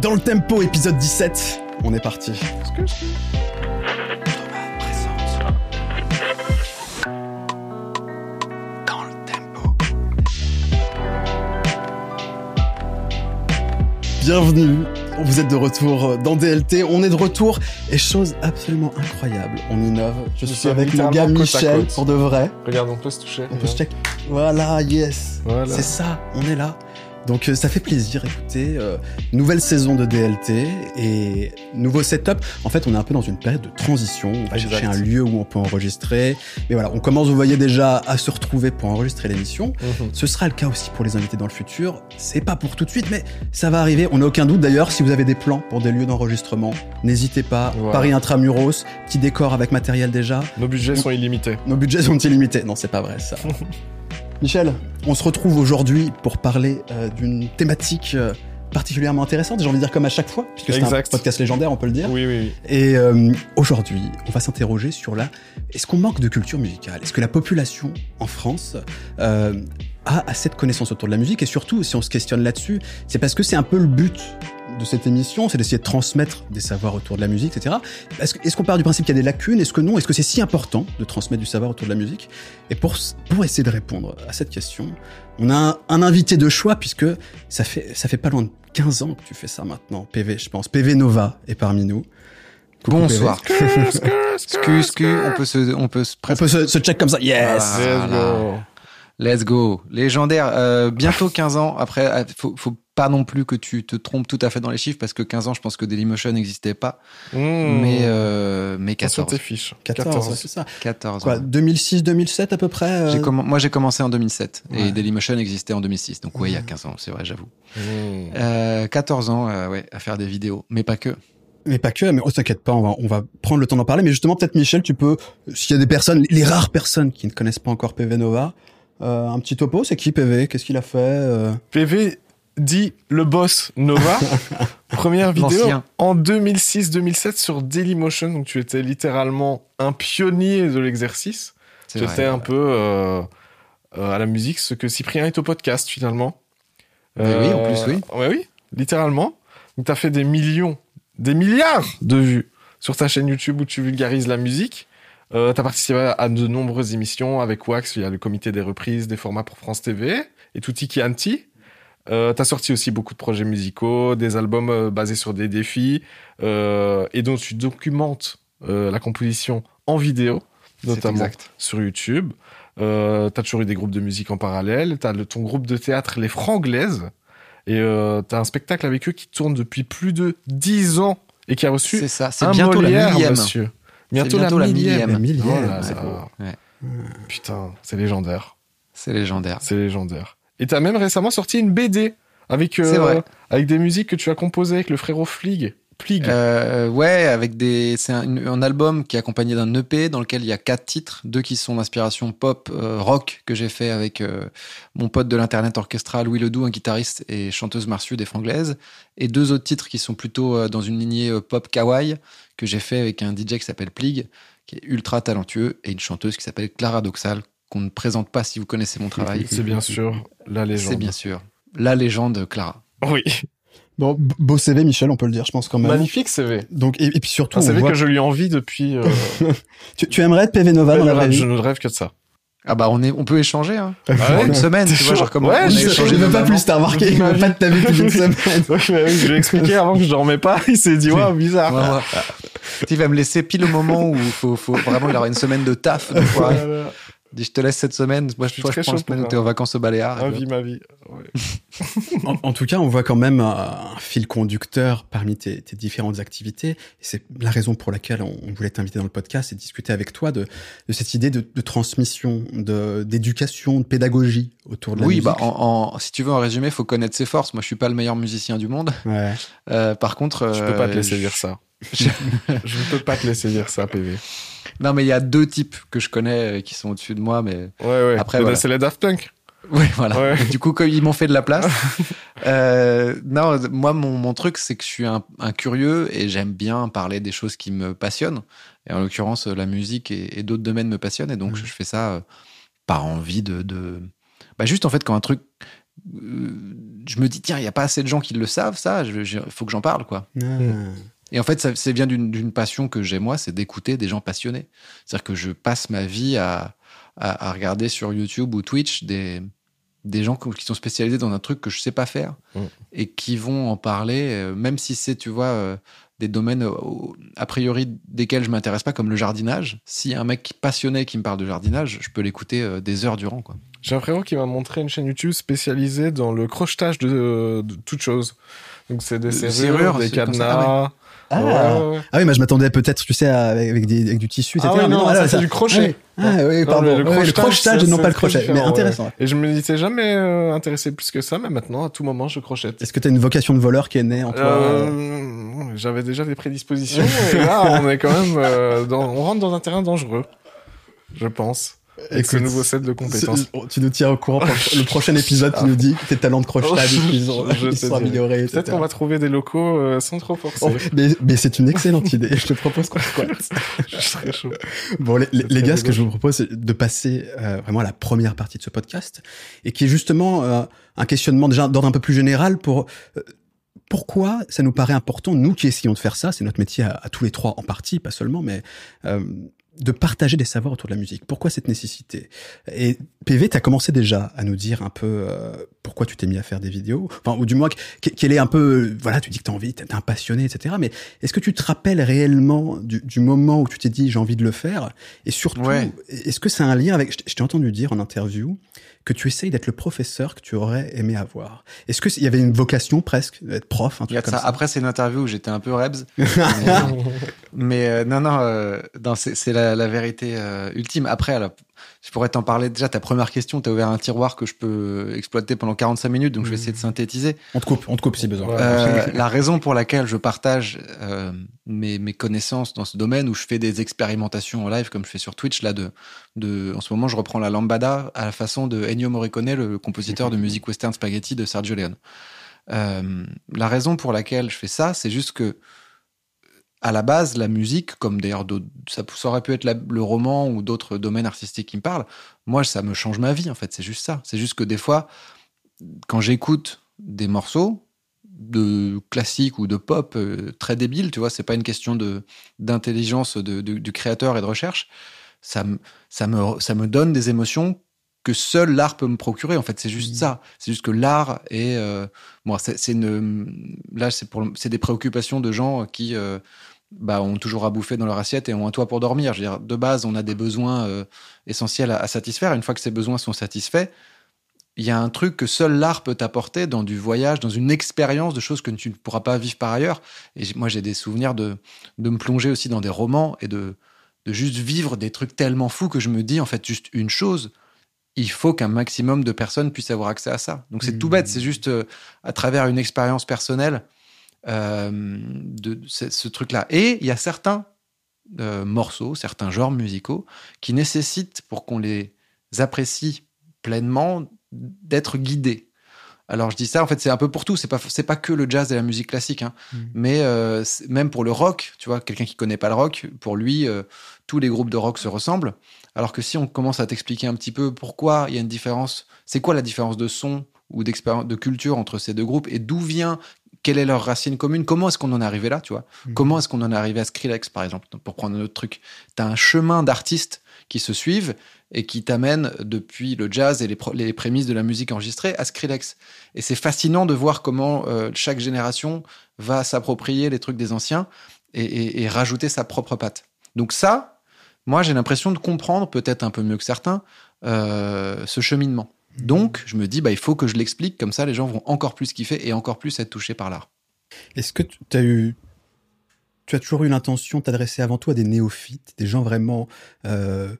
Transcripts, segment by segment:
Dans le tempo, épisode 17. On est parti. Dans le tempo. Bienvenue. Vous êtes de retour dans DLT. On est de retour et chose absolument incroyable. On innove. Je suis avec mon gars côte Michel côte. pour de vrai. Regarde, on peut se toucher. On peut se check. Voilà, yes. Voilà. C'est ça, on est là. Donc euh, ça fait plaisir, écoutez, euh, nouvelle saison de DLT et nouveau setup. En fait, on est un peu dans une période de transition. On va Exact. chercher un lieu où on peut enregistrer. Mais voilà, on commence, vous voyez déjà, à se retrouver pour enregistrer l'émission. Mhm. Ce sera le cas aussi pour les invités dans le futur. C'est pas pour tout de suite, mais ça va arriver. On n'a aucun doute d'ailleurs. Si vous avez des plans pour des lieux d'enregistrement, n'hésitez pas. Paris Intramuros, petit décor avec matériel déjà. Nos budgets sont illimités. Nos budgets sont illimités. Non, c'est pas vrai ça. Michel, on se retrouve aujourd'hui pour parler euh, d'une thématique euh, particulièrement intéressante, j'ai envie de dire comme à chaque fois, puisque c'est un podcast légendaire, on peut le dire. Oui, oui, oui. Et euh, aujourd'hui, on va s'interroger sur la... Est-ce qu'on manque de culture musicale? Est-ce que la population en France a assez de connaissances autour de la musique Et surtout, si on se questionne là-dessus, c'est parce que c'est un peu le but de cette émission, c'est d'essayer de transmettre des savoirs autour de la musique, etc. Est-ce qu'on part du principe qu'il y a des lacunes? Est-ce que non? Est-ce que c'est si important de transmettre du savoir autour de la musique? Et pour, pour essayer de répondre à cette question, on a un, un invité de choix, puisque ça fait, ça fait pas loin de 15 ans que tu fais ça maintenant, PV, je pense. PV Nova est parmi nous. Coucou, Bonsoir. Scu, on peut se, on peut se On peut se, se check comme ça. Yes. Voilà. Let's go. Let's go. Légendaire. Euh, bientôt 15 ans. Après, euh, faut, faut pas non plus que tu te trompes tout à fait dans les chiffres parce que 15 ans, je pense que Dailymotion n'existait pas. Mmh. Mais, euh, mais Attention 14. tes fiches. 14, ouais, c'est ça. 14 Quoi, ans. 2006, 2007 à peu près euh, comm- moi, j'ai commencé en 2007 Ouais. et Dailymotion existait en 2006. Donc, ouais, il y a Ouais. 15 ans, c'est vrai, j'avoue. Mmh. Euh, 14 ans, euh, ouais, à faire des vidéos. Mais pas que. Mais pas que, mais oh, t'inquiète pas, on va, on va prendre le temps d'en parler. Mais justement, peut-être Michel, tu peux, s'il y a des personnes, les rares personnes qui ne connaissent pas encore PV Nova, euh, un petit topo, c'est qui PV Qu'est-ce qu'il a fait euh? PV dit le boss Nova. Première vidéo en 2006-2007 sur Dailymotion. Donc tu étais littéralement un pionnier de l'exercice. C'est Tu vrai. étais un peu euh, euh, à la musique ce que Cyprien est au podcast finalement. Mais oui, en plus, oui. Ouais, oui, littéralement. Donc tu as fait des millions, des milliards de vues sur ta chaîne YouTube où tu vulgarises la musique. Euh, tu as participé à de nombreuses émissions avec Wax, il y a le comité des reprises, des formats pour France TV et Tutti Chianti. Euh, t'as sorti aussi beaucoup de projets musicaux, des albums euh, basés sur des défis, euh, et donc tu documentes euh, la composition en vidéo, notamment sur YouTube. Euh, t'as toujours eu des groupes de musique en parallèle. T'as le, ton groupe de théâtre Les Franglaises. Et euh, t'as un spectacle avec eux qui tourne depuis plus de 10 ans et qui a reçu C'est ça. C'est un bientôt la Molière, millième. monsieur. Bientôt, bientôt la la millième. La millième. Oh là beau. Ouais. Putain, c'est légendaire. C'est légendaire. C'est légendaire. Et t'as même récemment sorti une BD avec, euh, vrai. avec des musiques que tu as composées avec le frérot Flig. Plig. Euh, ouais, avec des, c'est un, album qui est accompagné d'un EP dans lequel il y a quatre titres, deux qui sont d'inspiration pop, euh, rock que j'ai fait avec mon pote de l'internet orchestral Louis Ledoux, un guitariste et chanteuse Marciu des Franglaises, et deux autres titres qui sont plutôt dans une lignée pop kawaii que j'ai fait avec un DJ qui s'appelle Plig, qui est ultra talentueux, et une chanteuse qui s'appelle Clara Doxal qu'on ne présente pas si vous connaissez mon travail. c'est bien sûr la légende. C'est bien sûr la légende Clara. Oui. Bon, beau CV, Michel, on peut le dire, je pense quand même. Magnifique CV. Donc, et, et puis surtout, Un on CV voit- que je lui envie depuis. euh, tu, tu aimerais être PV Nova dans la vraie vie je ne rêve que de ça. Ah bah on est, on peut échanger. Hein. Ah ouais une semaine, tu vois, genre comme Ouais, on a je- échangé veux pas plus, t'as remarqué, il Ma pas de ta vie depuis une semaine. Ouais, ouais, oui, je lui ai expliqué avant que je dormais pas. Il s'est dit, waouh, bizarre. Ouais, ouais. il va me laisser pile au moment où faut, faut vraiment il aura une semaine de taf. de fois. Il je te laisse cette semaine. Moi, je, je très prends la semaine où t'es en vacances au Baléares. Vie, ma vie. Ouais. En, en tout cas, on voit quand même un, fil conducteur parmi tes, tes différentes activités. C'est la raison pour laquelle on, on voulait t'inviter dans le podcast et discuter avec toi de, de cette idée de, de transmission, d'éducation, de pédagogie autour de la Oui, musique. bah, en, en- si tu veux en résumé, faut connaître ses forces. Moi, je suis pas le meilleur musicien du monde. Ouais. Euh, par contre, Je peux pas te euh, laisser je- dire ça. je- Je ne peux pas te laisser dire ça, PV. Non, mais il y a deux types que je connais euh, qui sont au-dessus de moi, mais Ouais, ouais. Après, C'est- voilà. C'est les Daft Punk. Oui, voilà. Ouais. Du coup, comme ils m'ont fait de la place. euh, non, moi, mon, mon truc, c'est que je suis un, un curieux et j'aime bien parler des choses qui me passionnent. Et en l'occurrence, la musique et, et d'autres domaines me passionnent. Et donc, je fais ça euh, par envie de, de... Bah, juste, en fait, quand un truc euh, je me dis tiens, il y a pas assez de gens qui le savent ça. Il faut que j'en parle quoi. Ah. Et en fait, ça, c'est bien d'une passion que j'ai moi, c'est d'écouter des gens passionnés. C'est-à-dire que je passe ma vie à, à, à regarder sur YouTube ou Twitch des, des gens qui sont spécialisés dans un truc que je sais pas faire Mm. et qui vont en parler, euh, même si c'est, tu vois, euh, des domaines euh, a priori desquels je m'intéresse pas, comme le jardinage. A un mec passionné qui me parle de jardinage, je peux l'écouter des heures durant. Quoi. J'ai un frérot qui m'a montré une chaîne YouTube spécialisée dans le crochetage de, de toutes choses. Donc c'est des De serrures, des ça. cadenas. Ah. Ouais, ouais, ouais. Ah oui, moi je m'attendais peut-être, tu sais, à- avec, avec des- avec du tissu, etc. Ah ouais, Mais non, ah, ça, là, c'est du crochet. Ah, oui, Non, pardon. mais Le, le crochetage et non pas le crochet. Mais intéressant. ouais. Et je me étais jamais euh, intéressé plus que ça, mais maintenant, à tout moment, je crochette. Est-ce que tu as une vocation de voleur qui est née en toi Euh, J'avais déjà des prédispositions, et là, on est quand même, euh, dans, on rentre dans un terrain dangereux, je pense. Avec ce nouveau set de compétences. Tu nous tiens au courant pour le prochain épisode. Tu nous dis que tes talents de crochetage ils ont, ils sont améliorés. Peut-être qu'on va trouver des locaux euh, sans trop forcer. Oh, mais mais c'est une excellente idée. Je te propose qu'on squatte. je serais chaud. Bon, les, les- gars, ce que je vous propose, c'est de passer euh, vraiment à la première partie de ce podcast, et qui est justement euh, un questionnement déjà d'ordre un peu plus général pour euh, pourquoi ça nous paraît important, nous qui essayons de faire ça, c'est notre métier à, à tous les trois en partie, pas seulement, mais euh, de partager des savoirs autour de la musique. Pourquoi cette nécessité? Et PV, tu as commencé déjà à nous dire un peu euh, pourquoi tu t'es mis à faire des vidéos, enfin, ou du moins que- quel est un peu, voilà, tu dis que t'as envie, t'es t'es un passionné, etc. Mais est-ce que tu te rappelles réellement du, du moment où tu t'es dit j'ai envie de le faire? Et surtout, Ouais. est-ce que c'est un lien avec, je t'ai entendu dire en interview que tu essayes d'être le professeur que tu aurais aimé avoir. Est-ce que il y avait une vocation presque d'être prof, un Il y a truc de comme ça. ça, Après, c'est une interview où j'étais un peu rebs. mais mais, euh, non, non, euh, c'est la, la vérité euh, ultime. Après, alors, je pourrais t'en parler. Déjà, ta première question, tu as ouvert un tiroir que je peux exploiter pendant 45 minutes, donc je vais essayer de synthétiser. On te coupe, on te coupe si besoin. Euh, la raison pour laquelle je partage euh, mes, mes connaissances dans ce domaine où je fais des expérimentations en live comme je fais sur Twitch là de, de en ce moment je reprends la lambada à la façon de Ennio Morricone le compositeur de musique western spaghetti de Sergio Leone. Euh, la raison pour laquelle je fais ça c'est juste que à la base la musique comme d'ailleurs ça, ça aurait pu être la- le roman ou d'autres domaines artistiques qui me parlent moi ça me change ma vie en fait c'est juste ça c'est juste que des fois quand j'écoute des morceaux de classique ou de pop euh, très débile, tu vois, c'est pas une question de d'intelligence du créateur et de recherche. Ça me ça me ça me donne des émotions que seul l'art peut me procurer. En fait, c'est juste Mhm. ça. C'est juste que l'art est euh, bon, c'est une là c'est des préoccupations de gens qui euh, bah, ont toujours à bouffer dans leur assiette et ont un toit pour dormir. Je veux dire, de base, on a des besoins euh, essentiels à, à satisfaire. Une fois que ces besoins sont satisfaits, il y a un truc que seul l'art peut t'apporter dans du voyage, dans une expérience de choses que tu ne pourras pas vivre par ailleurs. Et moi, j'ai des souvenirs de, de me plonger aussi dans des romans et de, de juste vivre des trucs tellement fous que je me dis, en fait, juste une chose, il faut qu'un maximum de personnes puissent avoir accès à ça. Donc c'est tout Mhm. bête, c'est juste euh, à travers une expérience personnelle euh, de ce, ce truc-là. Et il y a certains euh, morceaux, certains genres musicaux qui nécessitent, pour qu'on les apprécie pleinement, d'être guidés. Alors je dis ça, en fait, c'est un peu pour tout. C'est pas c'est pas que le jazz et la musique classique, hein. Mhm. mais euh, même pour le rock, tu vois, quelqu'un qui connaît pas le rock, pour lui, euh, tous les groupes de rock se ressemblent. Alors que si on commence à t'expliquer un petit peu pourquoi il y a une différence, c'est quoi la différence de son ou d'expérience, de culture entre ces deux groupes et d'où vient, quelle est leur racine commune, comment est-ce qu'on en est arrivé là, tu vois? Mhm. Comment est-ce qu'on en est arrivé à Skrillex, par exemple, pour prendre un autre truc T'as un chemin d'artistes qui se suivent et qui t'amènent depuis le jazz et les, prémices de la musique enregistrée à Skrillex. Et c'est fascinant de voir comment euh, chaque génération va s'approprier les trucs des anciens et, et- et rajouter sa propre patte. Donc ça, moi j'ai l'impression de comprendre, peut-être un peu mieux que certains, euh, ce cheminement. Donc je me dis, bah, il faut que je l'explique, comme ça les gens vont encore plus kiffer et encore plus être touchés par l'art. Est-ce que tu as eu, tu as toujours eu l'intention de t'adresser avant tout à des néophytes, des gens vraiment euh,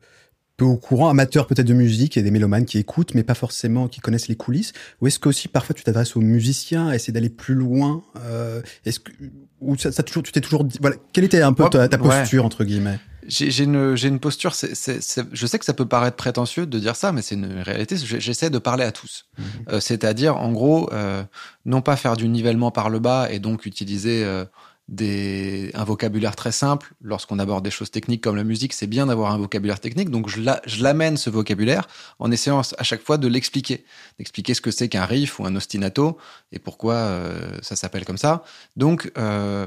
peu au courant, amateurs peut-être de musique et des mélomanes qui écoutent, mais pas forcément qui connaissent les coulisses? Ou est-ce que aussi parfois tu t'adresses aux musiciens, essayer d'aller plus loin euh, Est-ce que ou ça, ça toujours, tu t'es toujours dit, voilà, quelle était un peu ta, ouais. posture entre guillemets? J'ai une, une posture, c'est c'est- c'est- je sais que ça peut paraître prétentieux de dire ça, mais c'est une réalité. J'essaie de parler à tous. Mhm. Euh, C'est-à-dire, en gros, euh, non pas faire du nivellement par le bas et donc utiliser euh, des, un vocabulaire très simple. Lorsqu'on aborde des choses techniques comme la musique, c'est bien d'avoir un vocabulaire technique. Donc je, la, je l'amène ce vocabulaire en essayant à chaque fois de l'expliquer, d'expliquer ce que c'est qu'un riff ou un ostinato et pourquoi euh, ça s'appelle comme ça. Donc euh,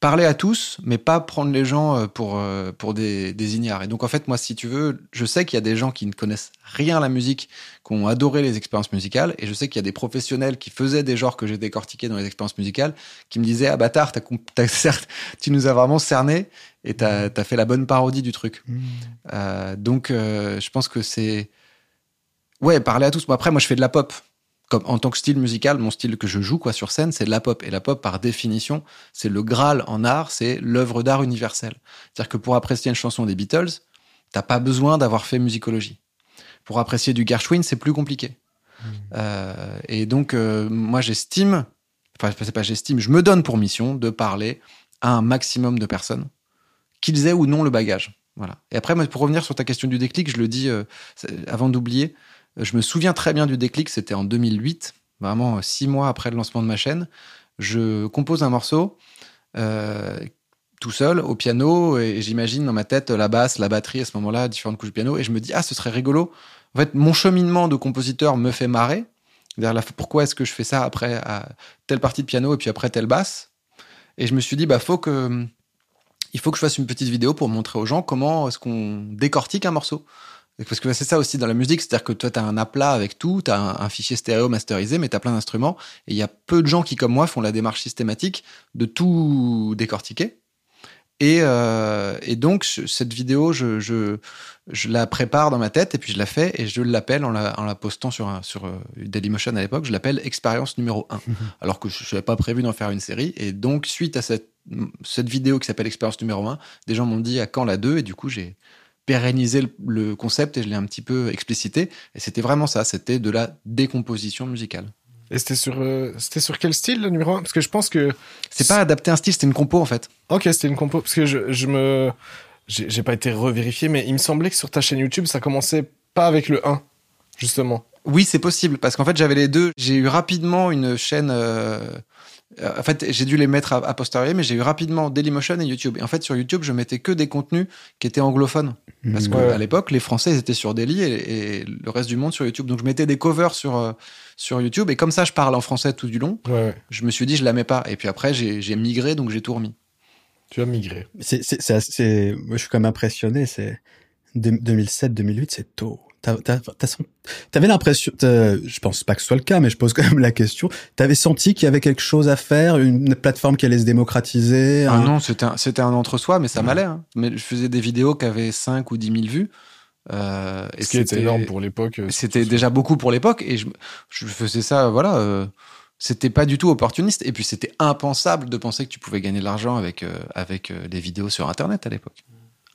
parler à tous, mais pas prendre les gens euh, pour, euh, pour des, des ignares. Et donc, en fait, moi, si tu veux, je sais qu'il y a des gens qui ne connaissent rien à la musique, qui ont adoré les expériences musicales, et je sais qu'il y a des professionnels qui faisaient des genres que j'ai décortiqués dans les expériences musicales, qui me disaient, ah bâtard, t'as, t'as, certes, tu nous as vraiment cerné, et t'as, as fait la bonne parodie du truc. Mmh. Euh, donc, euh, je pense que c'est... Ouais, parler à tous. Bon, après, moi, je fais de la pop comme en tant que style musical, mon style que je joue quoi sur scène, c'est la pop. Et la pop, par définition, c'est le Graal en art, c'est l'œuvre d'art universelle. C'est-à-dire que pour apprécier une chanson des Beatles, t'as pas besoin d'avoir fait musicologie. Pour apprécier du Gershwin, c'est plus compliqué. Mmh. Euh, et donc, euh, moi, j'estime, enfin, c'est pas j'estime, je me donne pour mission de parler à un maximum de personnes, qu'ils aient ou non le bagage. Voilà. Et après, pour revenir sur ta question du déclic, je le dis euh, avant d'oublier, je me souviens très bien du déclic, c'était en 2008, vraiment six mois après le lancement de ma chaîne. Je compose un morceau euh, tout seul au piano et j'imagine dans ma tête la basse, la batterie à ce moment-là, différentes couches de piano et je me dis ah ce serait rigolo. En fait, mon cheminement de compositeur me fait marrer. Pourquoi est-ce que je fais ça après à telle partie de piano et puis après telle basse? Et je me suis dit bah faut que il faut que je fasse une petite vidéo pour montrer aux gens comment est-ce qu'on décortique un morceau. Parce que c'est ça aussi dans la musique, c'est-à-dire que toi, tu as un aplat avec tout, tu as un, fichier stéréo masterisé, mais tu as plein d'instruments. Et il y a peu de gens qui, comme moi, font la démarche systématique de tout décortiquer. Et, euh, et donc, cette vidéo, je, je, je, la prépare dans ma tête et puis je la fais et je l'appelle en la, en la postant sur, un, sur euh, Dailymotion à l'époque, je l'appelle expérience numéro 1. alors que je n'avais pas prévu d'en faire une série. Et donc, suite à cette, cette vidéo qui s'appelle expérience numéro 1, des gens m'ont dit à quand la 2 et du coup, j'ai pérenniser le, concept et je l'ai un petit peu explicité. Et c'était vraiment ça, c'était de la décomposition musicale. Et c'était sur, euh, c'était sur quel style le numéro 1 Parce que je pense que. C'est pas adapté un style, c'était une compo en fait. Ok, c'était une compo. Parce que je, je me. J'ai pas été revérifié, mais il me semblait que sur ta chaîne YouTube, ça commençait pas avec le 1, justement. Oui, c'est possible, parce qu'en fait, j'avais les deux. J'ai eu rapidement une chaîne. Euh, en fait, j'ai dû les mettre à, posteriori, mais j'ai eu rapidement Dailymotion et YouTube. Et en fait, sur YouTube, je mettais que des contenus qui étaient anglophones. Parce qu'à l'époque, les Français, ils étaient sur Daily et, le reste du monde sur YouTube. Donc, je mettais des covers sur, euh, sur YouTube. Et comme ça, je parle en français tout du long. Je me suis dit, je la mets pas. Et puis après, j'ai migré, donc j'ai tout remis. Tu as migré. C'est assez. Moi, je suis quand même impressionné. C'est 2007-2008, c'est tôt. T'avais l'impression, je pense pas que ce soit le cas, mais je pose quand même la question. T'avais senti qu'il y avait quelque chose à faire, une plateforme qui allait se démocratiser Ah non, c'était un, c'était un entre-soi, mais ça m'allait. Hein. Mais je faisais des vidéos qui avaient 5 ou 10 000 vues. Euh, Ce qui était énorme pour l'époque. Euh, c'était déjà beaucoup pour l'époque, et je, je faisais ça, voilà. Euh, c'était pas du tout opportuniste, et puis c'était impensable de penser que tu pouvais gagner de l'argent avec euh, avec euh, des vidéos sur Internet à l'époque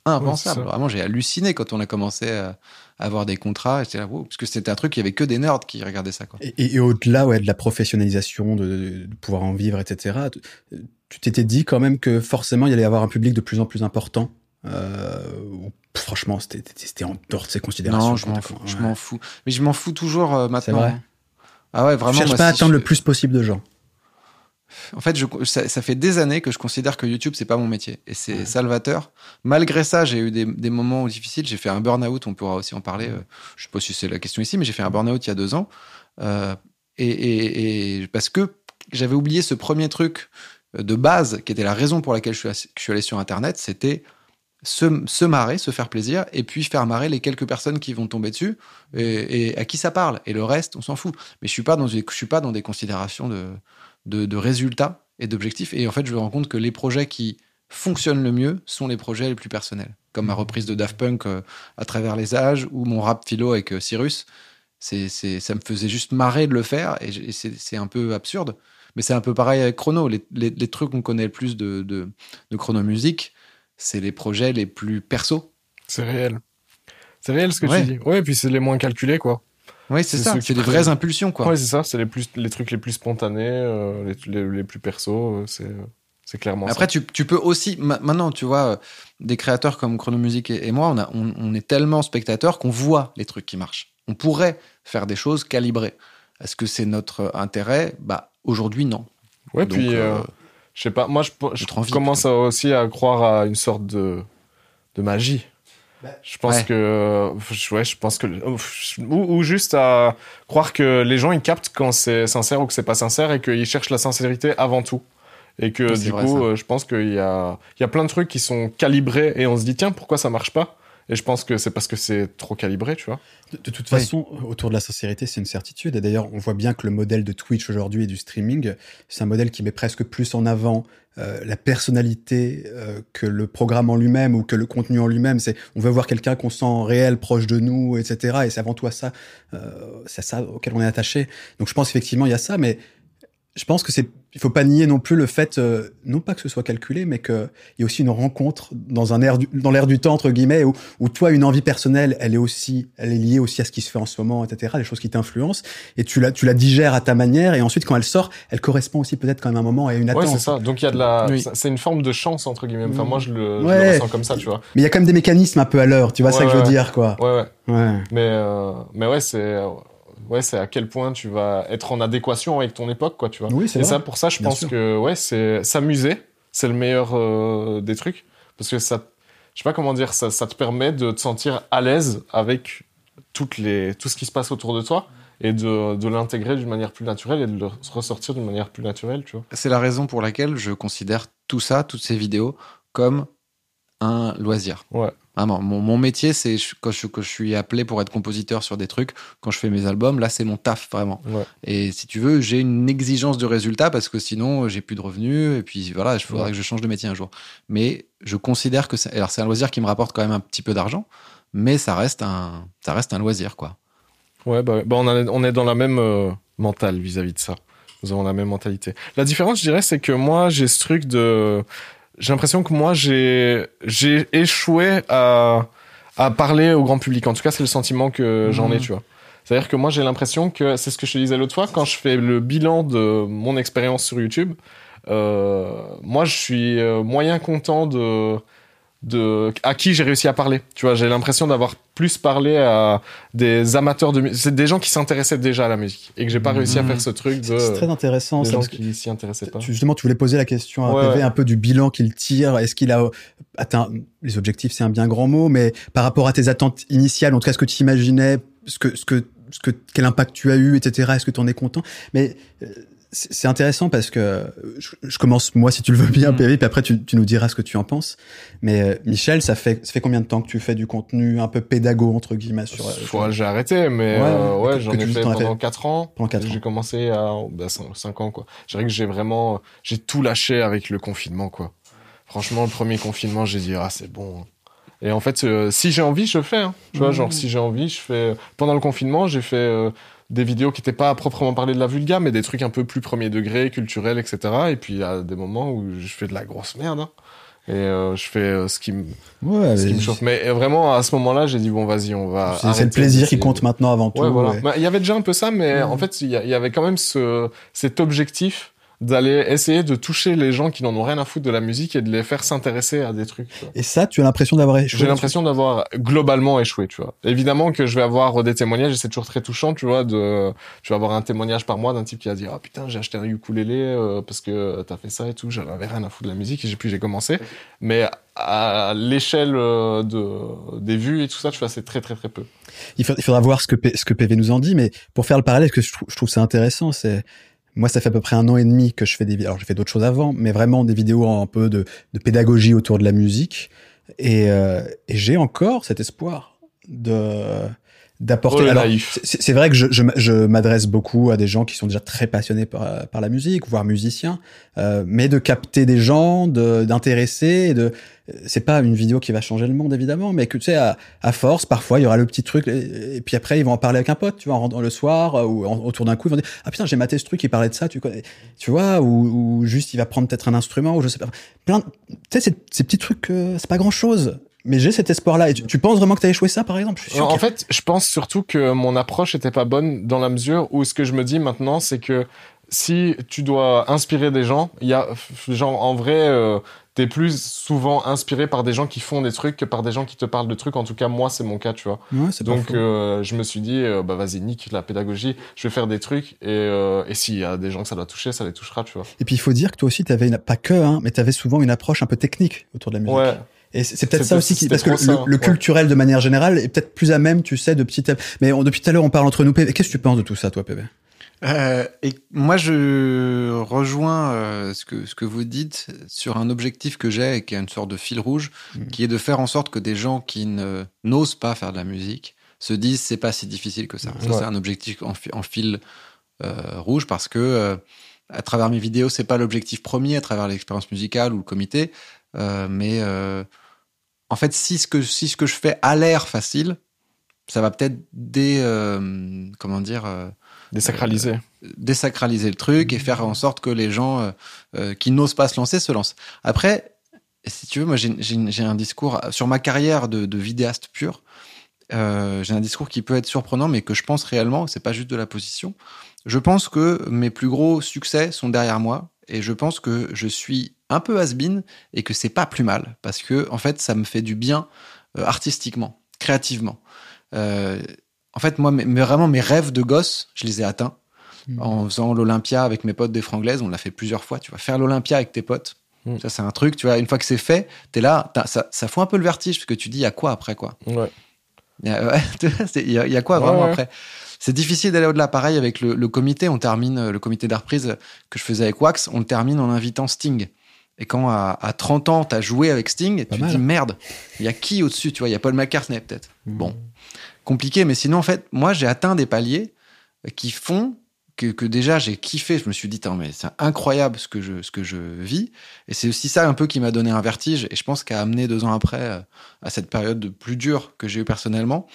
impensable. Vraiment, j'ai halluciné quand on a commencé à avoir des contrats. Là, parce que c'était un truc, il y avait que des nerds qui regardaient ça. Quoi. Et, au-delà ouais, de la professionnalisation, de, pouvoir en vivre, etc., tu t'étais dit quand même que forcément, il y allait y avoir un public de plus en plus important. Euh, franchement, c'était en dehors de ces considérations. Non, je m'en fous, je m'en fous. Mais je m'en fous toujours euh, maintenant. Vrai. Ah ouais, vraiment. Je cherche pas à atteindre le plus possible de gens. En fait, je, ça, ça, fait des années que je considère que YouTube c'est pas mon métier et c'est salvateur. Malgré ça, j'ai eu des, des, moments difficiles. J'ai fait un burn-out. On pourra aussi en parler. Euh, je sais pas si c'est la question ici, mais j'ai fait un burn-out il y a deux ans euh, et, et, et, parce que j'avais oublié ce premier truc de base qui était la raison pour laquelle je suis, je suis allé sur Internet. C'était se, se, marrer, se faire plaisir, et puis faire marrer les quelques personnes qui vont tomber dessus et, et à qui ça parle. Et le reste, on s'en fout. Mais je suis pas dans, je suis pas dans des considérations de de, résultats et d'objectifs. Et en fait, je me rends compte que les projets qui fonctionnent le mieux sont les projets les plus personnels. Comme ma reprise de Daft Punk euh, à travers les âges ou mon rap philo avec euh, Cyrus. C'est, ça me faisait juste marrer de le faire et, c'est, un peu absurde. Mais c'est un peu pareil avec Chrono. Les, les, trucs qu'on connaît le plus de, de, de Chrono Music, c'est les projets les plus perso. C'est réel. C'est réel ce que tu dis. Ouais, et puis c'est les moins calculés, quoi. Oui, c'est ça. C'est des vraies impulsions, quoi. Oui, c'est ça. C'est les plus, les trucs les plus spontanés, euh, les, les, plus perso. Euh, c'est, c'est clairement Après, Tu, tu peux aussi, maintenant, tu vois, euh, des créateurs comme Chronomusic et, et moi, on, a, on, on, est tellement spectateurs qu'on voit les trucs qui marchent. On pourrait faire des choses calibrées. Est-ce que c'est notre intérêt? Bah, aujourd'hui, non. Ouais, puis, euh, je sais pas. Moi, je, je trop envie, commence à- aussi à croire à une sorte de, de magie. Bah, Je pense ouais. que, ouais, je pense que, ou, ou juste à croire que les gens ils captent quand c'est sincère ou que c'est pas sincère et qu'ils cherchent la sincérité avant tout. Et que du vrai, coup, ça. euh, je pense qu'il y a, il y a plein de trucs qui sont calibrés et on se dit tiens pourquoi ça marche pas? Et je pense que c'est parce que c'est trop calibré, tu vois. De, de toute Oui. façon, autour de la sincérité, c'est une certitude. Et d'ailleurs, on voit bien que le modèle de Twitch aujourd'hui et du streaming, c'est un modèle qui met presque plus en avant euh, la personnalité euh, que le programme en lui-même ou que le contenu en lui-même. C'est, on veut voir quelqu'un qu'on sent réel, proche de nous, etc. Et c'est avant tout à ça, euh, c'est à ça auquel on est attaché. Donc, je pense effectivement il y a ça, mais je pense que c'est, il faut pas nier non plus le fait, euh, non pas que ce soit calculé, mais qu'il y a aussi une rencontre dans un air du, dans l'air du temps entre guillemets, où, où toi une envie personnelle, elle est aussi, elle est liée aussi à ce qui se fait en ce moment, etc. Les choses qui t'influencent, et tu la, tu la digères à ta manière, et ensuite quand elle sort, elle correspond aussi peut-être quand même à un moment et à une Ouais, attente. c'est ça. Donc il y a de la, Oui. c'est une forme de chance entre guillemets. Enfin moi je le, je Ouais. le ressens comme ça, tu vois. Mais il y a quand même des mécanismes un peu à l'heure, tu vois Ouais, ça que je veux ouais. dire, quoi. Ouais, ouais. Ouais. Mais, euh, mais ouais, c'est, euh, ouais, c'est à quel point tu vas être en adéquation avec ton époque, quoi, tu vois. Oui, c'est Et vrai. ça, pour ça, je Bien pense sûr. que, ouais, c'est s'amuser, c'est le meilleur euh, des trucs. Parce que ça, je sais pas comment dire, ça, ça te permet de te sentir à l'aise avec toutes les, tout ce qui se passe autour de toi et de, de l'intégrer d'une manière plus naturelle et de le ressortir d'une manière plus naturelle, tu vois. C'est la raison pour laquelle je considère tout ça, toutes ces vidéos, comme un loisir. Ouais. Vraiment, mon, mon métier, c'est quand je, quand je suis appelé pour être compositeur sur des trucs, quand je fais mes albums, là, c'est mon taf, vraiment. Ouais. Et si tu veux, j'ai une exigence de résultat parce que sinon, j'ai plus de revenus et puis voilà, il faudrait Ouais. que je change de métier un jour. Mais je considère que c'est, alors c'est un loisir qui me rapporte quand même un petit peu d'argent, mais ça reste un, ça reste un loisir, quoi. Ouais, bah, bah on, a- on est dans la même euh, mentale vis-à-vis de ça. Nous avons la même mentalité. La différence, je dirais, c'est que moi, j'ai ce truc de. J'ai l'impression que moi, j'ai j'ai échoué à à parler au grand public. En tout cas, c'est le sentiment que j'en ai, Mhm. tu vois. C'est-à-dire que moi, j'ai l'impression que c'est ce que je te disais l'autre fois quand je fais le bilan de mon expérience sur YouTube. Euh, moi, je suis euh, moyen content de de à qui j'ai réussi à parler. Tu vois, j'ai l'impression d'avoir plus parlé à des amateurs de musique. C'est des gens qui s'intéressaient déjà à la musique et que j'ai pas réussi à faire ce truc C'est c'est très de intéressant. des gens qui s'y intéressaient pas. justement, tu voulais poser la question à Ouais, PV ouais. un peu du bilan qu'il tire. Est-ce qu'il a atteint les objectifs C'est un bien grand mot, mais par rapport à tes attentes initiales, en tout cas ce que tu imaginais, ce que, ce que, ce que, quel impact tu as eu, etc. Est-ce que tu en es content? Mais euh, c'est intéressant parce que je, je commence moi si tu le veux bien, Mm. PV, puis après tu, tu nous diras ce que tu en penses. Mais euh, Michel, ça fait ça fait combien de temps que tu fais du contenu un peu pédago entre guillemets sur, euh, j'ai arrêté, mais Ouais, euh, ouais, j'en ai fait fait pendant 4 ans. pendant quatre ans J'ai commencé à bah, 5 ans, quoi. Je dirais que j'ai vraiment, j'ai tout lâché avec le confinement, quoi. Franchement, le premier confinement, j'ai dit, ah, c'est bon. Et en fait, euh, si j'ai envie, je le fais. Hein. Tu vois, genre, si j'ai envie, je fais. Pendant le confinement, j'ai fait des vidéos qui n'étaient pas à proprement parler de la vulga, mais des trucs un peu plus premier degré, culturels, etc. Et puis, il y a des moments où je fais de la grosse merde. hein. Et euh, je fais euh, ce qui me Ouais, ce qui me chauffe. Mais euh, vraiment, à ce moment-là, j'ai dit, bon, vas-y, on va. c'est- le plaisir qui compte maintenant avant tout. Ouais, voilà. ouais. Mais Il y avait déjà un peu ça, mais en fait, il y, a- il y avait quand même ce, cet objectif d'aller essayer de toucher les gens qui n'en ont rien à foutre de la musique et de les faire s'intéresser à des trucs. tu vois. Et ça, tu as l'impression d'avoir échoué. J'ai l'impression d'avoir globalement échoué, tu vois. Évidemment que je vais avoir des témoignages et c'est toujours très touchant, tu vois, de, tu vas avoir un témoignage par mois d'un type qui va dire, ah putain, j'ai acheté un ukulélé euh, parce que t'as fait ça et tout, j'avais rien à foutre de la musique et j'ai- puis j'ai commencé. Mais à l'échelle euh, de, des vues et tout ça, tu vois, c'est très très très peu. Il, fa- il faudra voir ce que, P- ce que PV nous en dit, mais pour faire le parallèle, ce que je, trou- je trouve ça intéressant, c'est moi, ça fait à peu près un an et demi que je fais des vidéos. Alors, j'ai fait d'autres choses avant, mais vraiment des vidéos un peu de, de pédagogie autour de la musique. Et, euh, et j'ai encore cet espoir de d'apporter. Oh, c'est vrai que je, je, je m'adresse beaucoup à des gens qui sont déjà très passionnés par, par la musique, voire musiciens, euh, mais de capter des gens, de- d'intéresser, et de c'est pas une vidéo qui va changer le monde évidemment, mais que tu sais à, à force, parfois il y aura le petit truc, et, et puis après ils vont en parler avec un pote, tu vois, en rentrant le soir euh, ou en- autour d'un coup ils vont dire ah putain j'ai maté ce truc, il parlait de ça, tu connais, tu vois, ou, ou juste il va prendre peut-être un instrument ou je sais pas, plein, de- tu sais ces, ces petits trucs, euh, c'est pas grand chose. Mais j'ai cet espoir-là. Et tu, tu penses vraiment que t'as échoué ça, par exemple? Je suis sûr en fait, je pense surtout que mon approche était pas bonne dans la mesure où ce que je me dis maintenant, c'est que si tu dois inspirer des gens, il y a genre en vrai, euh, t'es plus souvent inspiré par des gens qui font des trucs que par des gens qui te parlent de trucs. En tout cas, moi, c'est mon cas, tu vois. Ouais, Donc, euh, je me suis dit, euh, bah vas-y, nique la pédagogie, je vais faire des trucs et, euh, et s'il y a des gens que ça doit toucher, ça les touchera, tu vois. Et puis il faut dire que toi aussi, tu avais une, pas que, hein, mais tu avais souvent une approche un peu technique autour de la musique. Ouais. Et c'est peut-être ça aussi qui, parce que ça, le, le ouais. culturel de manière générale est peut-être plus à même, tu sais, de petit à Mais on- depuis tout à l'heure, on parle entre nous. PV. Qu'est-ce que tu penses de tout ça, toi, PV Euh, et moi, je rejoins euh, ce, que, ce que vous dites sur un objectif que j'ai et qui est une sorte de fil rouge, Mhm. qui est de faire en sorte que des gens qui n'osent pas faire de la musique se disent c'est pas si difficile que ça. Ça, c'est un objectif en, fi- en fil euh, rouge parce que euh, à travers mes vidéos, c'est pas l'objectif premier, à travers l'expérience musicale ou le comité, mais en fait, si ce que si ce que je fais a l'air facile, ça va peut-être dé euh, comment dire euh, Désacralisé. désacraliser le truc et faire en sorte que les gens euh, euh, qui n'osent pas se lancer se lancent. Après, si tu veux, moi j'ai un discours sur ma carrière de, de vidéaste pur. euh, j'ai un discours qui peut être surprenant, mais que je pense réellement, c'est pas juste de la position. Je pense que mes plus gros succès sont derrière moi et je pense que je suis un peu has-been et que c'est pas plus mal parce que en fait ça me fait du bien euh, artistiquement, créativement. Euh, en fait, moi, mes- vraiment mes rêves de gosse, je les ai atteints Mhm. en faisant l'Olympia avec mes potes des Franglaises. On l'a fait plusieurs fois. Tu vas faire l'Olympia avec tes potes. Mm. Ça, c'est un truc. Tu vois, une fois que c'est fait, t'es là. ça, ça fout un peu le vertige parce que tu dis, il y a quoi après quoi? Ouais. Il y a, il y quoi vraiment ouais. après? C'est difficile d'aller au-delà. Pareil avec le, le comité. On termine euh, le comité de reprise que je faisais avec Wax. On le termine en invitant Sting. Et quand à, à 30 ans, t'as joué avec Sting, Pas tu te mal. dis merde, il y a qui au-dessus Tu vois, il y a Paul McCartney peut-être. Mhm. Bon, compliqué, mais sinon, en fait, moi, j'ai atteint des paliers qui font que, que déjà j'ai kiffé. Je me suis dit, mais c'est incroyable ce que je, ce que je vis. Et c'est aussi ça un peu qui m'a donné un vertige et je pense qu'a amené deux ans après euh, à cette période de plus dure que j'ai eu personnellement.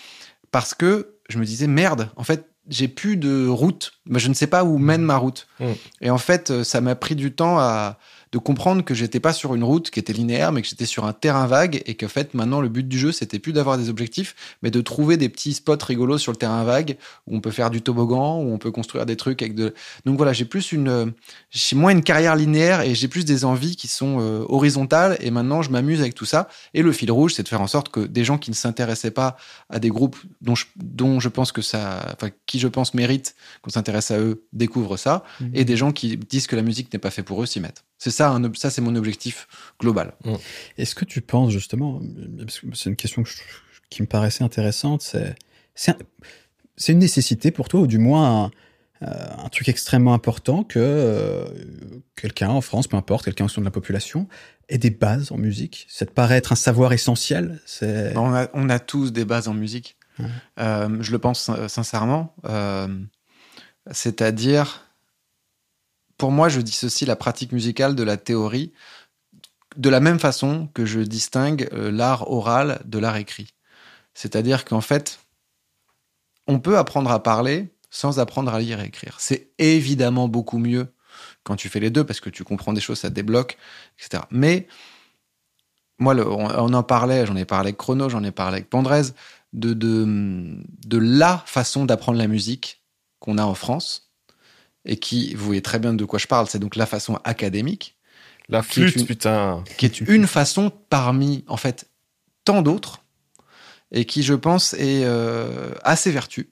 Parce que je me disais, merde, en fait, j'ai plus de route. Mais je ne sais pas où mène ma route. Mm. Et en fait, euh, ça m'a pris du temps à, de comprendre que j'étais pas sur une route qui était linéaire, mais que j'étais sur un terrain vague et qu'en fait, maintenant, le but du jeu, c'était plus d'avoir des objectifs, mais de trouver des petits spots rigolos sur le terrain vague où on peut faire du toboggan, où on peut construire des trucs avec de. Donc voilà, j'ai plus une, j'ai moins une carrière linéaire et j'ai plus des envies qui sont euh, horizontales. Et maintenant, je m'amuse avec tout ça. Et le fil rouge, c'est de faire en sorte que des gens qui ne s'intéressaient pas à des groupes dont je, dont je pense que ça, enfin, qui je pense méritent qu'on s'intéresse à eux, découvrent ça, Mhm. et des gens qui disent que la musique n'est pas fait pour eux s'y mettent. C'est ça, un ça c'est mon objectif global. Est-ce que tu penses justement, parce que c'est une question que je- qui me paraissait intéressante, c'est c'est un- c'est une nécessité pour toi, ou du moins un, euh, un truc extrêmement important que euh, quelqu'un en France, peu importe, quelqu'un au sein de la population, ait des bases en musique? Ça te paraît être un savoir essentiel C'est On a, on a tous des bases en musique. Euh, je le pense sin- sincèrement. Euh, C'est-à-dire, pour moi, je dissocie la pratique musicale de la théorie de la même façon que je distingue euh, l'art oral de l'art écrit. C'est-à-dire qu'en fait, on peut apprendre à parler sans apprendre à lire et écrire. C'est évidemment beaucoup mieux quand tu fais les deux parce que tu comprends des choses, ça te débloque, etc. Mais moi, on, en parlait, j'en ai parlé avec Chrono, j'en ai parlé avec Pandrez, de, de la façon d'apprendre la musique qu'on a en France et qui, vous voyez très bien de quoi je parle, c'est donc la façon académique La Qui est flûte, une- putain. qui est une façon parmi, en fait, tant d'autres, et qui, je pense, est euh, assez vertu,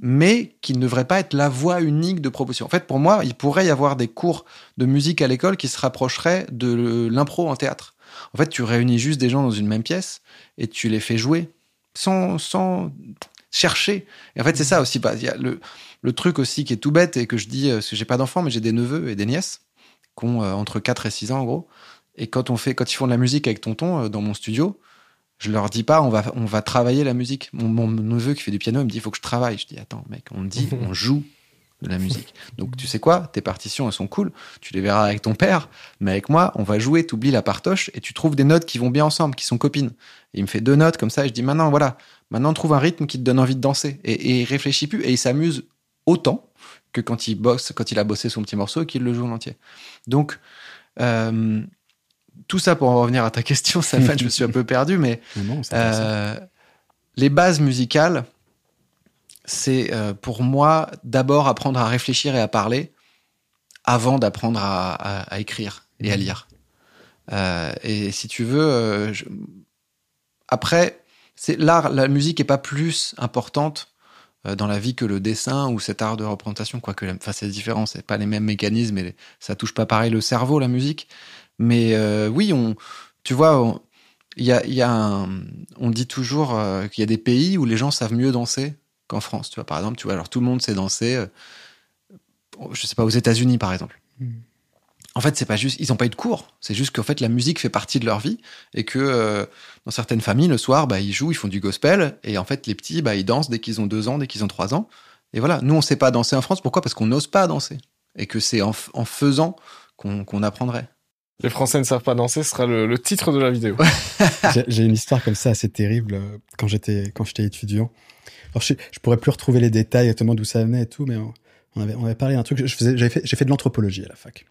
mais qui ne devrait pas être la voie unique de proposition. En fait, pour moi, il pourrait y avoir des cours de musique à l'école qui se rapprocheraient de l'impro en théâtre. En fait, tu réunis juste des gens dans une même pièce et tu les fais jouer sans, sans chercher. Et en fait, c'est ça aussi. bah, y a le, le truc aussi qui est tout bête et que je dis, euh, parce que j'ai pas d'enfants, mais j'ai des neveux et des nièces qui ont euh, entre 4 et 6 ans en gros. Et quand on fait, quand ils font de la musique avec tonton euh, dans mon studio, je leur dis pas on va, on va travailler la musique. Mon, mon neveu qui fait du piano, il me dit il faut que je travaille. Je dis attends mec, on dit on joue de la musique. Donc tu sais quoi, tes partitions elles sont cool, tu les verras avec ton père, mais avec moi on va jouer, t'oublies la partoche et tu trouves des notes qui vont bien ensemble, qui sont copines. Et il me fait deux notes comme ça et je dis maintenant voilà, maintenant trouve un rythme qui te donne envie de danser et, et il réfléchit plus et il s'amuse autant que quand il bosse, quand il a bossé son petit morceau et qu'il le joue en entier. Donc euh, tout ça pour en revenir à ta question, Salman, je me suis un peu perdu, mais Non, euh, les bases musicales, c'est euh, pour moi d'abord apprendre à réfléchir et à parler avant d'apprendre à, à, à, écrire et à lire. Euh, et si tu veux, je... après, c'est l'art, la musique est pas plus importante dans la vie que le dessin ou cet art de représentation, quoique, enfin, c'est différent, c'est pas les mêmes mécanismes et ça touche pas pareil le cerveau, la musique. Mais euh, oui, on, tu vois, il y a, on dit toujours euh, qu'il y a des pays où les gens savent mieux danser qu'en France. Tu vois, par exemple, tu vois, alors tout le monde sait danser. Euh, je sais pas aux États-Unis, par exemple. Mm. En fait, c'est pas juste, ils ont pas eu de cours. C'est juste qu'en fait, la musique fait partie de leur vie et que euh, dans certaines familles, le soir, bah, ils jouent, ils font du gospel et en fait, les petits, bah, ils dansent dès qu'ils ont deux ans, dès qu'ils ont trois ans. Et voilà. Nous, on sait pas danser en France. Pourquoi? Parce qu'on n'ose pas danser et que c'est en, en faisant qu'on qu apprendrait. Les Français ne savent pas danser ce sera le, le titre de la vidéo. J'ai une histoire comme ça assez terrible euh, quand j'étais quand j'étais étudiant. Alors je, je pourrais plus retrouver les détails exactement d'où ça venait et tout, mais on avait on avait parlé d'un truc. J'ai fait j'ai fait de l'anthropologie à la fac.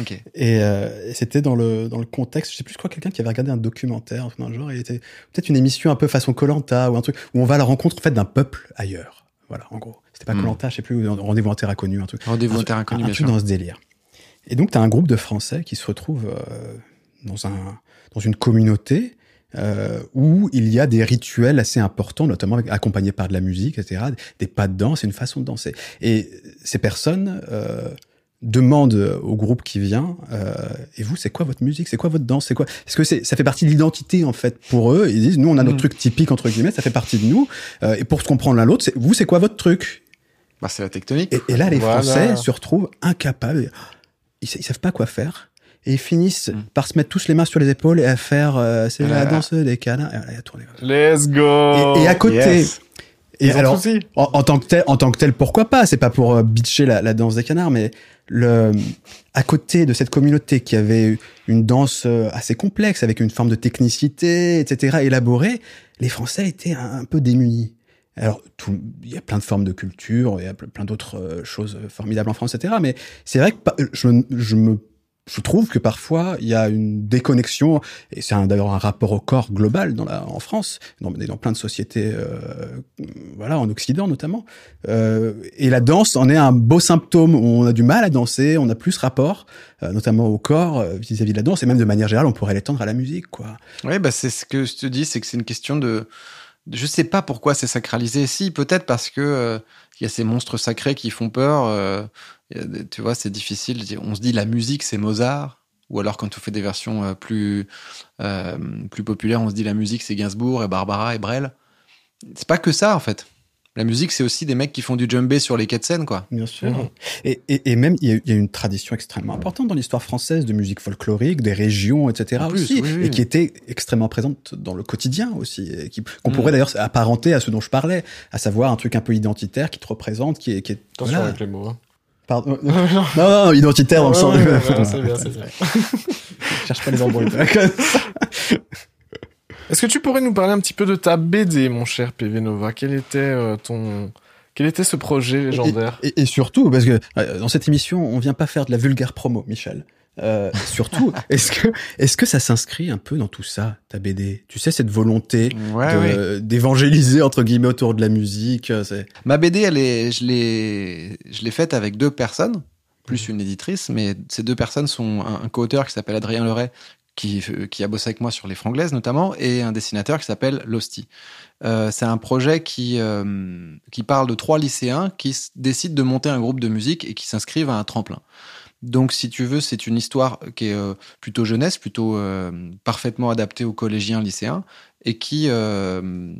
Okay. Et, euh, et c'était dans le dans le contexte, je sais plus, je crois quelqu'un qui avait regardé un documentaire un genre, il était peut-être une émission un peu façon Colanta ou un truc où on va à la rencontre en fait d'un peuple ailleurs. Voilà, en gros. C'était pas Colanta, mm. je sais plus, rendez-vous en terre inconnue, un truc. Rendez-vous en terre inconnue, un, un truc dans ce délire. Et donc, tu as un groupe de Français qui se retrouve euh, dans, un, dans une communauté euh, où il y a des rituels assez importants, notamment accompagnés par de la musique, etc., des pas de danse, une façon de danser. Et ces personnes euh, demandent au groupe qui vient, euh, et vous, c'est quoi votre musique, c'est quoi votre danse, c'est quoi? Est-ce que c'est, ça fait partie de l'identité en fait pour eux Ils disent, nous, on a notre mmh. truc typique entre guillemets, ça fait partie de nous. Euh, et pour se comprendre l'un l'autre, c'est, vous, c'est quoi votre truc? Bah, c'est la tectonique. Et, et là, les voilà. Français se retrouvent incapables ils, ils savent pas quoi faire et ils finissent mm. par se mettre tous les mains sur les épaules et à faire euh, c'est la danse des câlins et, à tourner. Let's go. Et, et à côté. Yes. Et alors, en, en, tant que tel, en tant que tel, pourquoi pas? C'est pas pour euh, bitcher la, la, danse des canards, mais le, à côté de cette communauté qui avait une danse euh, assez complexe, avec une forme de technicité, etc., élaborée, les Français étaient un, un peu démunis. Alors, tout, il y a plein de formes de culture, il y a plein d'autres euh, choses formidables en France, etc. Mais c'est vrai que je, je me je trouve que parfois il y a une déconnexion et c'est d'ailleurs un rapport au corps global dans la, en France, dans, plein de sociétés, euh, voilà, en Occident notamment. Euh, et la danse en est un beau symptôme. On a du mal à danser, on a plus rapport, euh, notamment au corps euh, vis-à-vis -vis de la danse et même de manière générale, on pourrait l'étendre à la musique, quoi. Oui, bah c'est ce que je te dis, c'est que c'est une question de je sais pas pourquoi c'est sacralisé. Si, peut-être parce que euh, il y a ces monstres sacrés qui font peur. Euh, tu vois, c'est difficile. On se dit la musique, c'est Mozart. Ou alors quand on fait des versions euh, plus euh, plus populaires, on se dit la musique, c'est Gainsbourg et Barbara et Brel. C'est pas que ça en fait. La musique, c'est aussi des mecs qui font du djembé sur les quais de scène, quoi. Bien sûr. Mmh. Et, et, et, même, il y, y, a une tradition extrêmement importante dans l'histoire française de musique folklorique, des régions, etc. plus, aussi, oui, oui. et qui était extrêmement présente dans le quotidien aussi, qu'on mmh. pourrait d'ailleurs apparenter à ce dont je parlais, à savoir un truc un peu identitaire qui te représente, qui est... Qui est Attention voilà. avec les mots. Hein. Pardon. non, non, non, identitaire dans le sens de... c'est bien, c'est cherche pas les embrouilles. Est-ce que tu pourrais nous parler un petit peu de ta BD, mon cher PV Nova? Quel était euh, ton quel était ce projet légendaire? et, et, et, surtout, parce que euh, dans cette émission, on vient pas faire de la vulgaire promo, Michel. Euh, surtout, est-ce que est-ce que ça s'inscrit un peu dans tout ça, ta BD Tu sais cette volonté ouais, d'évangéliser entre guillemets autour de la musique. Ma BD, elle est, je l'ai, je l'ai faite avec deux personnes, plus une éditrice, mais ces deux personnes sont un, un co-auteur qui s'appelle Adrien Leray, qui, qui a bossé avec moi sur les franglaises notamment, et un dessinateur qui s'appelle Losty. Euh, c'est un projet qui, euh, qui parle de trois lycéens qui décident de monter un groupe de musique et qui s'inscrivent à un tremplin. Donc, si tu veux, c'est une histoire qui est euh, plutôt jeunesse, plutôt euh, parfaitement adaptée aux collégiens, lycéens, et qui euh,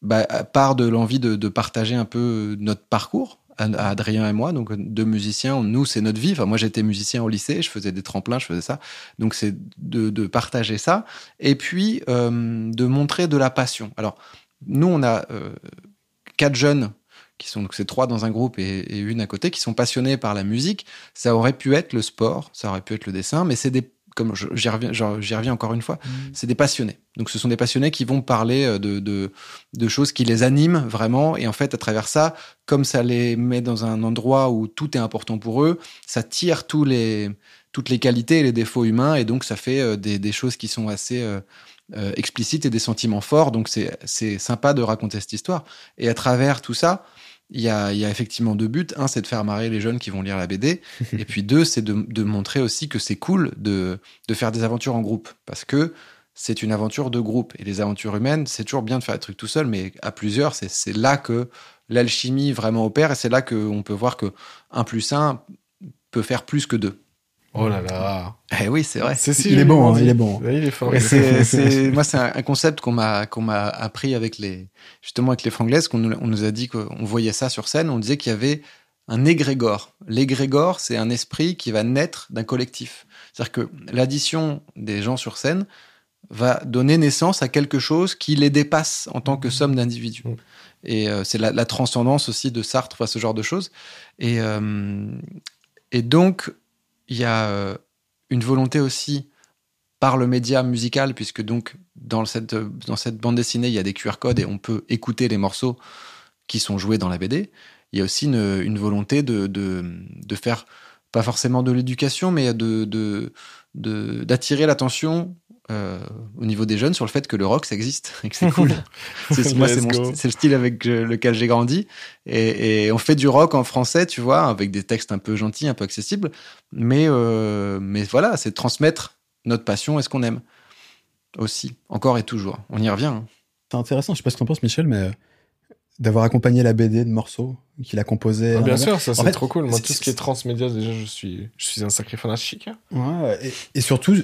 bah, part de l'envie de, partager un peu notre parcours Adrien et moi, donc deux musiciens. Nous, c'est notre vie. Enfin, moi, j'étais musicien au lycée, je faisais des tremplins, je faisais ça. Donc, c'est de, de, partager ça et puis euh, de montrer de la passion. Alors, nous, on a euh, quatre jeunes qui sont donc ces trois dans un groupe et, et, une à côté qui sont passionnés par la musique. Ça aurait pu être le sport, ça aurait pu être le dessin, mais c'est des comme j'y reviens, j'y reviens encore une fois, mmh. c'est des passionnés. Donc ce sont des passionnés qui vont parler euh, de, de, de, choses qui les animent vraiment. Et en fait, à travers ça, comme ça les met dans un endroit où tout est important pour eux, ça tire tous les, toutes les qualités et les défauts humains. Et donc ça fait euh, des, des choses qui sont assez euh, euh, explicites et des sentiments forts. Donc c'est sympa de raconter cette histoire. Et à travers tout ça, il y a, il y a effectivement deux buts. Un, c'est de faire marrer les jeunes qui vont lire la BD. et puis deux, c'est de, de montrer aussi que c'est cool de, de faire des aventures en groupe. Parce que c'est une aventure de groupe. Et les aventures humaines, c'est toujours bien de faire des trucs tout seul, mais à plusieurs, c'est là que l'alchimie vraiment opère. Et c'est là qu'on peut voir que 1 plus 1 peut faire plus que 2. Oh là là. Eh oui, c'est vrai. C'est si Il est bon, hein, dit. il est bon. Ouais, il est c'est, c'est- moi, c'est un, concept qu'on m'a, qu'on m'a appris avec les, justement avec les franglaises, qu'on nous, on nous a dit qu'on voyait ça sur scène. On disait qu'il y avait un égrégore. L'égrégore, c'est un esprit qui va naître d'un collectif. C'est-à-dire que l'addition des gens sur scène va donner naissance à quelque chose qui les dépasse en tant que somme d'individus. Mm. Et euh, c'est la, la transcendance aussi de Sartre, enfin, ce genre de choses. Et, euh, et donc, il y a euh, une volonté aussi par le média musical, puisque donc dans cette, bande dessinée, il y a des QR codes et on peut écouter les morceaux qui sont joués dans la BD. Il y a aussi une, volonté de, faire, pas forcément de l'éducation, mais de- d'attirer l'attention euh, au niveau des jeunes sur le fait que le rock, ça existe et que c'est cool. c'est, moi, c'est, le style avec lequel j'ai grandi. Et, et on fait du rock en français, tu vois, avec des textes un peu gentils, un peu accessibles. Mais, euh, mais voilà, c'est de transmettre notre passion et ce qu'on aime. Aussi, encore et toujours. On y revient. hein. C'est intéressant, je sais pas ce que t'en penses, Michel, mais euh, d'avoir accompagné la BD de morceaux qu'il a composé. Ah, bien sûr, ça En c'est fait, trop cool. Moi, c'est- tout ce qui est transmédia, déjà, je suis, je suis un sacré fanatique. hein. Ouais, et, et surtout,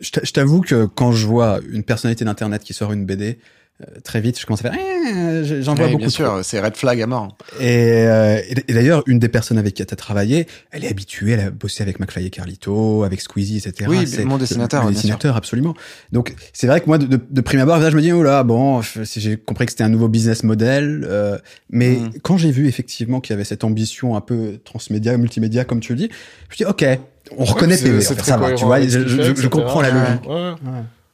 je t'a- je t'avoue que quand je vois une personnalité d'internet qui sort une BD, euh, très vite, je commence à faire, Eh, je- j'en vois Ouais, beaucoup bien sûr, c'est red flag à mort. Et, euh, et, d'ailleurs, une des personnes avec qui tu as travaillé, elle est habituée, elle a bossé avec McFly et Carlito, avec Squeezie, etc. Oui, C'est mon dessinateur, bien dessinateur, absolument. Donc, c'est vrai que moi, de, de, de prime abord, là, je me dis, oh là, bon, j'ai compris que c'était un nouveau business model. euh, mais Mm. quand j'ai vu effectivement qu'il y avait cette ambition un peu transmédia, multimédia, comme tu le dis, je me dis, ok, on reconnaît Ouais, PV, c'est- c'est en fait, très ça va, tu vois, je, comprends la logique. Ouais.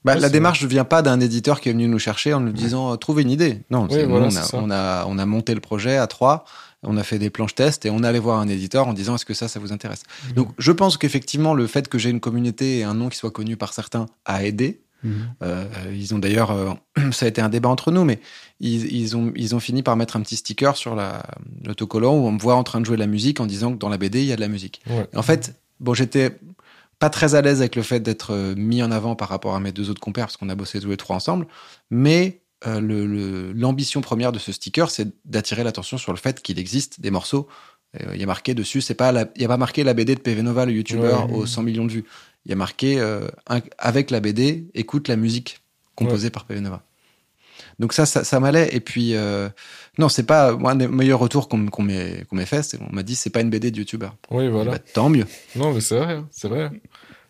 Bah, la démarche ne vient pas d'un éditeur qui est venu nous chercher en nous disant euh, trouver une idée. Non, c'est- nous, voilà, on, a, on, a, on a monté le projet à trois, on a fait des planches tests et on allait voir un éditeur en disant est-ce que ça, ça vous intéresse? Mhm. Donc je pense qu'effectivement, le fait que j'ai une communauté et un nom qui soit connu par certains a aidé. Mhm. Euh, ils ont d'ailleurs, euh, ça a été un débat entre nous, mais ils, ils, ont, ils ont fini par mettre un petit sticker sur la- l'autocollant où on me voit en train de jouer de la musique en disant que dans la BD, il y a de la musique. Ouais. En fait, bon, j'étais pas très à l'aise avec le fait d'être euh, mis en avant par rapport à mes deux autres compères, parce qu'on a bossé tous les trois ensemble, mais euh, l'ambition première de ce sticker, c'est d'attirer l'attention sur le fait qu'il existe des morceaux. Euh, Il y a marqué dessus, c'est pas il y a pas marqué la BD de PV Nova, le youtubeur Ouais. aux 100 millions de vues. Il y a marqué euh, un- avec la BD, écoute la musique composée par PV Nova. Donc ça, ça, ça m'allait. Et puis, euh, non, c'est pas moi un des meilleurs retours qu'on qu'on m'ait qu'on m'ait fait. c'est- On m'a dit c'est pas une BD de youtubeur. Oui, voilà. Bah, tant mieux. Non, mais c'est vrai, hein, c'est vrai.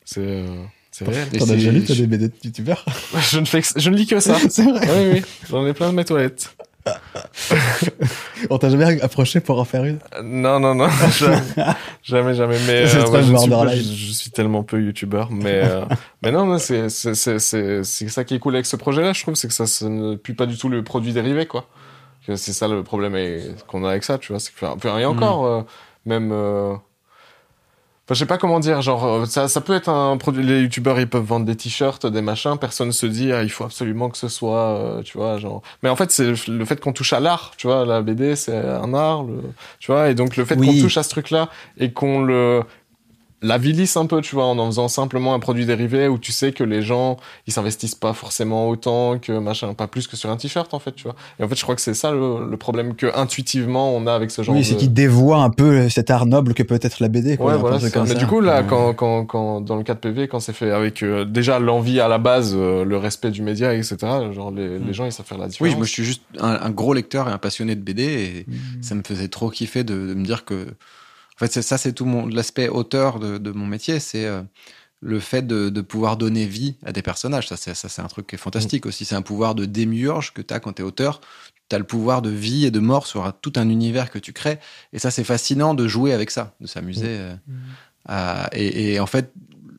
C'est, euh, c'est réel. T'en as déjà lu, t'as des BD de youtubeurs je ne fais, que- je ne lis que ça. C'est vrai. oui, oui. J'en ai plein de mes toilettes. On t'a jamais approché pour en faire une? Non, non, non. jamais, jamais, jamais. Mais euh, trop ouais, je, suis, pas- je, je suis tellement peu youtubeur. Mais, euh, mais non, non, c'est, c'est, c'est, c'est, c'est ça qui est cool avec ce projet-là, je trouve, c'est que ça, ça ne pue pas du tout le produit dérivé, quoi. C'est ça le problème qu'on a avec ça, tu vois. C'est que, enfin, et encore, euh, même, euh, Enfin, je sais pas comment dire, genre, euh, ça, ça peut être un produit, les youtubeurs, ils peuvent vendre des t-shirts, des machins, personne se dit, ah, il faut absolument que ce soit, euh, tu vois, genre. Mais en fait, c'est le fait qu'on touche à l'art, tu vois, la BD, c'est un art, le, tu vois, et donc le fait Oui. qu'on touche à ce truc-là et qu'on le, l'avilisse un peu, tu vois, en en faisant simplement un produit dérivé où tu sais que les gens, ils s'investissent pas forcément autant que machin, pas plus que sur un t-shirt, en fait, tu vois. Et en fait, je crois que c'est ça le, le problème que intuitivement on a avec ce genre Oui, de... c'est qu'il dévoie un peu cet art noble que peut être la BD. Quoi, Ouais, voilà. ça. Mais ça. du coup, là, Ouais. quand, quand, quand, dans le cas de PV, quand c'est fait avec euh, déjà l'envie à la base, euh, le respect du média, etc., genre les, les gens, ils savent faire la différence. Oui, moi je suis juste un, un gros lecteur et un passionné de BD et Mm. ça me faisait trop kiffer de, de me dire que. En fait, c'est- ça, c'est tout mon l'aspect auteur de, de mon métier, c'est euh, le fait de, de pouvoir donner vie à des personnages. Ça, c'est un truc qui est fantastique aussi. C'est un pouvoir de démiurge que tu as quand tu es auteur. Tu as le pouvoir de vie et de mort sur tout un univers que tu crées. Et ça, c'est fascinant de jouer avec ça, de s'amuser. euh, à- et, et en fait,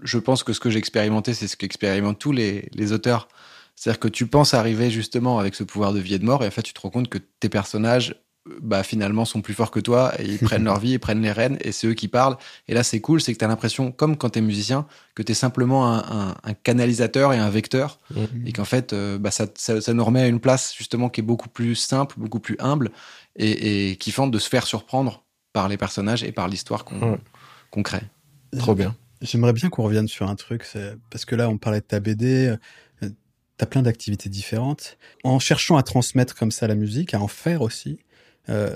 je pense que ce que j'ai expérimenté, c'est ce qu'expérimentent tous les, les auteurs. C'est-à-dire que tu penses arriver justement avec ce pouvoir de vie et de mort, et en fait, tu te rends compte que tes personnages bah finalement sont plus forts que toi et ils prennent leur vie, ils prennent les rênes et c'est eux qui parlent. Et là, c'est cool, c'est que tu as l'impression, comme quand tu es musicien, que tu es simplement un, un, canalisateur et un vecteur et qu'en fait, euh, bah, ça, ça, ça, nous remet à une place justement qui est beaucoup plus simple, beaucoup plus humble et, et qui fente de se faire surprendre par les personnages et par l'histoire qu'on crée. Trop bien. J'aimerais bien qu'on revienne sur un truc, parce que là, on parlait de ta BD, euh, t'as plein d'activités différentes. En cherchant à transmettre comme ça la musique, à en faire aussi, euh,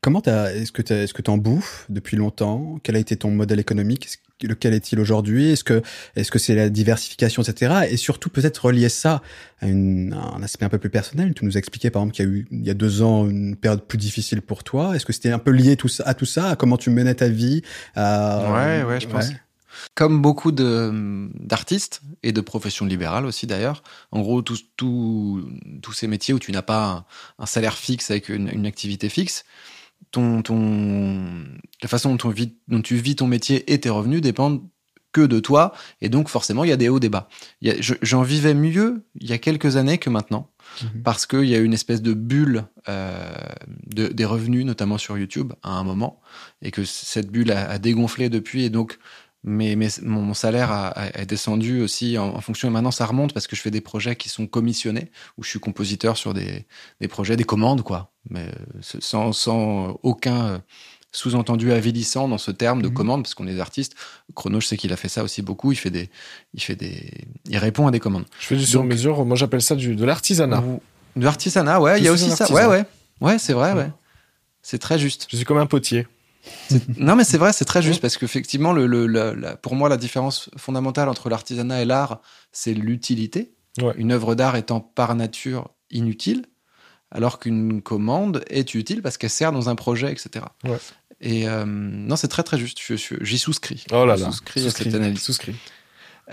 comment est-ce que t'as, est-ce que t'en bouffes depuis longtemps? Quel a été ton modèle économique? Lequel est-il aujourd'hui? Est-ce que, est-ce que c'est la diversification, etc. Et surtout peut-être relier ça à, une, un aspect un peu plus personnel. Tu nous expliquais par exemple qu'il y a eu il y a deux ans une période plus difficile pour toi. Est-ce que c'était un peu lié tout ça, à tout ça, à comment tu menais ta vie? Ouais, ouais, je pense. Comme beaucoup d'artistes et de professions libérales aussi d'ailleurs, en gros tous tous ces métiers où tu n'as pas un, salaire fixe avec une, une activité fixe, ton, ton, la façon dont, dont, tu vis ton métier et tes revenus dépendent que de toi. Et donc, forcément, il y a des hauts, des bas. J'en vivais mieux il y a quelques années que maintenant. Mhm. Parce qu'il y a une espèce de bulle euh, de, des revenus, notamment sur YouTube, à un moment, et que cette bulle a, a dégonflé depuis. Et donc, mais, mais mon, salaire a, a, descendu aussi en, en, fonction. Et maintenant, ça remonte parce que je fais des projets qui sont commissionnés, où je suis compositeur sur des, des projets, des commandes, quoi. Mais euh, sans, sans aucun euh, sous-entendu avilissant dans ce terme de mmh. commande, parce qu'on est artistes. Chrono, je sais qu'il a fait ça aussi beaucoup. Il fait des, il fait des, il répond à des commandes. Je fais du sur-mesure. Moi, j'appelle ça du, de l'artisanat. De l'artisanat, ouais. Il y a aussi ça. Ouais, ouais. Ouais, c'est vrai, ouais. C'est très juste. Je suis comme un potier. non, mais c'est vrai, c'est très juste parce qu'effectivement, le, le, pour moi, la différence fondamentale entre l'artisanat et l'art, c'est l'utilité. Une œuvre d'art étant par nature inutile, alors qu'une commande est utile parce qu'elle sert dans un projet, etc. Et euh, non, c'est très très juste. J'y souscris. Oh là là. Souscris à cette analyse. Souscris.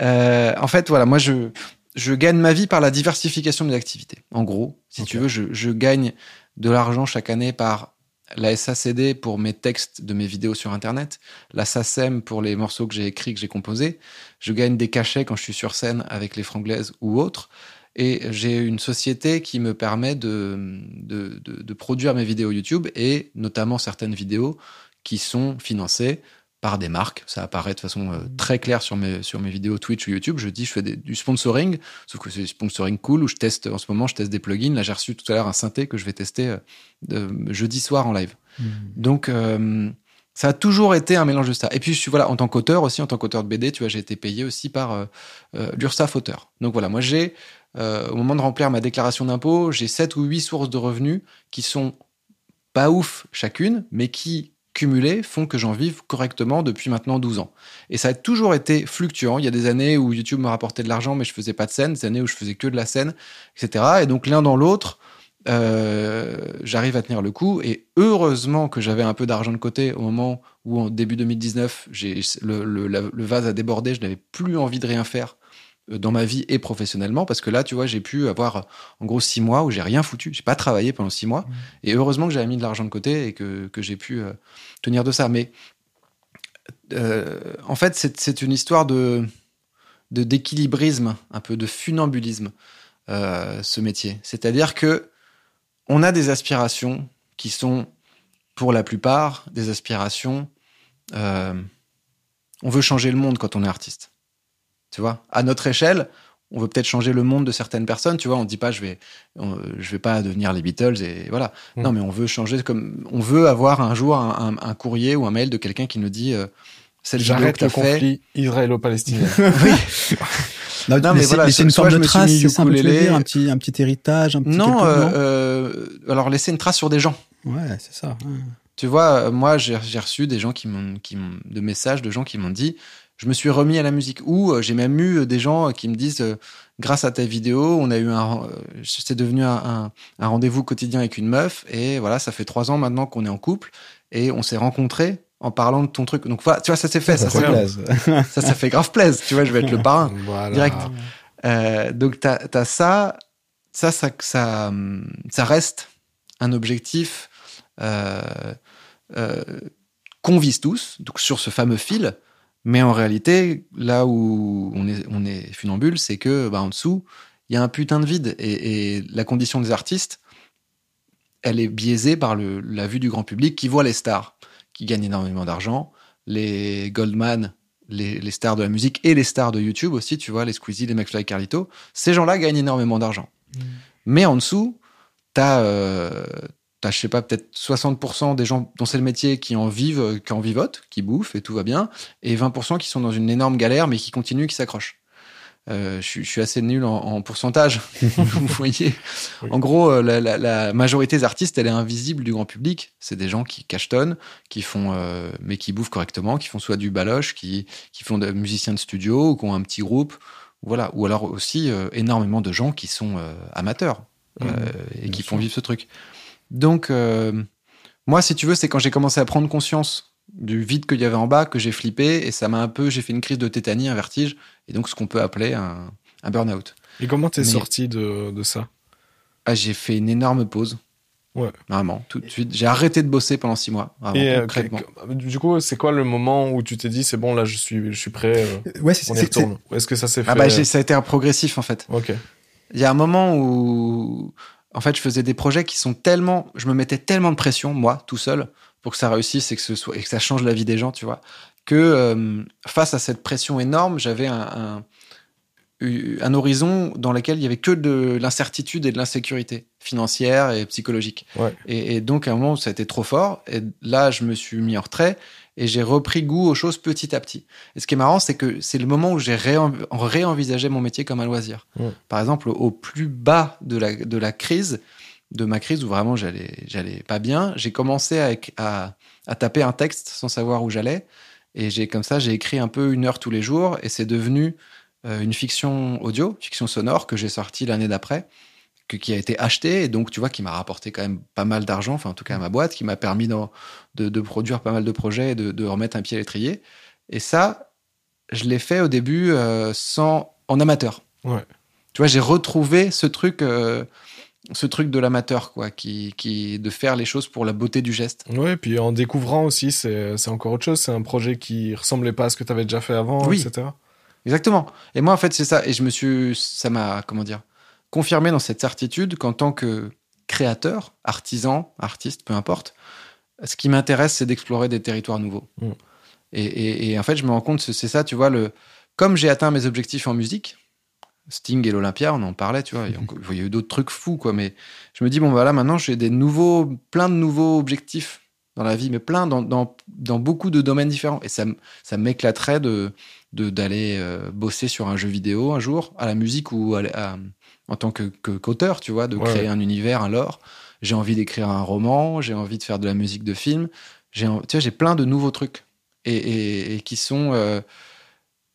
Euh, en fait, voilà, moi je je gagne ma vie par la diversification des activités. En gros, si tu veux, je, je gagne de l'argent chaque année par la SACD pour mes textes de mes vidéos sur Internet, la SACEM pour les morceaux que j'ai écrits, que j'ai composés. Je gagne des cachets quand je suis sur scène avec les franglaises ou autres. Et j'ai une société qui me permet de, de, de, de, produire mes vidéos YouTube et notamment certaines vidéos qui sont financées par des marques. Ça apparaît de façon euh, très claire sur mes, sur mes vidéos Twitch ou YouTube. Je dis, je fais du sponsoring, sauf que c'est du sponsoring cool où je teste, en ce moment, je teste des plugins. Là, j'ai reçu tout à l'heure un synthé que je vais tester euh, jeudi soir en live. Mmh. Donc, euh, ça a toujours été un mélange de ça. Et puis, je suis, voilà, en tant qu'auteur aussi, en tant qu'auteur de BD, tu vois, j'ai été payé aussi par l'URSSAF auteur. Donc voilà, moi, j'ai, au moment de remplir ma déclaration d'impôt, j'ai sept ou huit sources de revenus qui sont pas ouf chacune, mais qui cumulés font que j'en vive correctement depuis maintenant 12 ans. Et ça a toujours été fluctuant. Il y a des années où YouTube me rapportait de l'argent, mais je faisais pas de scène, des années où je faisais que de la scène, etc. Et donc l'un dans l'autre, euh, j'arrive à tenir le coup. Et heureusement que j'avais un peu d'argent de côté au moment où, en début 2019, j'ai le, le, vase a débordé, je n'avais plus envie de rien faire dans ma vie et professionnellement parce que là tu vois j'ai pu avoir en gros six mois où j'ai rien foutu. J'ai pas travaillé pendant six mois. Mmh. et heureusement que j'avais mis de l'argent de côté et que, que j'ai pu euh, tenir de ça. Mais euh, en fait c'est une histoire de d'équilibrisme un peu de funambulisme euh, ce métier. C'est à dire que on a des aspirations qui sont pour la plupart des aspirations euh, on veut changer le monde quand on est artiste tu vois, à notre échelle, on veut peut-être changer le monde de certaines personnes, tu vois. On dit pas, je vais, je vais pas devenir les Beatles et voilà. Mm. Non, mais on veut changer comme, on veut avoir un jour un, un, un courrier ou un mail de quelqu'un qui nous dit, euh, j'arrête le conflit israélo-palestinien. oui. Non, non mais voilà, laisser une sorte de trace, c'est ça, dire, un petit, un petit héritage, un petit. Non, euh, euh, alors laisser une trace sur des gens. Ouais, c'est ça. Tu vois, moi, j'ai reçu des gens qui m'ont, qui m'ont, de messages de gens qui m'ont dit, je me suis remis à la musique. Ou euh, j'ai même eu euh, des gens qui me disent, euh, grâce à ta vidéo, on a eu un, c'est devenu un, un, rendez-vous quotidien avec une meuf. Et voilà, ça fait trois ans maintenant qu'on est en couple et on s'est rencontrés en parlant de ton truc. Donc voilà, tu vois, ça s'est fait. Ça, ça, ça, ça, ça fait grave plaise. Tu vois, je vais être le parrain voilà. direct. Euh, donc t'as as ça, ça, ça, ça, ça reste un objectif euh, euh, qu'on vise tous. Donc sur ce fameux fil mais en réalité, là où on est, on est funambule, c'est que bah, en dessous, il y a un putain de vide. Et, et, la condition des artistes, elle est biaisée par le, la vue du grand public qui voit les stars, qui gagnent énormément d'argent, les Goldman, les, les stars de la musique et les stars de YouTube aussi, tu vois, les Squeezie, les McFly, Carlito. Ces gens-là gagnent énormément d'argent. Mais en dessous, t'as, euh, t'as, je sais pas, peut-être 60% des gens dont c'est le métier qui en vivent, euh, qui en vivotent, qui bouffent et tout va bien, et 20% qui sont dans une énorme galère mais qui continuent, qui s'accrochent. Euh, je, suis- je suis assez nul en, en pourcentage, vous voyez. Oui. En gros, euh, la, la- la majorité des artistes, elle est invisible du grand public. C'est des gens qui cachetonnent, qui font, euh, mais qui bouffent correctement, qui font soit du baloche, qui, qui font des musiciens de studio ou qui ont un petit groupe, voilà. Ou alors aussi euh, énormément de gens qui sont amateurs Mhm, et qui sûr. font vivre ce truc. Donc, euh, moi, si tu veux, c'est quand j'ai commencé à prendre conscience du vide qu'il y avait en bas que j'ai flippé et ça m'a un peu, j'ai fait une crise de tétanie, un vertige et donc ce qu'on peut appeler un, un burn-out. Et comment t'es Mais- sorti de, de ça? Ah, j'ai fait une énorme pause. Ouais. Vraiment, tout de suite. J'ai arrêté de bosser pendant six mois. Vraiment, Et euh, concrètement. du coup, c'est quoi le moment où tu t'es dit c'est bon là, je suis, je suis prêt, euh, Ouais, c'est on y c'est- retourne? Ou Est-ce que ça s'est fait Ah bah, j'ai- ça a été un progressif en fait. Ok. Il y a un moment où, en fait, je faisais des projets qui sont tellement, je me mettais tellement de pression, moi, tout seul, pour que ça réussisse et que ce soit, et que ça change la vie des gens, tu vois, que euh, face à cette pression énorme, j'avais un, un horizon dans lequel il y avait que de l'incertitude et de l'insécurité financière et psychologique. Ouais. Et, et donc, à un moment, ça a été trop fort. Et là, je me suis mis en retrait et j'ai repris goût aux choses petit à petit. Et ce qui est marrant, c'est que c'est le moment où j'ai réen- réenvisagé mon métier comme un loisir. Par exemple, au plus bas de la, de la crise, de ma crise où vraiment j'allais, j'allais pas bien, j'ai commencé à, éc- à, à taper un texte sans savoir où j'allais. Et j'ai comme ça, j'ai écrit un peu une heure tous les jours et c'est devenu euh, une fiction audio, fiction sonore que j'ai sortie l'année d'après, que, qui a été achetée et donc tu vois qui m'a rapporté quand même pas mal d'argent, enfin en tout cas à ma boîte, qui m'a permis de, de produire pas mal de projets et de, de remettre un pied à l'étrier. Et ça, je l'ai fait au début euh, sans en amateur. Ouais. Tu vois, j'ai retrouvé ce truc, euh, ce truc de l'amateur, quoi, qui, qui de faire les choses pour la beauté du geste. Ouais, puis en découvrant aussi, c'est c'est encore autre chose. C'est un projet qui ressemblait pas à ce que tu avais déjà fait avant, Oui. etc. Exactement. Et moi, en fait, c'est ça. Et je me suis, ça m'a, comment dire, confirmé dans cette certitude qu'en tant que créateur, artisan, artiste, peu importe, ce qui m'intéresse, c'est d'explorer des territoires nouveaux. Mm. Et, et- et en fait, je me rends compte, c'est ça, tu vois, le, comme j'ai atteint mes objectifs en musique, Sting et l'Olympia, on en parlait, tu vois, il y a encore- il y a eu d'autres trucs fous, quoi, mais je me dis, bon, voilà, maintenant, j'ai des nouveaux, plein de nouveaux objectifs dans la vie, mais plein dans, dans, dans beaucoup de domaines différents. Et ça, ça m'éclaterait de, de- d'aller euh, bosser sur un jeu vidéo un jour, à la musique ou à, à- en tant que, que- qu'auteur, tu vois, de Ouais, créer un univers, un lore. J'ai envie d'écrire un roman, j'ai envie de faire de la musique de film. J'ai, tu vois, j'ai plein de nouveaux trucs et, et- et qui sont euh,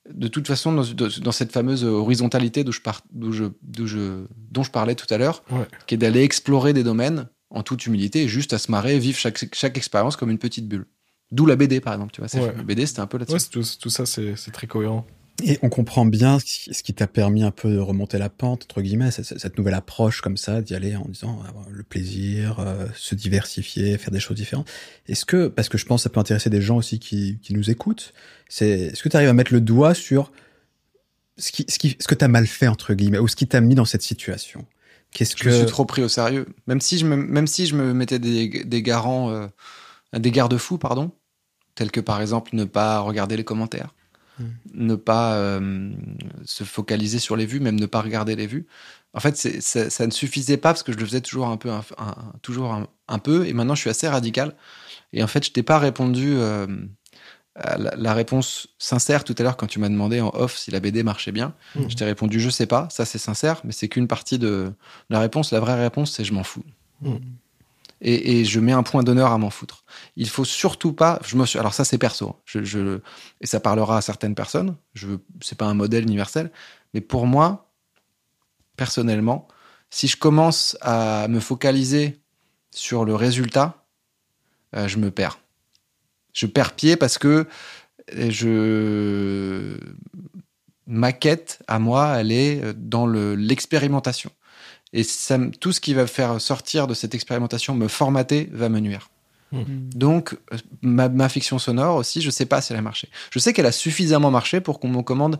de toute façon dans, cette fameuse horizontalité d'où je, par- je, je, dont je parlais tout à l'heure, Ouais. qui est d'aller explorer des domaines en toute humilité et juste à se marrer, vivre chaque, chaque expérience comme une petite bulle. D'où la BD, par exemple. Tu vois, Ouais. la BD, c'était un peu là-dessus. Ouais, tout, tout ça, c'est très cohérent. Et on comprend bien ce qui, t'a permis un peu de remonter la pente, entre guillemets, cette, nouvelle approche comme ça, d'y aller en disant avoir le plaisir, euh, se diversifier, faire des choses différentes. Est-ce que, parce que je pense que ça peut intéresser des gens aussi qui, qui nous écoutent, c'est, est-ce que tu arrives à mettre le doigt sur ce, qui, ce, qui, ce que tu as mal fait, entre guillemets, ou ce qui t'a mis dans cette situation? Qu'est-ce Je que... me suis trop pris au sérieux. Même si je me, même si je me mettais des, des garants, euh, des garde-fous, pardon, tels que par exemple ne pas regarder les commentaires, Mm. ne pas euh, se focaliser sur les vues, même ne pas regarder les vues. En fait, ça, ça ne suffisait pas parce que je le faisais toujours un peu, un, un- toujours un, un peu. Et maintenant, je suis assez radical. Et en fait, je t'ai pas répondu euh, à la, la réponse sincère tout à l'heure quand tu m'as demandé en off si la BD marchait bien. Mhm. Je t'ai répondu je sais pas. Ça, c'est sincère, mais c'est qu'une partie de la réponse. La vraie réponse, c'est je m'en fous. Et, et je mets un point d'honneur à m'en foutre. Il faut surtout pas. Me alors ça c'est perso. hein. Et ça parlera à certaines personnes. Je c'est pas un modèle universel, mais pour moi, personnellement, si je commence à me focaliser sur le résultat, euh, je me perds. Je perds pied parce que ma quête à moi, elle est dans le- l'expérimentation. Et me- tout ce qui va faire sortir de cette expérimentation, me formater, va me nuire. Donc, euh, ma, ma fiction sonore aussi, je sais pas si elle a marché. Je sais qu'elle a suffisamment marché pour qu'on me commande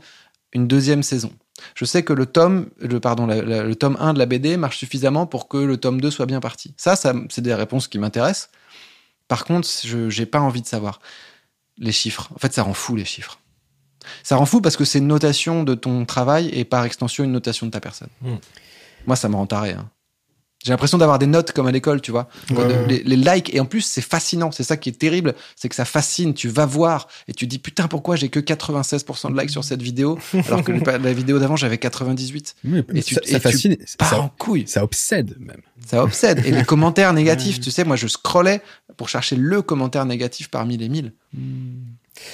une deuxième saison. Je sais que le tome, le, pardon, la- la- le tome 1 de la BD marche suffisamment pour que le tome 2 soit bien parti. Ça, ça c'est des réponses qui m'intéressent. Par contre, je j'ai pas envie de savoir les chiffres. En fait, ça rend fou les chiffres. Ça rend fou parce que c'est une notation de ton travail et par extension une notation de ta personne. Mm. Moi, ça me rend taré. hein. J'ai l'impression d'avoir des notes comme à l'école, tu vois. Ouais, les, les likes, et en plus, c'est fascinant. C'est ça qui est terrible, c'est que ça fascine. Tu vas voir et tu dis putain, pourquoi j'ai que 96% de likes sur cette vidéo alors que la vidéo d'avant j'avais 98. Oui, Et tu- ça, et ça tu fascine, Pars ça, en couille. ça obsède même. Ça obsède. Et les commentaires négatifs, tu sais, moi je scrollais pour chercher le commentaire négatif parmi les 1000.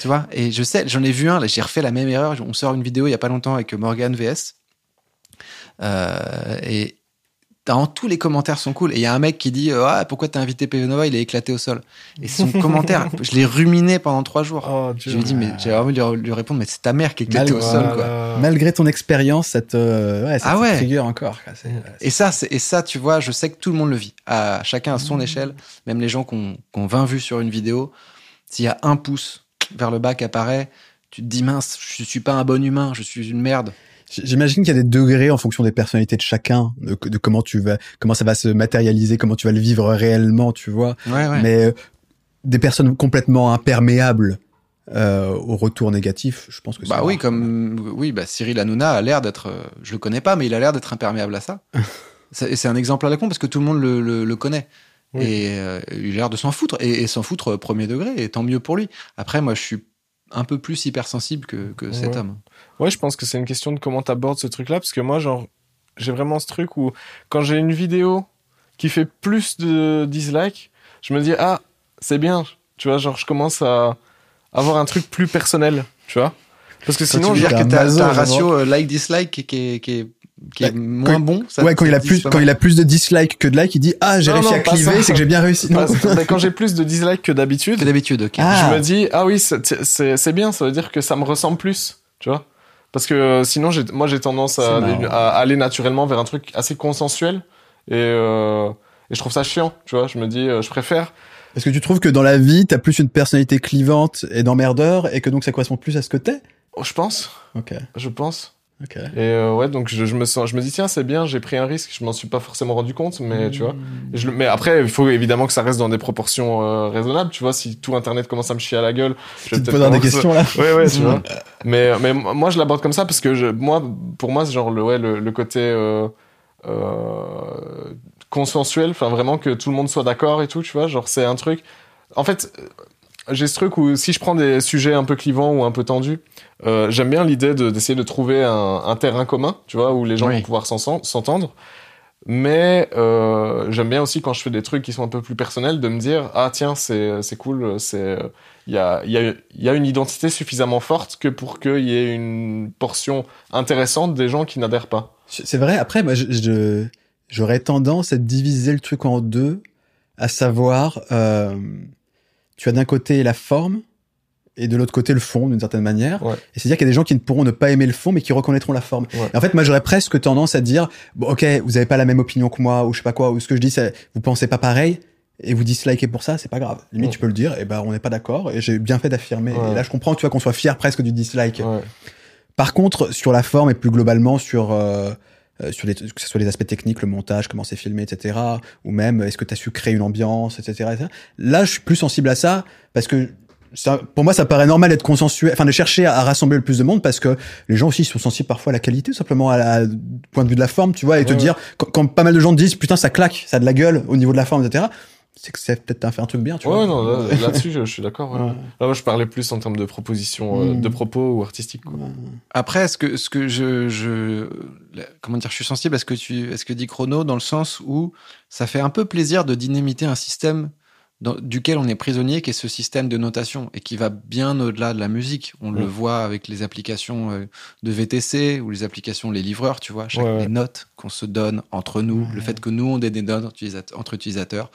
Tu vois Et je sais, j'en ai vu un, j'ai refait la même erreur. On sort une vidéo il y a pas longtemps avec Morgan VS. Euh, et dans tous les commentaires sont cool. Et il y a un mec qui dit ah, Pourquoi t'as invité PV Nova? Il est éclaté au sol. Et son commentaire, je l'ai ruminé pendant trois jours. Oh, Je lui ai dit, mais j'ai envie de lui, lui répondre, mais c'est ta mère qui est éclatée Mal- au sol, quoi. Malgré ton expérience, cette, euh, ouais, ça Ah trigger encore. quoi. Et ça, c'est- et ça, tu vois, je sais que tout le monde le vit. À chacun à son échelle, même les gens qui ont, ont 20 vues sur une vidéo, s'il y a un pouce vers le bas qui apparaît, tu te dis mince, je suis pas un bon humain, je suis une merde. J'imagine qu'il y a des degrés en fonction des personnalités de chacun, de, de comment tu vas, comment ça va se matérialiser, comment tu vas le vivre réellement, tu vois. Ouais, ouais. Mais euh, des personnes complètement imperméables euh, au retour négatif, je pense que bah oui, comme oui, bah Cyril Hanouna a l'air d'être, euh, je le connais pas, mais il a l'air d'être imperméable à ça. C'est un exemple à la con parce que tout le monde le, le, le connaît. Oui. Et euh, il a l'air de s'en foutre et, et s'en foutre premier degré. Et tant mieux pour lui. Après, moi, je suis un peu plus hypersensible que, que cet Ouais. homme. Ouais, je pense que c'est une question de comment t'abordes ce truc-là, parce que moi, genre, j'ai vraiment ce truc où quand j'ai une vidéo qui fait plus de dislikes, je me dis ah c'est bien, tu vois, genre je commence à avoir un truc plus personnel, tu vois, parce que Sinon, tu veux je- dire que t'as un ratio euh, like-dislike qui, qui est, qui est, qui est Bah, moins quand- bon. ça- ouais, quand ça il a plus, quand il a plus de dislikes que de likes, il dit ah j'ai réussi non, à cliver, c'est que j'ai bien réussi. Non. Mais quand j'ai plus de dislikes que d'habitude, d'habitude. ok. Ah. je me dis ah oui c'est bien, ça veut dire que ça me ressemble plus, tu vois, parce que euh, sinon moi j'ai tendance à aller, marrant. à aller naturellement vers un truc assez consensuel et euh, et je trouve ça chiant, tu vois, je me dis euh, je préfère Parce que tu trouves que dans la vie, t'as plus une personnalité clivante et d'emmerdeur et que donc ça correspond plus à ce que t'es? Oh, je pense, Ok, je pense. Et euh, ouais, donc je, je me sens, je me dis tiens c'est bien, j'ai pris un risque, je m'en suis pas forcément rendu compte, mais tu vois. Je mais après, il faut évidemment que ça reste dans des proportions euh, raisonnables, tu vois. Si tout Internet commence à me chier à la gueule, je vais peut-être des questions là. Ouais, ouais, tu vois. Mais, mais moi, je l'aborde comme ça parce que je, moi, pour moi, c'est genre le, ouais, le, le côté euh, consensuel, enfin vraiment que tout le monde soit d'accord et tout, tu vois. Genre, c'est un truc. En fait, j'ai ce truc où si je prends des sujets un peu clivants ou un peu tendus, euh, j'aime bien l'idée de- d'essayer de trouver un, un terrain commun, tu vois, où les gens Oui. vont pouvoir s'en- s'entendre. Mais euh, j'aime bien aussi quand je fais des trucs qui sont un peu plus personnels de me dire ah tiens c'est c'est cool c'est il y a il y a il y a une identité suffisamment forte que pour qu'il y ait une portion intéressante des gens qui n'adhèrent pas. C'est vrai. Après, je- je- j'aurais tendance à diviser le truc en deux, à savoir, euh, tu as d'un côté la forme et de l'autre côté le fond, d'une certaine manière. Ouais. Et c'est-à-dire qu'il y a des gens qui ne pourront ne pas aimer le fond, mais qui reconnaîtront la forme. Ouais. Et en fait, moi, j'aurais presque tendance à dire, bon, ok, vous avez pas la même opinion que moi, ou je sais pas quoi, ou ce que je dis, c'est, vous pensez pas pareil. Et vous dislikez pour ça, c'est pas grave. Limite, Ouais. tu peux le dire, et ben, on n'est pas d'accord, et j'ai bien fait d'affirmer. Et là, je comprends, tu vois, qu'on soit fier presque du dislike. Par contre, sur la forme et plus globalement sur euh, euh, sur les, que ce soit les aspects techniques, le montage, comment c'est filmé, etc. Ou même est-ce que tu as su créer une ambiance, etc., etc. Là, je suis plus sensible à ça parce que ça, pour moi, ça paraît normal d'être consensuel, enfin de chercher à, à rassembler le plus de monde parce que les gens aussi sont sensibles parfois à la qualité, simplement à la point de vue de la forme, tu vois, et te Ouais, dire quand, quand pas mal de gens te disent putain ça claque, ça a de la gueule au niveau de la forme, etc. C'est que c'est peut-être un fait un truc bien, tu Ouais, vois. non, là- là-dessus, je, je suis d'accord. ouais. Ouais. Là, moi, je parlais plus en termes de propositions, euh, Mm. de propos ou artistiques. Quoi. Après, ce que, ce que je, comment dire, je suis sensible à ce que tu, à ce que dit Chrono dans le sens où ça fait un peu plaisir de dynamiter un système dans- duquel on est prisonnier, qui est ce système de notation et qui va bien au-delà de la musique. On le voit avec les applications euh, de VTC ou les applications les livreurs, tu vois, chaque, Ouais, ouais. les notes qu'on se donne entre nous, le fait que nous on ait des notes entre utilisateurs.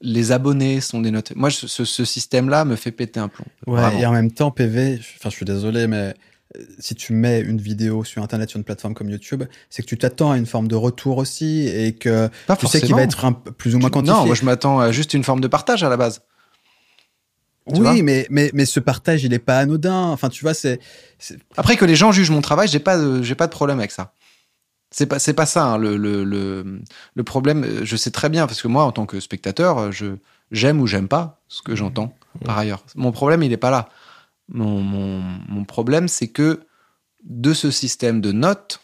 Les abonnés sont des notes. Moi, je- ce, ce système-là me fait péter un plomb. Ouais, Vraiment. et en même temps, PV, enfin, je suis désolé, mais euh, si tu mets une vidéo sur Internet, sur une plateforme comme YouTube, c'est que tu t'attends à une forme de retour aussi et que Pas tu sais qu'il va être un plus ou moins quantifié. Non, moi je m'attends à juste une forme de partage à la base. Tu Oui, mais, mais, mais ce partage, il est pas anodin. Enfin, tu vois, c'est. Après que les gens jugent mon travail, j'ai pas j'ai pas de problème avec ça. C'est pas, c'est pas ça hein, le, le, le, le problème. euh, Je sais très bien parce que moi, en tant que spectateur, euh, je j'aime ou j'aime pas ce que j'entends. Par ailleurs, mon problème, il est pas là. Mon, mon, mon problème, c'est que de ce système de notes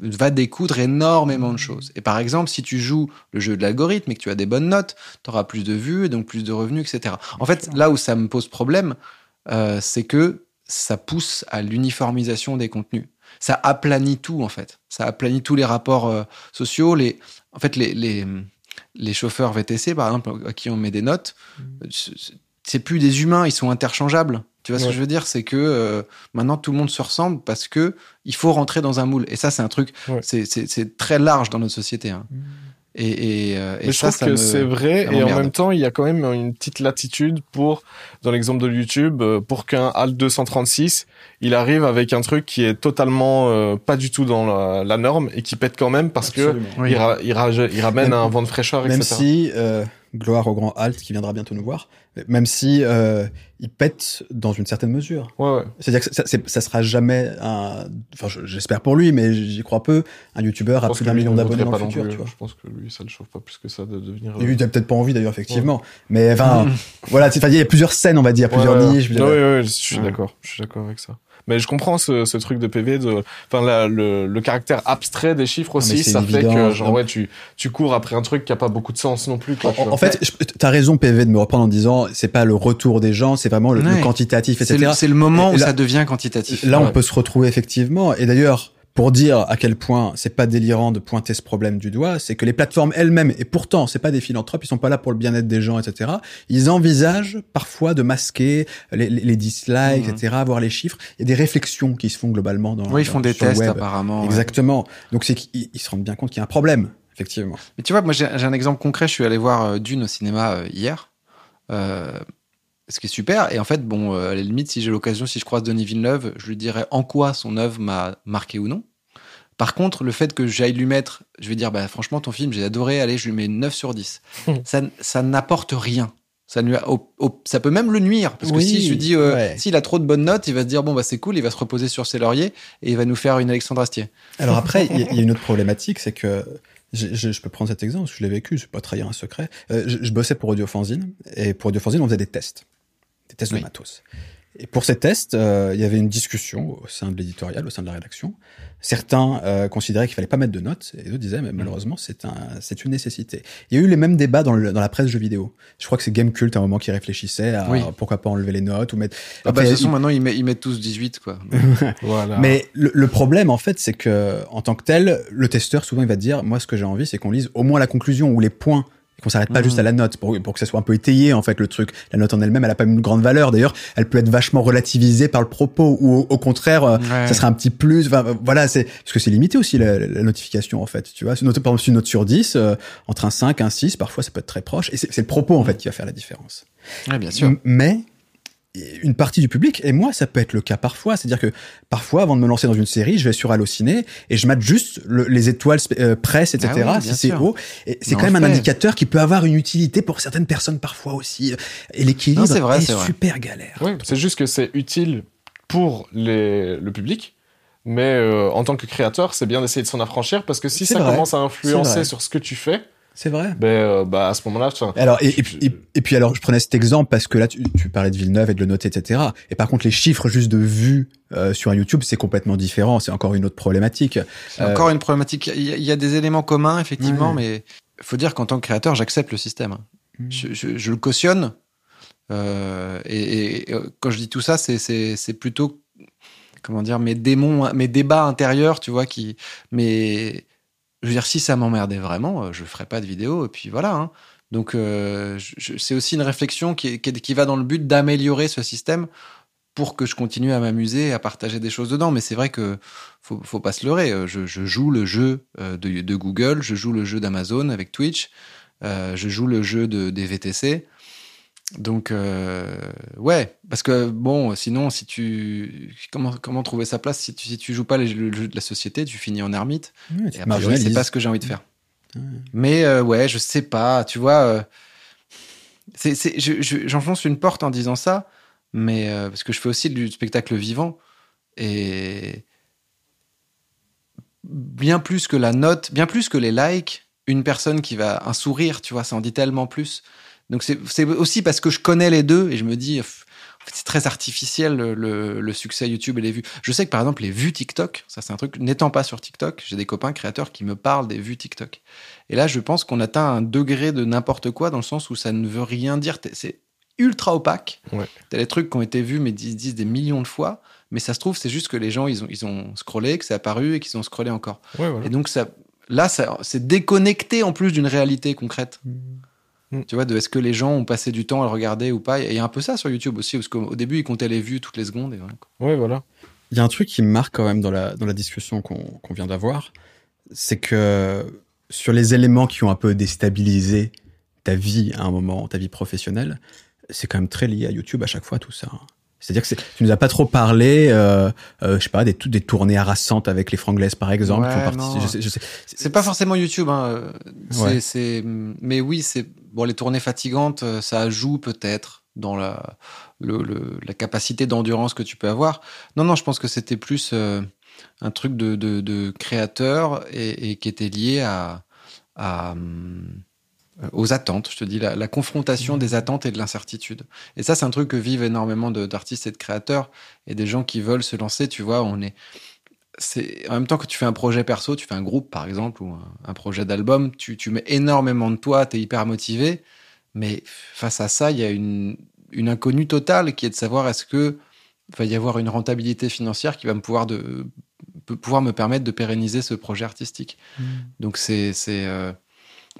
va découdre énormément de choses. Et par exemple, si tu joues le jeu de l'algorithme et que tu as des bonnes notes, tu auras plus de vues et donc plus de revenus, etc. En fait, là où ça me pose problème, euh, c'est que ça pousse à l'uniformisation des contenus. Ça aplanit tout, en fait. Ça aplanit tous les rapports euh, sociaux. Les, en fait, les, les, les chauffeurs VTC, par exemple, à qui on met des notes, euh, c'est- plus des humains, ils sont interchangeables. Tu vois ce que je veux dire? C'est que euh, maintenant tout le monde se ressemble parce que il faut rentrer dans un moule. Et ça, c'est un truc, Ouais. c'est- très large dans notre société. hein. Et, et, euh, et Mais je ça, trouve ça que me- c'est vrai ça et en même temps il y a quand même une petite latitude pour dans l'exemple de YouTube euh, pour qu'un HAL 236 il arrive avec un truc qui est totalement euh, pas du tout dans la, la norme et qui pète quand même parce que Oui. il, ra- il, ra- il ramène Même- un vent de fraîcheur Même etc. si, euh, gloire au grand Alt qui viendra bientôt nous voir, même si euh, il pète dans une certaine mesure. Ouais ouais. C'est-à-dire que ça, c'est- ça sera jamais un. Enfin, je- j'espère pour lui, mais j'y crois peu. Un youtubeur à plus d'un million d'abonnés dans le futur, plus, tu vois. Je pense que lui ça le chauffe pas plus que ça de devenir. Et lui, il a peut-être pas envie d'ailleurs, effectivement. Mais enfin, voilà, il y a plusieurs scènes, on va dire, plusieurs niches. Plusieurs- ouais, ouais, je suis d'accord. Je suis d'accord avec ça. Mais je comprends ce, ce truc de PV, de, enfin le, le caractère abstrait des chiffres Ah, aussi, ça évident. fait que genre Non. ouais, tu tu cours après un truc qui a pas beaucoup de sens non plus. Quoi, En, fait, t'as raison, PV, de me reprendre en disant, c'est pas le retour des gens, c'est vraiment le, le Ouais. quantitatif, C'est etc. le, c'est le moment Et où là- ça devient quantitatif. Là, on peut se retrouver effectivement. Et d'ailleurs, pour dire à quel point c'est pas délirant de pointer ce problème du doigt, c'est que les plateformes elles-mêmes, et pourtant c'est pas des philanthropes, ils sont pas là pour le bien-être des gens, etc. Ils envisagent parfois de masquer les, les- les dislikes, Mhm. etc., voir les chiffres. Il y a des réflexions qui se font globalement dans. Oui, ils dans- font des tests web. apparemment. ouais. Exactement. Donc c'est qu'ils ils se rendent bien compte qu'il y a un problème, effectivement. Mais tu vois, moi j'ai j'ai un exemple concret. Je suis allé voir euh, Dune au cinéma euh, hier. Euh, ce qui est super. Et en fait, bon, euh, à la limite, si j'ai l'occasion, si je croise Denis Villeneuve, je lui dirais en quoi son œuvre m'a marqué ou non. Par contre, le fait que j'aille lui mettre, je vais dire, bah, franchement, ton film, j'ai adoré, allez, je lui mets une 9 sur 10. ça ça n'apporte rien. Ça, lui a- au- au- ça peut même le nuire. Parce que Oui, si je lui dis, euh, ouais. s'il a trop de bonnes notes, il va se dire, bon, bah, c'est cool, il va se reposer sur ses lauriers et il va nous faire une Alexandre Astier. Alors après, il y, a- il y a une autre problématique, c'est que je, je- je peux prendre cet exemple, parce que je l'ai vécu, je peux pas trahir un secret. Euh, je, je bossais pour Audiofanzine, et pour Audiofanzine, on faisait des tests, des tests Oui. de matos. Et pour ces tests, euh, il y avait une discussion au sein de l'éditorial, au sein de la rédaction. Certains euh, considéraient qu'il fallait pas mettre de notes, et d'autres disaient, mais malheureusement, c'est un, c'est une nécessité. Il y a eu les mêmes débats dans, le, dans la presse jeux vidéo. Je crois que c'est Gamecult à un moment qui réfléchissait à Oui. pourquoi pas enlever les notes ou mettre. Ah bah, de toute façon, il- maintenant, ils mettent, ils mettent tous 18, quoi. Voilà. mais le, le problème, en fait, c'est que en tant que tel, le testeur, souvent, il va te dire, moi, ce que j'ai envie, c'est qu'on lise au moins la conclusion ou les points et qu'on s'arrête pas juste à la note pour, pour que ça soit un peu étayé, en fait, le truc. La note en elle-même, elle a pas une grande valeur. D'ailleurs, elle peut être vachement relativisée par le propos ou au, au contraire, euh, Ouais. ça serait un petit plus. Enfin, euh, voilà, c'est parce que c'est limité aussi la, la notification, en fait. Tu vois, C'est une note, par exemple, une note sur 10, euh, entre un 5, un 6, parfois, ça peut être très proche. Et c'est le propos, en fait, qui va faire la différence. Ouais, bien sûr. Mais une partie du public, et moi ça peut être le cas parfois, c'est-à-dire que parfois avant de me lancer dans une série, je vais sur Allociné et je mate juste le- les étoiles euh, presse, etc. Ah oui, si c'est haut, et c'est quand même un fait. indicateur qui peut avoir une utilité pour certaines personnes parfois aussi. Et l'équilibre Non, c'est vrai, est, c'est vrai. super galère. C'est juste que c'est utile pour les, le public, mais euh, en tant que créateur, c'est bien d'essayer de s'en affranchir parce que si ça vrai, commence à influencer sur ce que tu fais, C'est vrai. ben euh, bah à ce moment-là, Alors et, et, et, et puis alors je prenais cet exemple parce que là tu, tu parlais de Villeneuve et de le noter etc. Et par contre les chiffres juste de vues euh, sur un YouTube c'est complètement différent. C'est encore une autre problématique. C'est Euh, encore une problématique. Il y, a, il y a des éléments communs, effectivement, Ouais. mais faut dire qu'en tant que créateur, j'accepte le système. Mm. Je, je- je le cautionne. Euh, et, et, quand je dis tout ça, c'est- c'est c'est plutôt, comment dire, mes démons, mes débats intérieurs, tu vois, qui. Mais je veux dire, si ça m'emmerdait vraiment, euh, je ferais pas de vidéo, et puis voilà. hein. Donc, euh, c'est aussi une réflexion qui, va dans le but d'améliorer ce système pour que je continue à m'amuser, et à partager des choses dedans. Mais c'est vrai que faut, faut pas se leurrer. Euh, Je, joue le jeu de, Google, je joue le jeu d'Amazon avec Twitch, je joue le jeu de, des VTC. Donc, euh, ouais, parce que bon, sinon, si tu. Comment, comment trouver sa place si tu, si tu joues pas les- le jeu de la société, tu finis en ermite. ouais, tu Et après, marginalises. c'est pas ce que j'ai envie de faire. Mais euh, ouais, je sais pas, tu vois. euh, je- je- j'enfonce une porte en disant ça, mais euh, parce que je fais aussi du spectacle vivant et bien plus que la note, bien plus que les likes, une personne qui va un sourire, tu vois, ça en dit tellement plus. Donc c'est, aussi parce que je connais les deux et je me dis, pff, en fait, c'est très artificiel le, le- le succès YouTube et les vues. Je sais que par exemple les vues TikTok, ça c'est un truc. N'étant pas sur TikTok, j'ai des copains créateurs qui me parlent des vues TikTok. Et là, je pense qu'on atteint un degré de n'importe quoi dans le sens où ça ne veut rien dire. C'est ultra opaque. Ouais. T'as des trucs qui ont été vus, mais ils disent des millions de fois. Mais ça se trouve, c'est juste que les gens, ils ont, ils ont scrollé, que c'est apparu et qu'ils ont scrollé encore. Ouais, voilà. Et donc, ça, là, ça, c'est déconnecté en plus d'une réalité concrète. Mm. Tu vois, de est-ce que les gens ont passé du temps à le regarder ou pas? Et il y a un peu ça sur YouTube aussi, parce qu'au au début, ils comptaient les vues toutes les secondes. Et voilà, quoi. Ouais, voilà. Il y a un truc qui me marque quand même dans la, dans la discussion qu'on qu'on vient d'avoir, c'est que sur les éléments qui ont un peu déstabilisé ta vie à un moment, ta vie professionnelle, c'est quand même très lié à YouTube à chaque fois tout ça. C'est-à-dire que tu nous as pas trop parlé, euh, euh, je sais pas, des, des tournées harassantes avec les franglaises par exemple. qui Ouais, font partie- non. je sais- je sais- C'est pas forcément YouTube, hein. euh, Ouais. c'est, mais oui, c'est bon. Les tournées fatigantes, euh, ça joue peut-être dans la, le, le- la capacité d'endurance que tu peux avoir. Non, non, je pense que c'était plus euh, un truc de, de, de créateur et, et qui était lié à, à, hum, aux attentes. Je te dis la, la confrontation des attentes et de l'incertitude. Et ça, c'est un truc que vivent énormément d'artistes et de créateurs et des gens qui veulent se lancer. Tu vois, on est c'est en même temps que tu fais un projet perso, tu fais un groupe par exemple ou un, un projet d'album, tu, tu mets énormément de toi, tu es hyper motivé, mais face à ça, il y a une, une inconnue totale qui est de savoir est-ce que va y avoir une rentabilité financière qui va me pouvoir de pouvoir me permettre de pérenniser ce projet artistique. Donc c'est c'est euh,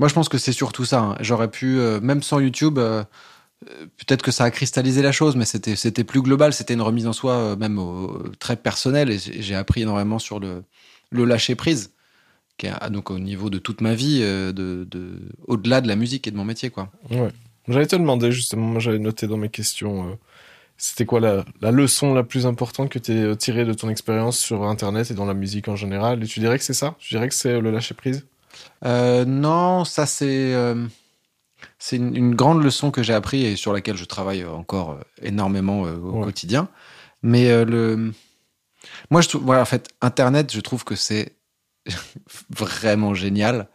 moi je pense que c'est surtout ça. hein. J'aurais pu euh, même sans YouTube euh, euh, peut-être que ça a cristallisé la chose, mais c'était plus global. C'était une remise en soi même très personnelle et j'ai appris énormément sur le le lâcher prise, qui est ah, donc au niveau de toute ma vie, de, de au-delà de la musique et de mon métier quoi. Ouais. J'allais te demander justement, j'avais noté dans mes questions, c'était quoi la, la leçon la plus importante que tu as tirée de ton expérience sur Internet et dans la musique en général? Et tu dirais que c'est ça? Tu dirais que c'est le lâcher prise? Euh, non, ça c'est euh, c'est une, une grande leçon que j'ai appris et sur laquelle je travaille encore euh, énormément euh, au Ouais. quotidien. Mais le moi je trouve voilà en fait Internet je trouve que c'est vraiment génial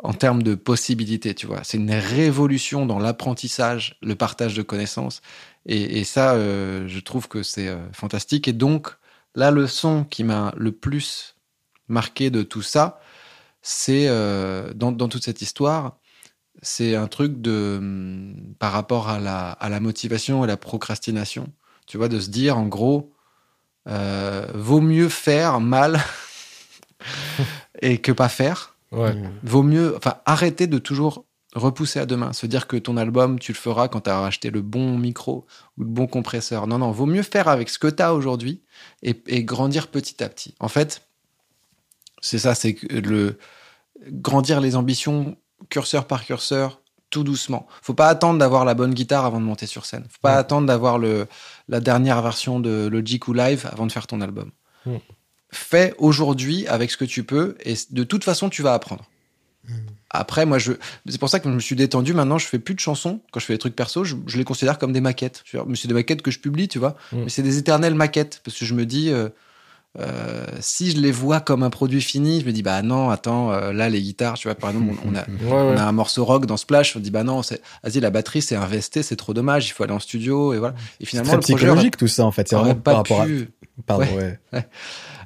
en termes de possibilités, tu vois. C'est une révolution dans l'apprentissage, le partage de connaissances. Et, et ça, euh, je trouve que c'est euh, fantastique. Et donc, la leçon qui m'a le plus marqué de tout ça, c'est euh, dans, dans toute cette histoire, c'est un truc de hum, par rapport à la, à la motivation et la procrastination. Tu vois, de se dire en gros, euh, vaut mieux faire mal et que pas faire. Ouais. Vaut mieux, enfin, arrêter de toujours repousser à demain. Se dire que ton album, tu le feras quand tu as acheté le bon micro ou le bon compresseur. Non, non, vaut mieux faire avec ce que tu as aujourd'hui et, et grandir petit à petit. En fait, c'est ça, c'est le grandir les ambitions curseur par curseur, tout doucement. Faut pas attendre d'avoir la bonne guitare avant de monter sur scène. Faut pas attendre d'avoir le, la dernière version de Logic ou Live avant de faire ton album. Mm. Fais aujourd'hui avec ce que tu peux et de toute façon, tu vas apprendre. Après, moi, je, c'est pour ça que je me suis détendu. Maintenant, je fais plus de chansons. Quand je fais des trucs perso, je, je les considère comme des maquettes. Je c'est des maquettes que je publie, tu vois. Mm. Mais c'est des éternelles maquettes parce que je me dis, euh, euh, si je les vois comme un produit fini, je me dis, bah non, attends, euh, là, les guitares, tu vois, par exemple, on, on a, Ouais, on a un morceau rock dans Splash, on dit, bah non, c'est, vas-y, la batterie, c'est un VST, c'est trop dommage, il faut aller en studio, et voilà. Et C'est finalement, projet psychologique tout ça en fait. C'est vraiment par pas rapport pu. à. Pardon, ouais.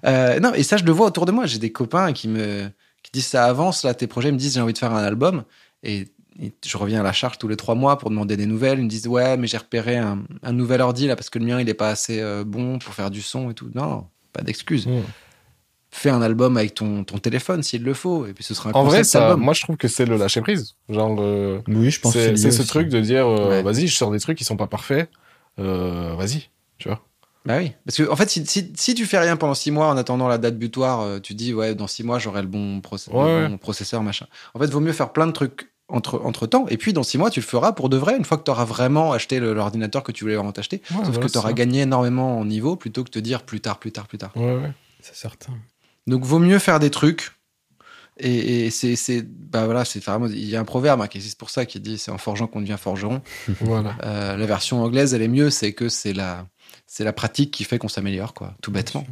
Euh, non, et ça, je le vois autour de moi. J'ai des copains qui me qui disent ça avance, là, tes projets, ils me disent j'ai envie de faire un album. Et, et je reviens à la charge tous les trois mois pour demander des nouvelles. Ils me disent ouais, mais j'ai repéré un, un nouvel ordi là parce que le mien, il est pas assez euh, bon pour faire du son et tout. Non, pas d'excuse. Mm. Fais un album avec ton, ton téléphone s'il le faut. Et puis ce sera un En vrai, concept ça, album. moi je trouve que c'est le lâcher prise. Genre, euh, Oui, je pense que c'est c'est ce aussi. truc de dire, euh, Ouais. vas-y, je sors des trucs qui sont pas parfaits, euh, vas-y, tu vois. Bah oui. Parce que, en fait, si, si, si tu fais rien pendant six mois en attendant la date butoir, euh, tu dis, ouais, dans six mois, j'aurai le bon, process- le Ouais, bon processeur, machin. En fait, vaut mieux faire plein de trucs entre, entre temps. Et puis, dans six mois, tu le feras pour de vrai, une fois que tu auras vraiment acheté l'ordinateur que tu voulais vraiment t'acheter. Ouais, Sauf voilà, que tu auras gagné énormément en niveau plutôt que te dire plus tard, plus tard, plus tard. Ouais, ouais. C'est certain. Donc, vaut mieux faire des trucs Et, et c'est, c'est, bah voilà, c'est vraiment, il y a un proverbe hein, qui existe pour ça qui dit c'est en forgeant qu'on devient forgeron. Voilà. Euh, la version anglaise, elle est mieux, c'est que c'est la, c'est la pratique qui fait qu'on s'améliore, quoi, tout bêtement.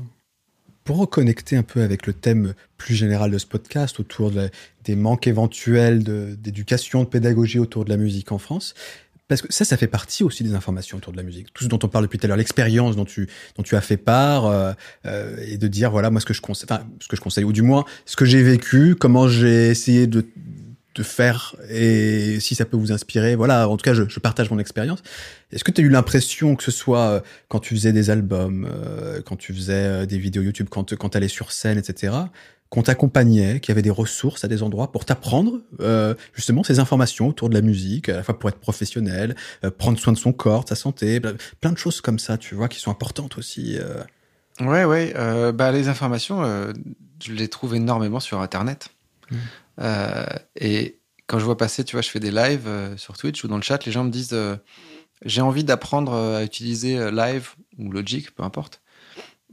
Pour reconnecter un peu avec le thème plus général de ce podcast autour de des manques éventuels de- d'éducation, de, pédagogie autour de la musique en France, parce que ça, ça fait partie aussi des informations autour de la musique. Tout ce dont on parle depuis tout à l'heure, l'expérience dont tu, dont tu as fait part, euh, euh, et de dire, voilà, moi, ce que je conseille, enfin, ce que je conseille, ou du moins, ce que j'ai vécu, comment j'ai essayé de, de faire, et si ça peut vous inspirer, voilà, en tout cas, je, je partage mon expérience. Est-ce que tu as eu l'impression que ce soit euh, quand tu faisais des albums, euh, quand tu faisais euh, des vidéos YouTube, quand, quand tu allais sur scène, etc., qu'on t'accompagnait, qu'il y avait des ressources à des endroits pour t'apprendre euh, justement ces informations autour de la musique, à la fois pour être professionnel, euh, prendre soin de son corps, de sa santé, ple- plein de choses comme ça, tu vois, qui sont importantes aussi. Ouais, ouais. bah, les informations, je les trouve énormément sur Internet. Mhm. Euh, et quand je vois passer, tu vois, je fais des lives euh, sur Twitch ou dans le chat, les gens me disent euh, j'ai envie d'apprendre à utiliser Live ou Logic, peu importe.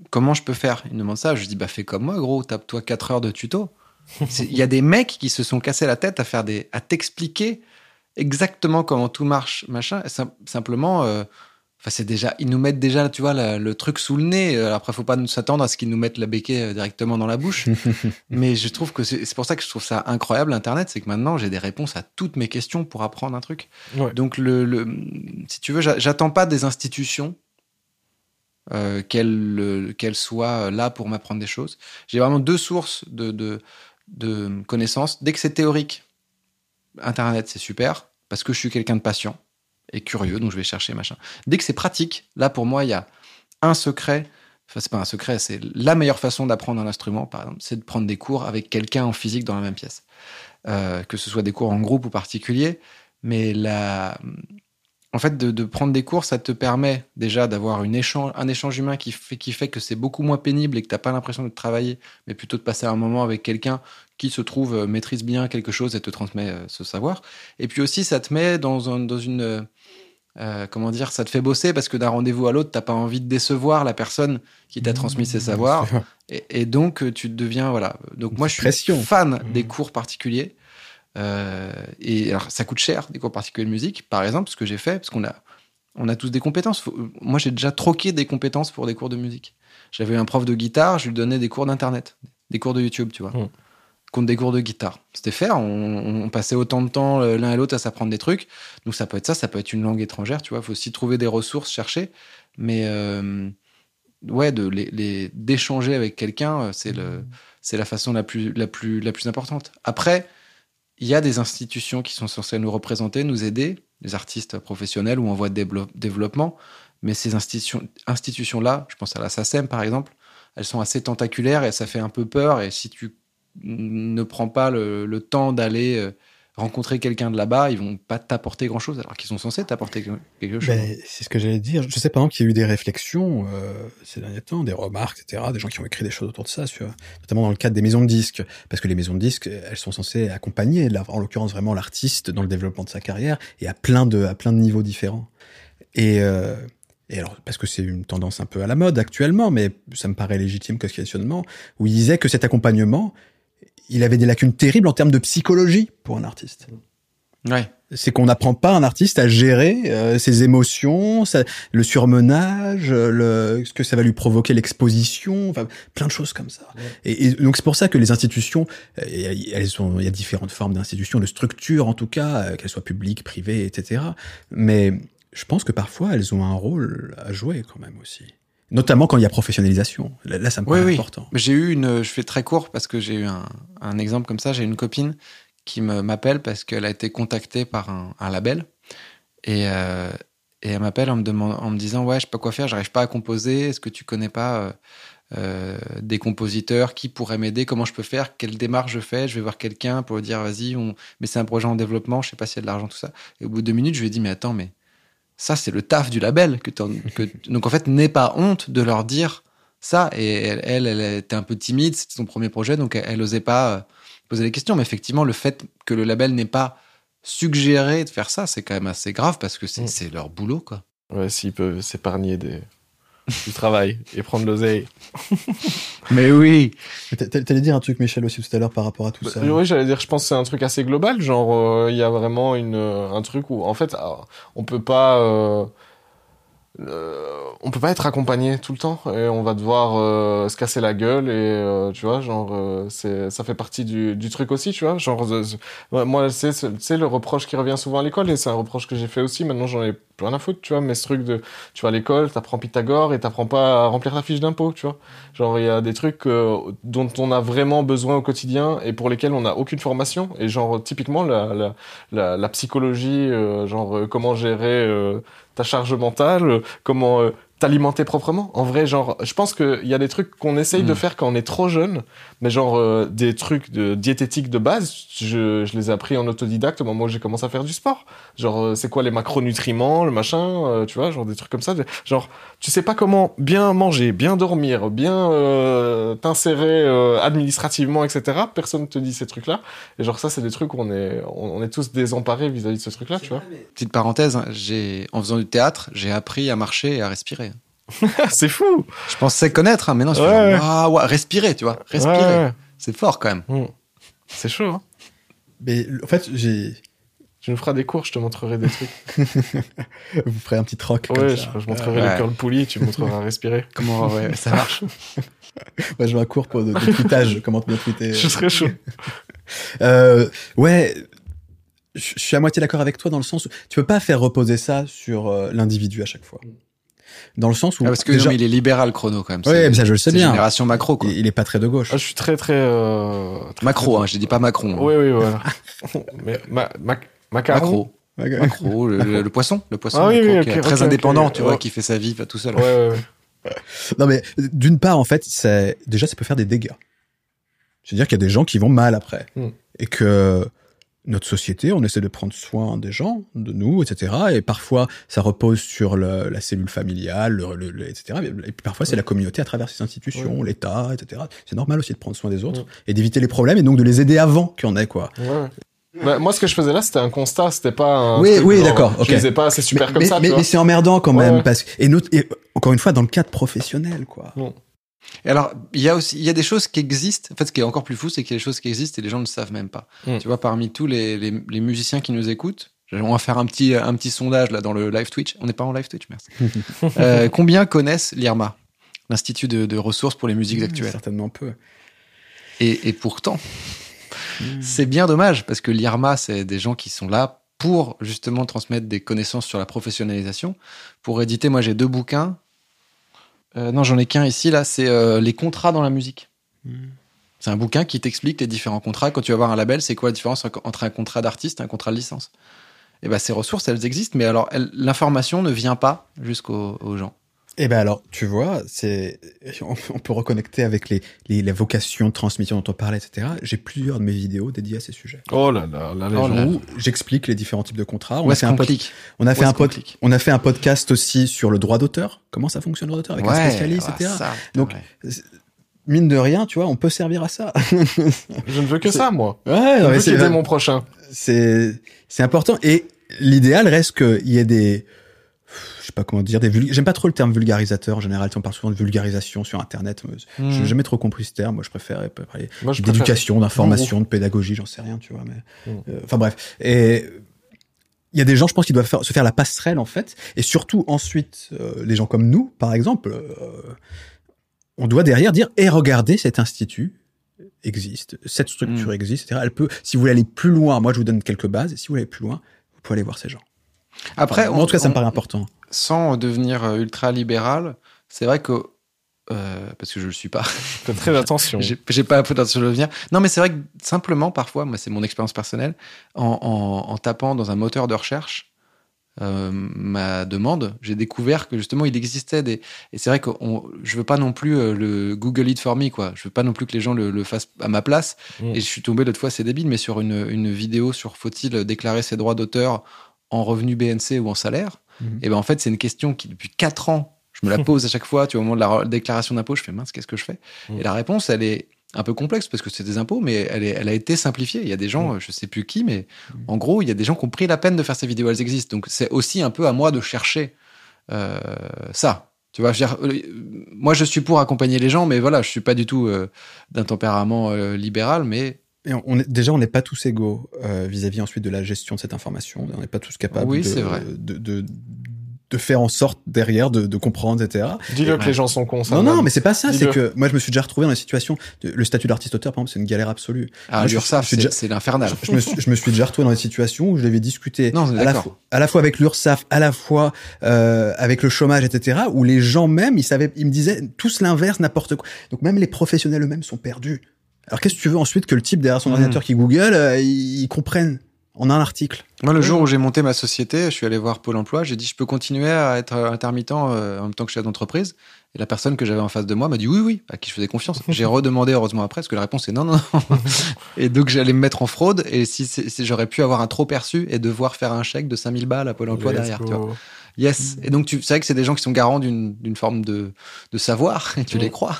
Comment je peux faire? Ils me demandent ça. Je dis bah fais comme moi, gros. Tape-toi 4 heures de tuto. Il y a des mecs qui se sont cassés la tête à faire des, à t'expliquer exactement comment tout marche, machin. Sim- simplement. euh, Enfin, c'est déjà, ils nous mettent déjà, tu vois, le truc sous le nez. Euh, Après, faut pas nous s'attendre à ce qu'ils nous mettent la béquille euh, directement dans la bouche. Mais je trouve que c'est pour ça que je trouve ça incroyable Internet, c'est que maintenant j'ai des réponses à toutes mes questions pour apprendre un truc. Ouais. Donc, le, le- si tu veux, j'a- j'attends pas des institutions euh, qu'elles euh, qu'elles soient là pour m'apprendre des choses. J'ai vraiment deux sources de, de, de connaissances. Dès que c'est théorique, Internet c'est super parce que je suis quelqu'un de patient et curieux, donc je vais chercher machin. Dès que c'est pratique, là pour moi il y a un secret. Enfin, c'est pas un secret, c'est la meilleure façon d'apprendre un instrument, par exemple, c'est de prendre des cours avec quelqu'un en physique dans la même pièce. Euh, que ce soit des cours en groupe ou particulier. Mais la... en fait, de, prendre des cours, ça te permet déjà d'avoir échange, un échange humain qui fait, qui fait que c'est beaucoup moins pénible et que tu n'as pas l'impression de travailler, mais plutôt de passer un moment avec quelqu'un qui se trouve euh, maîtrise bien quelque chose et te transmet euh, ce savoir. Et puis aussi, ça te met dans, un- dans une. Euh, comment dire, ça te fait bosser parce que d'un rendez-vous à l'autre, t'as pas envie de décevoir la personne qui t'a transmis ses savoirs. C'est vrai. Et, et donc, euh, tu deviens, voilà. Donc, moi, je suis Pression. fan Mmh. des cours particuliers. Euh, et alors, ça coûte cher, des cours particuliers de musique, par exemple, ce que j'ai fait, parce qu'on a, on a tous des compétences. Faut- moi, j'ai déjà troqué des compétences pour des cours de musique. J'avais un prof de guitare, je lui donnais des cours d'internet, des cours de YouTube, tu vois, Mmh. Contre des cours de guitare. C'était faire. On, passait autant de temps euh, l'un et l'autre à s'apprendre des trucs. Donc, ça peut être ça, ça peut être une langue étrangère, tu vois. Il faut aussi trouver des ressources, chercher. Mais euh, ouais, de les, d'échanger avec quelqu'un, euh, c'est c'est la façon la plus, la plus, la plus importante. Après, il y a des institutions qui sont censées nous représenter, nous aider, les artistes professionnels ou en voie de développement. Mais ces institutions, institutions-là, je pense à la SACEM par exemple, elles sont assez tentaculaires et ça fait un peu peur. Et si tu ne prends pas le, temps d'aller euh, rencontrer quelqu'un de là-bas, ils vont pas t'apporter grand-chose alors qu'ils sont censés t'apporter quelque chose. Ben, c'est ce que j'allais dire. Je sais par exemple qu'il y a eu des réflexions euh, ces derniers temps, des remarques, etc., des gens qui ont écrit des choses autour de ça, notamment dans le cadre des maisons de disques, parce que les maisons de disques, elles sont censées accompagner, en l'occurrence vraiment l'artiste dans le développement de sa carrière et à plein de à plein de niveaux différents. Et euh, et alors, parce que c'est une tendance un peu à la mode actuellement, mais ça me paraît légitime comme questionnement, où il disait que cet accompagnement, il avait des lacunes terribles en termes de psychologie pour un artiste Ouais. c'est qu'on n'apprend pas un artiste à gérer euh, ses émotions, sa- le surmenage, euh, le, ce que ça va lui provoquer l'exposition, enfin plein de choses comme ça. Et, et donc c'est pour ça que les institutions, euh, elles sont, il y a différentes formes d'institutions, de structures en tout cas, euh, qu'elles soient publiques, privées, etc. Mais je pense que parfois elles ont un rôle à jouer quand même aussi, notamment quand il y a professionnalisation. Là, là, ça me paraît oui. important. J'ai eu une, je fais très court parce que j'ai eu un, un exemple comme ça. J'ai une copine qui m'appelle parce qu'elle a été contactée par un, un label et, euh, et elle m'appelle en en me disant ouais, je sais pas quoi faire, j'arrive pas à composer. Est-ce que tu connais pas euh, euh, des compositeurs? Qui pourraient m'aider? Comment je peux faire? Quelle démarche je fais? Je vais voir quelqu'un pour lui dire vas-y, on... mais c'est un projet en développement, je sais pas s'il y a de l'argent tout ça. Et au bout de deux minutes, je lui ai dit mais attends, mais ça c'est le taf du label que, donc en fait n'aie pas honte de leur dire ça. Et elle, elle, elle était un peu timide, c'était son premier projet, donc elle, elle osait pas euh, poser les questions. Mais effectivement, le fait que le label n'ait pas suggéré de faire ça, c'est quand même assez grave parce que c'est Mm. leur boulot, quoi. Ouais, s'ils peuvent s'épargner des, du travail et prendre l'oseille. Mais oui. T'a- t'a- T'allais dire un truc, Michel, aussi tout à l'heure par rapport à tout ça. Oui, j'allais dire, je pense que c'est un truc assez global. Genre, euh, il y a vraiment une, euh, un truc où, en fait, ah, on peut pas, euh, euh, on peut pas être accompagné tout le temps et on va devoir euh, se casser la gueule et euh, tu vois, genre, euh, c'est, ça fait partie du, du truc aussi, tu vois. Genre, moi, c'est, c'est le reproche qui revient souvent à l'école et c'est un reproche que j'ai fait aussi. Maintenant, j'en ai plus rien à foutre, tu vois. Mais ce truc de, tu vas à l'école, t'apprends Pythagore et t'apprends pas à remplir ta fiche d'impôt, tu vois. Genre, il y a des trucs euh, dont on a vraiment besoin au quotidien et pour lesquels on n'a aucune formation. Et genre, typiquement, la, la, la, la psychologie, euh, genre, comment gérer ta charge mentale, euh, comment euh, t'alimenter proprement. En vrai, genre, je pense qu'il y a des trucs qu'on essaye de Mm. faire quand on est trop jeune, mais genre, euh, des trucs de diététique de base, je, je les ai appris en autodidacte au moment où j'ai commencé à faire du sport. Genre, euh, c'est quoi les macronutriments, le machin, euh, tu vois, genre des trucs comme ça. Genre, tu sais pas comment bien manger, bien dormir, bien euh, t'insérer euh, administrativement, etc. Personne te dit ces trucs-là. Et genre, ça, c'est des trucs où on est, on, on est tous désemparés vis-à-vis de ce truc-là, tu vois. Petite parenthèse, hein, j'ai, en faisant du théâtre, j'ai appris à marcher et à respirer. c'est fou! Je pensais connaître, hein, mais non, je Ouais, genre, ah, ouais, respirer, tu vois. Respirer. Ouais, ouais. C'est fort quand même. Mm. C'est chaud, hein. Mais en fait, j'ai. Tu nous feras des cours, je te montrerai des trucs. Vous ferez un petit troc. comme Ouais, ça. je, je montrerai Ouais. le curl poulie, tu me montreras respirer. Comment, ouais, ça marche. Ouais, je veux un cours pour de, de tweetage, comment bien tweeter. Je serais chaud. Euh, ouais, je suis à moitié d'accord avec toi dans le sens où tu peux pas faire reposer ça sur euh, l'individu à chaque fois. Dans le sens où Ah, parce que déjà- non, mais il est libéral, chrono, quand même. Ouais, C'est- mais ça je le sais bien. Génération macro, quoi. Il, il est pas très de gauche. Ah, je suis très, très... Euh, très, Macro, très- hein, je dis pas Macron. hein. Oui, oui, voilà. Mais ma, ma, macaron Macro. Macro, le, le- le poisson, le poisson, Ah oui, macro, oui, très indépendant, tu vois, Ouais. qui fait sa vie, tout seul. Ouais, ouais, ouais. Non mais d'une part en fait, c'est déjà ça peut faire des dégâts. C'est-à-dire qu'il y a des gens qui vont mal après Mm. et que notre société, on essaie de prendre soin des gens, de nous, etc. Et parfois, ça repose sur le- la cellule familiale, le, le- le- etc. Et puis parfois, c'est la communauté à travers ses institutions, l'État, etc. C'est normal aussi de prendre soin des autres et d'éviter les problèmes et donc de les aider avant qu'il y en ait, quoi. Bah, moi, ce que je faisais là, c'était un constat, c'était pas un. Oui, oui, d'accord, Je disais pas, c'est super mais, comme mais- ça, mais, c'est emmerdant quand même ouais. parce que et, notre- et encore une fois dans le cadre professionnel, quoi. Et alors, il y a aussi, il y a des choses qui existent. En fait, ce qui est encore plus fou, c'est qu'il y a des choses qui existent et les gens ne le savent même pas. Mm. Tu vois, parmi tous les, les, les musiciens qui nous écoutent, on va faire un petit, un petit sondage là dans le live Twitch. On n'est pas en live Twitch, merci. Euh, combien connaissent l'IRMA, l'Institut de, de ressources pour les musiques actuelles? Certainement peu. et, et pourtant, c'est bien dommage parce que l'IRMA, c'est des gens qui sont là pour justement transmettre des connaissances sur la professionnalisation. Pour éditer, moi j'ai deux bouquins. Euh, non, j'en ai qu'un ici, là, c'est euh, les contrats dans la musique. C'est un bouquin qui t'explique les différents contrats. Quand tu vas voir un label, c'est quoi la différence entre un contrat d'artiste et un contrat de licence? Et ben ces ressources, elles existent, mais alors l'information ne vient pas jusqu'aux aux gens. Eh ben alors, tu vois, c'est on, on peut reconnecter avec les, les, les vocations de transmission dont on parlait, etc. J'ai plusieurs de mes vidéos dédiées à ces sujets. Oh là là, la là. Où j'explique les différents types de contrats. On a fait un clique on a fait un pod- on a fait un podcast aussi sur le droit d'auteur. Comment ça fonctionne le droit d'auteur avec un spécialiste, ouais, etc. ça, Donc, ouais. Mine de rien, tu vois, on peut servir à ça. Je ne veux que ça, moi. ouais, Je veux c'est mon prochain. c'est c'est important et l'idéal reste qu'il y ait des sais pas comment dire des j'aime pas trop le terme vulgarisateur en général on parle souvent de vulgarisation sur internet je j'ai jamais trop compris ce terme moi je préfère parler d'éducation d'information de pédagogie j'en sais rien tu vois mais Mhm. euh, enfin bref. Et il y a des gens je pense qui doivent faire- se faire la passerelle en fait et surtout ensuite euh, les gens comme nous par exemple euh, on doit derrière dire et regardez cet institut existe cette structure Mhm. existe etc elle peut si vous voulez aller plus loin moi je vous donne quelques bases et si vous voulez aller plus loin vous pouvez aller voir ces gens. Après, en tout cas ça me paraît important sans devenir euh, ultra libéral, c'est vrai que euh, parce que je le suis pas, Fais très attention. j'ai pas d'intention de le devenir. Non, mais c'est vrai que simplement parfois, moi c'est mon expérience personnelle, en, en- en tapant dans un moteur de recherche euh, ma demande, j'ai découvert que justement il existait des et c'est vrai que on- je veux pas non plus le Google it for me quoi. Je veux pas non plus que les gens le, le fassent à ma place. Mm. Et je suis tombé l'autre fois, c'est débile, mais sur une, une vidéo sur faut-il déclarer ses droits d'auteur en revenu BNC ou en salaire? Et ben en fait, c'est une question qui, depuis 4 ans, je me la pose à chaque fois. Tu vois, au moment de la déclaration d'impôt, je fais mince, qu'est-ce que je fais? Mhm. Et la réponse, elle est un peu complexe parce que c'est des impôts, mais elle, est, elle a été simplifiée. Il y a des gens, je sais plus qui, mais en gros, il y a des gens qui ont pris la peine de faire ces vidéos. Elles existent. Donc c'est aussi un peu à moi de chercher euh, ça. Tu vois, je veux dire, euh, moi je suis pour accompagner les gens, mais voilà, je suis pas du tout euh, d'un tempérament euh, libéral, mais Et on est, déjà, on n'est pas tous égaux euh, vis-à-vis ensuite de la gestion de cette information. On n'est pas tous capables Oui, de, vrai. De, de, de faire en sorte derrière de, de comprendre, etc. Dis-le que Ouais. les gens sont cons. ça Non, non, mais c'est pas ça. C'est que moi, je me suis déjà retrouvé dans des situations. de- le statut d'artiste-auteur, par exemple, c'est une galère absolue. ah, l'URSSAF, c'est l'infernal. Je me, suis, je me suis déjà retrouvé dans des situations où je devais discuter Non, à, la à la fois avec l'URSSAF, à la fois euh, avec le chômage, etc. Où les gens même, ils savaient, ils me disaient tous l'inverse, n'importe quoi. Donc même les professionnels eux-mêmes sont perdus. Alors qu'est-ce que tu veux ensuite que le type derrière son Mhm. ordinateur qui Google, euh, ils comprennent en un article? Moi, le Oui. jour où j'ai monté ma société, je suis allé voir Pôle emploi, j'ai dit je peux continuer à être intermittent euh, en même temps que chef d'entreprise. Et la personne que j'avais en face de moi m'a dit oui, oui, à qui je faisais confiance. J'ai redemandé heureusement après, parce que la réponse est non, non. non. et donc j'allais me mettre en fraude, et si, j'aurais pu avoir un trop perçu et devoir faire un chèque de 5000 balles à Pôle emploi Let's derrière. go. Tu vois. Yes. Et donc tu c'est vrai que c'est des gens qui sont garants d'une forme de, de savoir, et tu Ouais. les crois.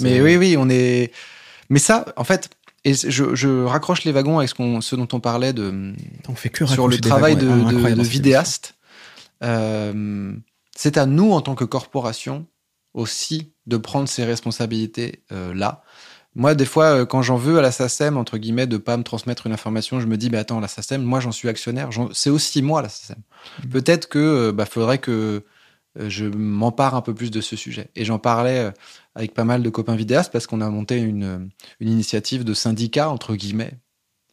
Mais oui, oui, on est. Mais ça, en fait, et je, je raccroche les wagons avec ce, qu'on- ce dont on parlait de, On fait que sur le travail de, wagons, de- incroyable de cette vidéaste. Euh, c'est à nous, en tant que corporation, aussi de prendre ces responsabilités euh, là. Moi, des fois, euh, quand j'en veux à la SACEM, entre guillemets, de pas me transmettre une information, je me dis, mais attends, la SACEM, moi, j'en suis actionnaire. C'est aussi moi, la SACEM. Mhm. Peut-être que bah, faudrait que je m'empare un peu plus de ce sujet. Et j'en parlais euh, avec pas mal de copains vidéastes parce qu'on a monté une, euh, une initiative de syndicat, entre guillemets,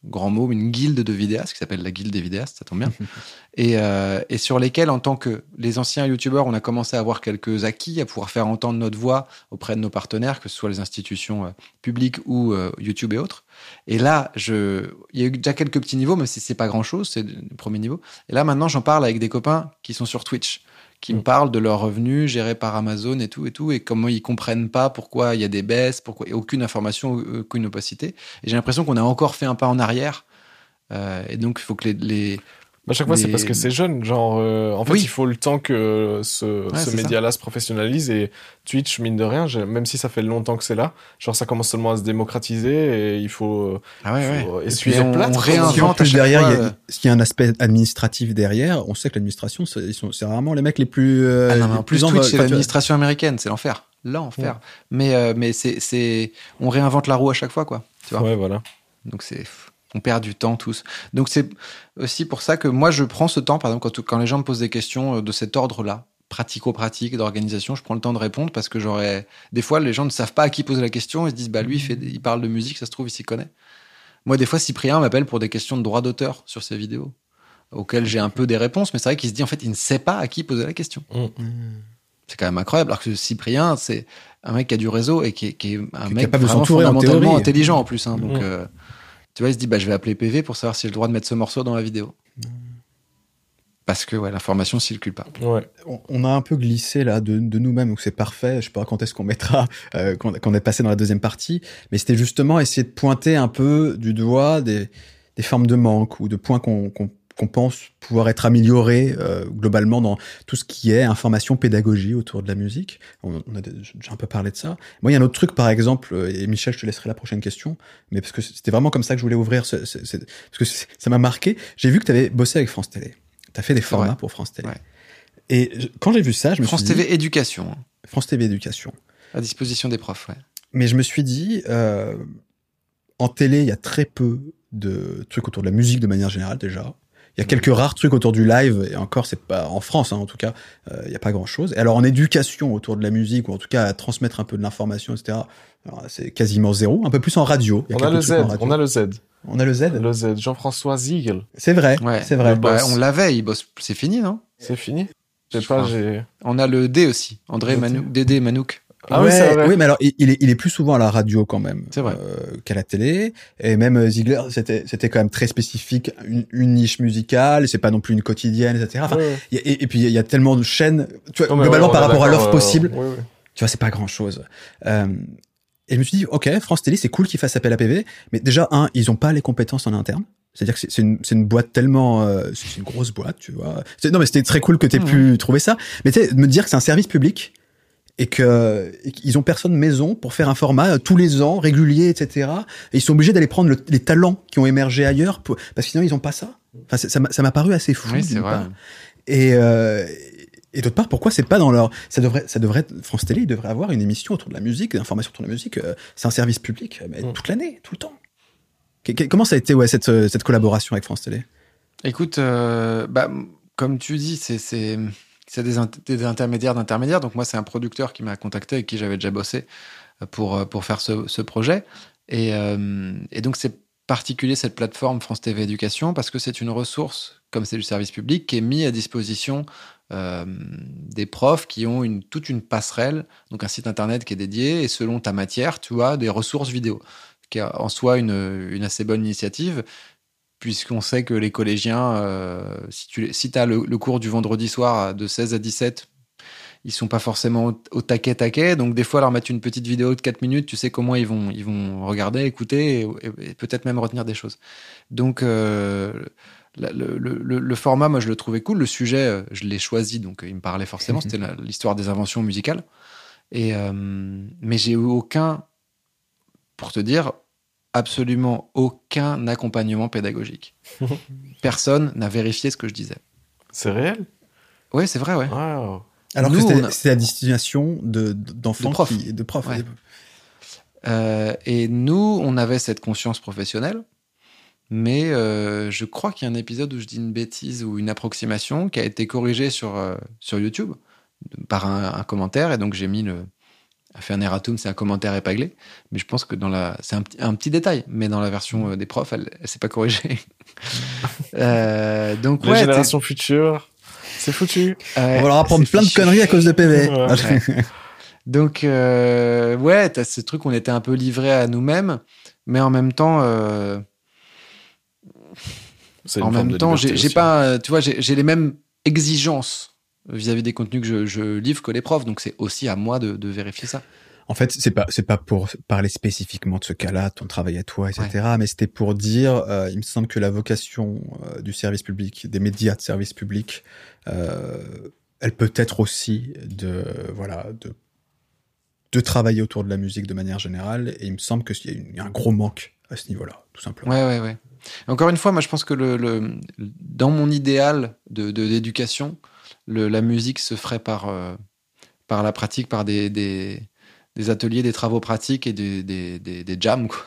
grand mot, une guilde de vidéastes qui s'appelle la guilde des vidéastes, ça tombe bien. et, euh, et sur lesquels, en tant que les anciens youtubeurs, on a commencé à avoir quelques acquis, à pouvoir faire entendre notre voix auprès de nos partenaires, que ce soit les institutions euh, publiques ou euh, YouTube et autres. Et là, je, il y a eu déjà quelques petits niveaux, mais si c'est pas grand chose, c'est le premier niveau. Et là, maintenant, j'en parle avec des copains qui sont sur Twitch, qui me Mm. parlent de leurs revenus gérés par Amazon et tout et tout, et comment ils comprennent pas pourquoi il y a des baisses, pourquoi il y a aucune information, aucune opacité. Et j'ai l'impression qu'on a encore fait un pas en arrière. Euh, et donc, il faut que les, les, À chaque fois, c'est parce que c'est jeune. Genre, euh, en fait, Oui. il faut le temps que ce, Ouais, média-là se professionnalise et Twitch, mine de rien, même si ça fait longtemps que c'est là, genre, ça commence seulement à se démocratiser et il faut, ah ouais, faut Et essuyer on- plâtre. on réinvente derrière, fois, il y, a- euh, s'il y a un aspect administratif derrière, on sait que l'administration, c'est rarement les mecs les plus. euh, Ah non, les en plus, Twitch, c'est l'administration américaine, c'est l'enfer. L'enfer. Mais, euh, mais c'est, c'est, on réinvente la roue à chaque fois, quoi. Tu vois. Ouais, voilà. Donc c'est, on perd du temps tous. Donc c'est aussi pour ça que moi je prends ce temps, par exemple, quand, quand les gens me posent des questions euh, de cet ordre-là, pratico-pratique, d'organisation, je prends le temps de répondre parce que j'aurais, des fois, les gens ne savent pas à qui poser la question, ils se disent, bah lui, il, fait, des- il parle de musique, ça se trouve, il s'y connaît. Moi, des fois, Cyprien m'appelle pour des questions de droit d'auteur sur ses vidéos, auxquelles j'ai un peu des réponses, mais c'est vrai qu'il se dit, en fait, il ne sait pas à qui poser la question. C'est quand même incroyable. Alors que Cyprien, c'est un mec qui a du réseau et qui est, qui est un Qui est mec capable de vraiment en fondamentalement intelligent en plus. hein. donc, Mm. euh, tu vois, il se dit, bah, je vais appeler PV pour savoir si j'ai le droit de mettre ce morceau dans la vidéo. Parce que ouais, l'information circule pas. Ouais. on- on a un peu glissé là de, de nous-mêmes, donc c'est parfait. Je sais pas quand est-ce qu'on mettra, euh, qu'on qu'on est passé dans la deuxième partie, mais c'était justement essayer de pointer un peu du doigt des, des formes de manque ou de points qu'on qu'on qu'on pense pouvoir être améliorés euh, globalement dans tout ce qui est information, pédagogie autour de la musique. On, on a déjà un peu parlé de ça. Moi, il y a un autre truc, par exemple, euh, et Michel, je te laisserai la prochaine question, mais parce que c'était vraiment comme ça que je voulais ouvrir, ce, ce- ce- parce que ça m'a marqué. J'ai vu que tu avais bossé avec France Télé. Tu as fait des formats pour France Télé. Ouais. Et je- quand j'ai vu ça, je me France suis dit, TV Éducation, France TV Éducation. à disposition des profs. Ouais. Mais je me suis dit, euh, en télé, il y a très peu de trucs autour de la musique de manière générale déjà. Il y a quelques rares trucs autour du live, et encore, c'est pas en France, hein, en tout cas, euh, il y a pas grand chose. Et alors, en éducation autour de la musique, ou en tout cas à transmettre un peu de l'information, etc., c'est quasiment zéro. Un peu plus en radio. Il y a On a quelques le Z, trucs en radio. on a le Z. On a le Z. Le Z, Jean-François Ziegel. C'est vrai, Ouais. c'est vrai. Ouais, on l'avait, il bosse. C'est fini, non? C'est fini? Je sais pas, j'ai. On a le D aussi. André Manouk, Dédé Manouk. Ah oui, Ouais, c'est vrai. Oui, mais alors il, il est, il est plus souvent à la radio quand même C'est vrai. euh, qu'à la télé. Et même euh, Ziegler, c'était c'était quand même très spécifique, une, une niche musicale. C'est pas non plus une quotidienne, etc. Enfin, Ouais, y a- et, et puis il y a tellement de chaînes. Tu vois, Non, mais globalement ouais, on par est rapport à d'accord, l'offre euh, possible, tu vois, c'est pas grand chose. Euh, et je me suis dit, ok, France Télé, c'est cool qu'ils fassent appel à PV, mais déjà un, ils ont pas les compétences en interne. C'est-à-dire que c'est- c'est une, c'est une boîte tellement, euh, c'est c'est une grosse boîte, tu vois. C'est- Non, mais c'était très cool que tu aies Mhm. pu trouver ça. Mais tu sais, de me dire que c'est un service public et que et qu'ils ont personne maison pour faire un format euh, tous les ans régulier, etc. Et ils sont obligés d'aller prendre le- les talents qui ont émergé ailleurs, pour- parce que sinon ils ont pas ça. Enfin, ça m'a ça m'a paru assez fou. Oui, c'est vrai. part. Et, euh, Et d'autre part, pourquoi c'est pas dans leur, ça devrait, ça devrait, être- France Télé, il devrait avoir une émission autour de la musique, d'information autour de la musique. euh, c'est un service public, mais Mm. toute l'année, tout le temps. Comment ça a été, ouais, cette, euh, cette collaboration avec France Télé? Écoute, euh, bah, comme tu dis, c'est c'est des, des intermédiaires d'intermédiaires. Donc moi, c'est un producteur qui m'a contacté avec qui j'avais déjà bossé euh, pour euh, pour faire ce, projet. Et, euh, et donc c'est particulier cette plateforme France TV Éducation parce que c'est une ressource, comme c'est du service public, qui est mis à disposition des profs qui ont une, toute une passerelle, donc un site internet qui est dédié, et selon ta matière, tu as des ressources vidéo, qui est en soi une assez bonne initiative, puisqu'on sait que les collégiens, euh, si tu si as le, le cours du vendredi soir de 16 à 17, ils sont pas forcément au, au taquet taquet, donc des fois leur mettre une petite vidéo de 4 minutes, tu sais comment ils vont, ils vont regarder, écouter, et, et- et peut-être même retenir des choses. Donc euh, la- le, le- le- le format, moi je le trouvais cool, le sujet, euh, je l'ai choisi, donc il me parlait forcément, c'était l'histoire des inventions musicales. Et, euh, mais j'ai eu aucun, pour te dire, absolument aucun accompagnement pédagogique. Personne n'a vérifié ce que je disais. C'est réel? Oui, c'est vrai, ouais. Wow. Alors Nous, que c'était on a- à destination de d'enfants De profs. qui- de profs. Ouais. Euh, et nous, on avait cette conscience professionnelle, mais euh, je crois qu'il y a un épisode où je dis une bêtise ou une approximation qui a été corrigée sur, euh, sur YouTube par un, un commentaire, et donc j'ai mis le a fait un erratum, c'est un commentaire épaglé, mais je pense que dans la, c'est un, petit- un petit détail, mais dans la version euh, des profs, elle, elle s'est pas corrigée. Euh, donc Les ouais, générations futures, c'est foutu. On va leur apprendre plein de conneries à cause de PV. Ouais. Ouais. Donc, euh, ouais, t'as ce truc, on était un peu livré à nous-mêmes, mais en même temps, euh, en même temps, j'ai pas, euh, tu vois, j'ai les mêmes exigences vis-à-vis des contenus que je, je livre que les profs, donc c'est aussi à moi de, de vérifier ça. En fait, c'est pas c'est pas pour parler spécifiquement de ce cas-là, ton travail à toi, etc. Mais c'était pour dire, euh, il me semble que la vocation euh, du service public, des médias de service public, euh, elle peut être aussi de voilà de de travailler autour de la musique de manière générale. Et il me semble qu'il y a une- un gros manque à ce niveau-là, tout simplement. Ouais, ouais, ouais. Encore une fois, moi, je pense que le, le- dans mon idéal de de- d'éducation, le- la musique se ferait par, euh, par la pratique, par des, des, des ateliers, des travaux pratiques et des, des, jams, quoi.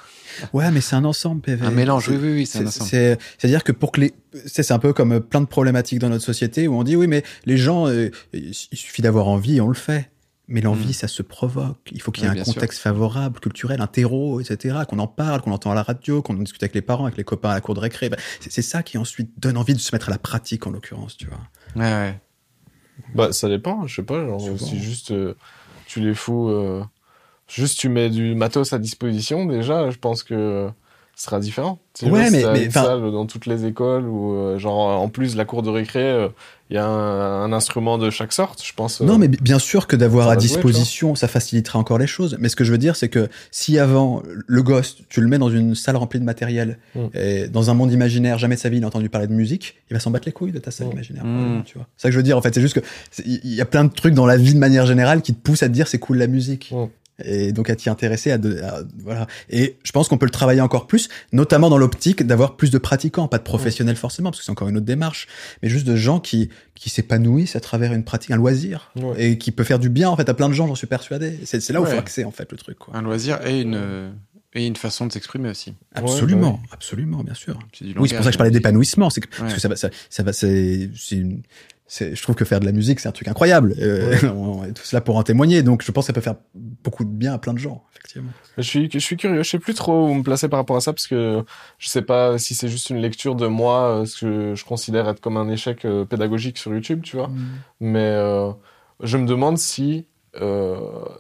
Ouais, mais c'est un ensemble, PV. Un mélange, oui, oui, oui, c'est un ensemble. C'est, c'est-à-dire que pour que les, c'est, un peu comme plein de problématiques dans notre société où on dit oui, mais les gens, euh, il suffit d'avoir envie et on le fait. Mais l'envie, Mm. ça se provoque. Il faut qu'il y ait Oui, un contexte favorable, culturel, un terreau, etc. Qu'on en parle, qu'on entend à la radio, qu'on en discute avec les parents, avec les copains à la cour de récré. Bah, c'est, c'est ça qui ensuite donne envie de se mettre à la pratique, en l'occurrence, tu vois. Ouais, ouais. Bah, ça dépend, je sais pas, genre, Souvent. si juste euh, tu les fous, euh, juste tu mets du matos à disposition, déjà, je pense que euh, sera différent. Tu sais, Ouais, mais- mais, une salle dans toutes les écoles ou euh, genre en plus la cour de récré, euh, il y a un, un instrument de chaque sorte, je pense. euh, Non, mais bi- bien sûr que d'avoir à jouer, disposition, ça facilitera encore les choses. Mais ce que je veux dire, c'est que si avant, le gosse, tu le mets dans une salle remplie de matériel, Mm. et dans un monde imaginaire, jamais de sa vie il a entendu parler de musique, il va s'en battre les couilles de ta salle Mm. imaginaire. Mm. probablement, Tu vois. C'est ça que je veux dire, en fait. C'est juste que il y a plein de trucs dans la vie de manière générale qui te poussent à te dire c'est cool la musique. Et donc à t'y intéresser, à, de- à- voilà. Et je pense qu'on peut le travailler encore plus, notamment dans l'optique d'avoir plus de pratiquants, pas de professionnels forcément, parce que c'est encore une autre démarche, mais juste de gens qui qui s'épanouissent à travers une pratique, un loisir, Ouais. et qui peut faire du bien en fait à plein de gens, j'en suis persuadé. C'est là où il Ouais. faut axer en fait le truc. Quoi. Un loisir et une, et une façon de s'exprimer aussi. Absolument, bah absolument, bien sûr. Oui, c'est pour ça que je parlais d'épanouissement, c'est parce Ouais. que ça va, ça, ça va, c'est, c'est une- je trouve que faire de la musique, c'est un truc incroyable. Euh, on est tous là pour en témoigner, donc je pense que ça peut faire beaucoup de bien à plein de gens, effectivement. Je suis, je suis curieux, je sais plus trop où me placer par rapport à ça parce que je sais pas si c'est juste une lecture de moi, euh, ce que je considère être comme un échec euh, pédagogique sur YouTube, tu vois. Mais euh, je me demande si euh,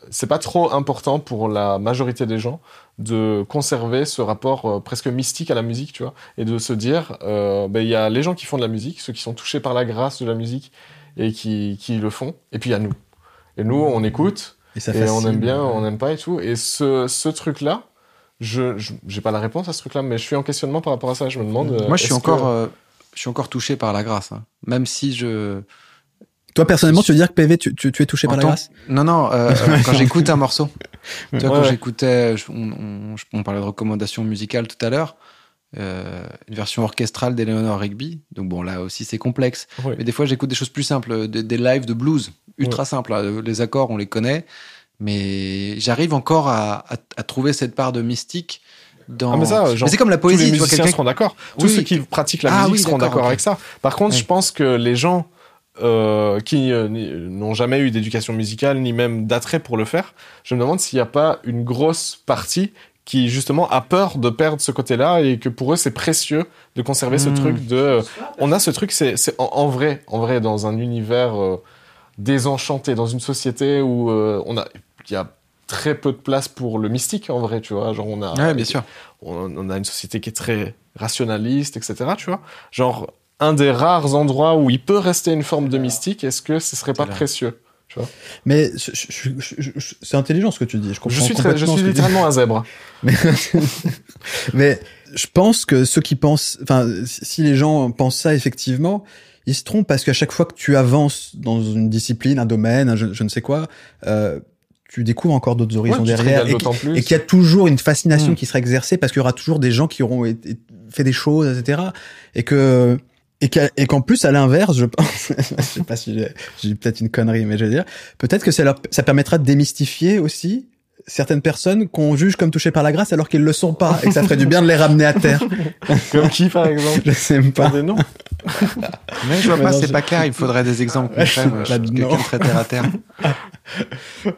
c'est pas trop important pour la majorité des gens de conserver ce rapport euh, presque mystique à la musique, tu vois, et de se dire, euh, ben il y a les gens qui font de la musique, ceux qui sont touchés par la grâce de la musique et qui, qui le font, et puis il y a nous. Et nous, on écoute, Et ça et on aime bien, on n'aime pas et tout. Et ce, ce truc-là, je, j'ai pas la réponse à ce truc-là, mais je suis en questionnement par rapport à ça. Je me demande. Moi, je suis encore, que- je suis encore touché par la grâce. hein. Même si je. Toi, personnellement, tu veux dire que PV, tu, tu, tu es touché par la grâce Non, non. euh, quand j'écoute un morceau, tu vois, Ouais, quand ouais. j'écoutais, on, on, je- on parlait de recommandations musicales tout à l'heure. euh, une version orchestrale d'Eleanor Rigby. Donc bon, là aussi c'est complexe. Ouais. Mais des fois j'écoute des choses plus simples, euh, des, des lives de blues, ultra simples. hein. Les accords, on les connaît. Mais j'arrive encore à, à, à trouver cette part de mystique dans. Ah, mais ça, genre, c'est comme la Tous les poésie, musiciens quelqu'un. seront d'accord. Tous ceux qui pratiquent la Ah musique oui, seront d'accord, avec ça. Par contre, je pense que les gens euh, qui euh, n'ont jamais eu d'éducation musicale ni même d'attrait pour le faire, je me demande s'il n'y a pas une grosse partie qui justement a peur de perdre ce côté-là et que pour eux c'est précieux de conserver ce Hmm. truc de euh, on a ce truc c'est en, en vrai en vrai dans un univers euh, désenchanté dans une société où euh, on a il y a très peu de place pour le mystique en vrai tu vois genre on a Ouais, bien sûr. on, on a une société qui est très rationaliste, etc. Tu vois, genre un des rares endroits où il peut rester une forme de mystique. Est-ce que ce serait pas là. précieux Mais je- je- je- je- je- c'est intelligent ce que tu dis. Je, comprends Je suis très, je suis tu littéralement un zèbre. Mais, mais je pense que ceux qui pensent, enfin, si les gens pensent ça effectivement, ils se trompent parce qu'à chaque fois que tu avances dans une discipline, un domaine, un je, je ne sais quoi, euh, tu découvres encore d'autres horizons Ouais, tu derrière et, qu'il y a toujours une fascination Mm. qui sera exercée parce qu'il y aura toujours des gens qui auront été- fait des choses, etc. Et que et qu'en plus à l'inverse, je pense, je sais pas si j'ai j'ai peut-être une connerie, mais je veux dire, peut-être que ça leur ça permettra de démystifier aussi certaines personnes qu'on juge comme touchées par la grâce alors qu'ils le sont pas et que ça ferait du bien de les ramener à terre. Comme qui, par exemple Je sais même Pas des noms. Mais je vois Mais pas, c'est je- pas clair. Il faudrait des exemples concrets. dedans. quelqu'un très terre à terre.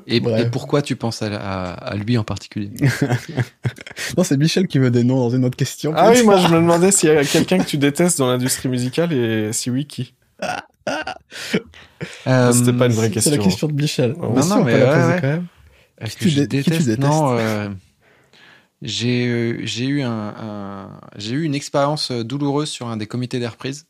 Et, pourquoi tu penses à, à- à lui en particulier? Non, c'est Michel qui veut des noms dans une autre question. Ah oui, moi je me demandais s'il y a quelqu'un que tu détestes dans l'industrie musicale et si oui, qui? Euh, C'était pas une vraie C'est question. la question de Michel. Non, Mais non, mais ouais, poser ouais. quand même. Est-ce Qui tu je dé- qui tu détestes? Non, euh, j'ai euh, j'ai eu un, un- j'ai eu une expérience douloureuse sur un des comités des reprises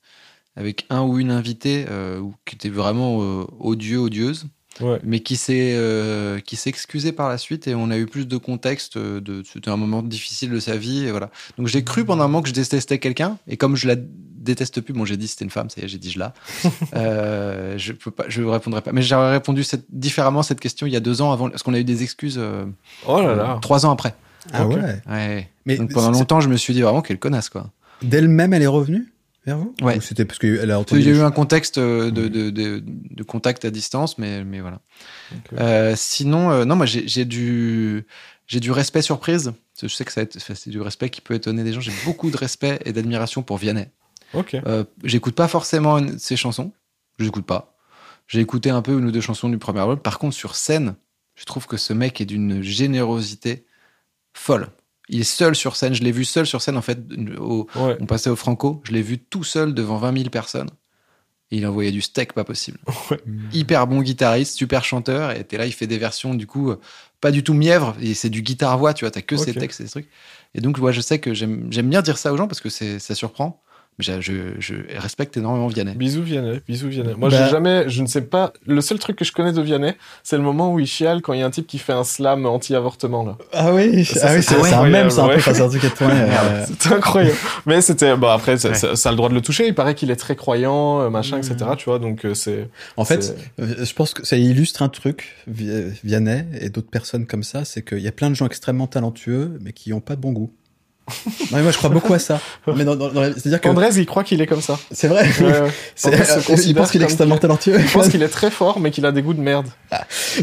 avec un ou une invitée euh, qui était vraiment euh, odieux, odieuse, Ouais. mais qui s'est euh, qui s'est excusée par la suite et on a eu plus de contexte. euh, De, c'était un moment difficile de sa vie et voilà. Donc j'ai cru pendant un moment que je détestais quelqu'un et comme je la déteste plus, bon j'ai dit c'était une femme, ça y est, j'ai dit je la. euh, je peux pas, je répondrai pas. Mais j'aurais répondu cette, différemment à cette question il y a deux ans avant parce qu'on a eu des excuses. euh, Oh là là. Trois ans après. Ah ouais. Ouais. Mais Donc pendant longtemps, je me suis dit vraiment quelle connasse quoi. D'elle-même, elle est revenue? Vers vous Ouais. Ou c'était parce qu'elle a Il entendu y a eu un contexte euh, de, de, de, de contact à distance, mais, mais voilà. Euh, sinon, euh, non, moi j'ai du, respect surprise. Je sais que c'est du respect qui peut étonner des gens. J'ai beaucoup de respect et d'admiration pour Vianney. Ok. Euh, J'écoute pas forcément une- ses chansons. Je l'écoute pas. J'ai écouté un peu une ou deux chansons du premier album. Par contre, sur scène, je trouve que ce mec est d'une générosité folle. Il est seul sur scène. Je l'ai vu seul sur scène, en fait, au, Ouais. on passait au Franco. Je l'ai vu tout seul devant 20 000 personnes. Et il envoyait du steak pas possible. Ouais. Hyper bon guitariste, super chanteur. Et t'es là, il fait des versions, du coup, euh, pas du tout mièvre. Et c'est du guitare-voix, tu vois. T'as que Ok. ces textes et ces trucs. Et donc, ouais, je sais que j'aime j'aime bien dire ça aux gens parce que c'est- ça surprend. Je, je, je respecte énormément Vianney. Bisous Vianney, bisous Vianney. Moi, Bah- j'ai jamais, je ne sais pas. Le seul truc que je connais de Vianney, c'est le moment où il chiale quand il y a un type qui fait un slam anti-avortement là. Ah oui, Ça, ah oui c'est un incroyable, même, c'est un peu, enfin, c'est euh, incroyable. Mais c'était, bon après, ça, Ouais. ça- ça a le droit de le toucher. Il paraît qu'il est très croyant, euh, machin, etc. Tu vois, donc euh, c'est. En fait, c'est- Euh, Je pense que ça illustre un truc, Vi- Vianney et d'autres personnes comme ça, c'est qu'il y a plein de gens extrêmement talentueux, mais qui n'ont pas de bon goût. Non, mais moi, je crois beaucoup à ça. Mais c'est-à-dire que Andrés, il croit qu'il est comme ça. c'est vrai. Andrés il pense qu'il est extrêmement talentueux. Je pense qu'il est très fort, mais qu'il a des goûts de merde.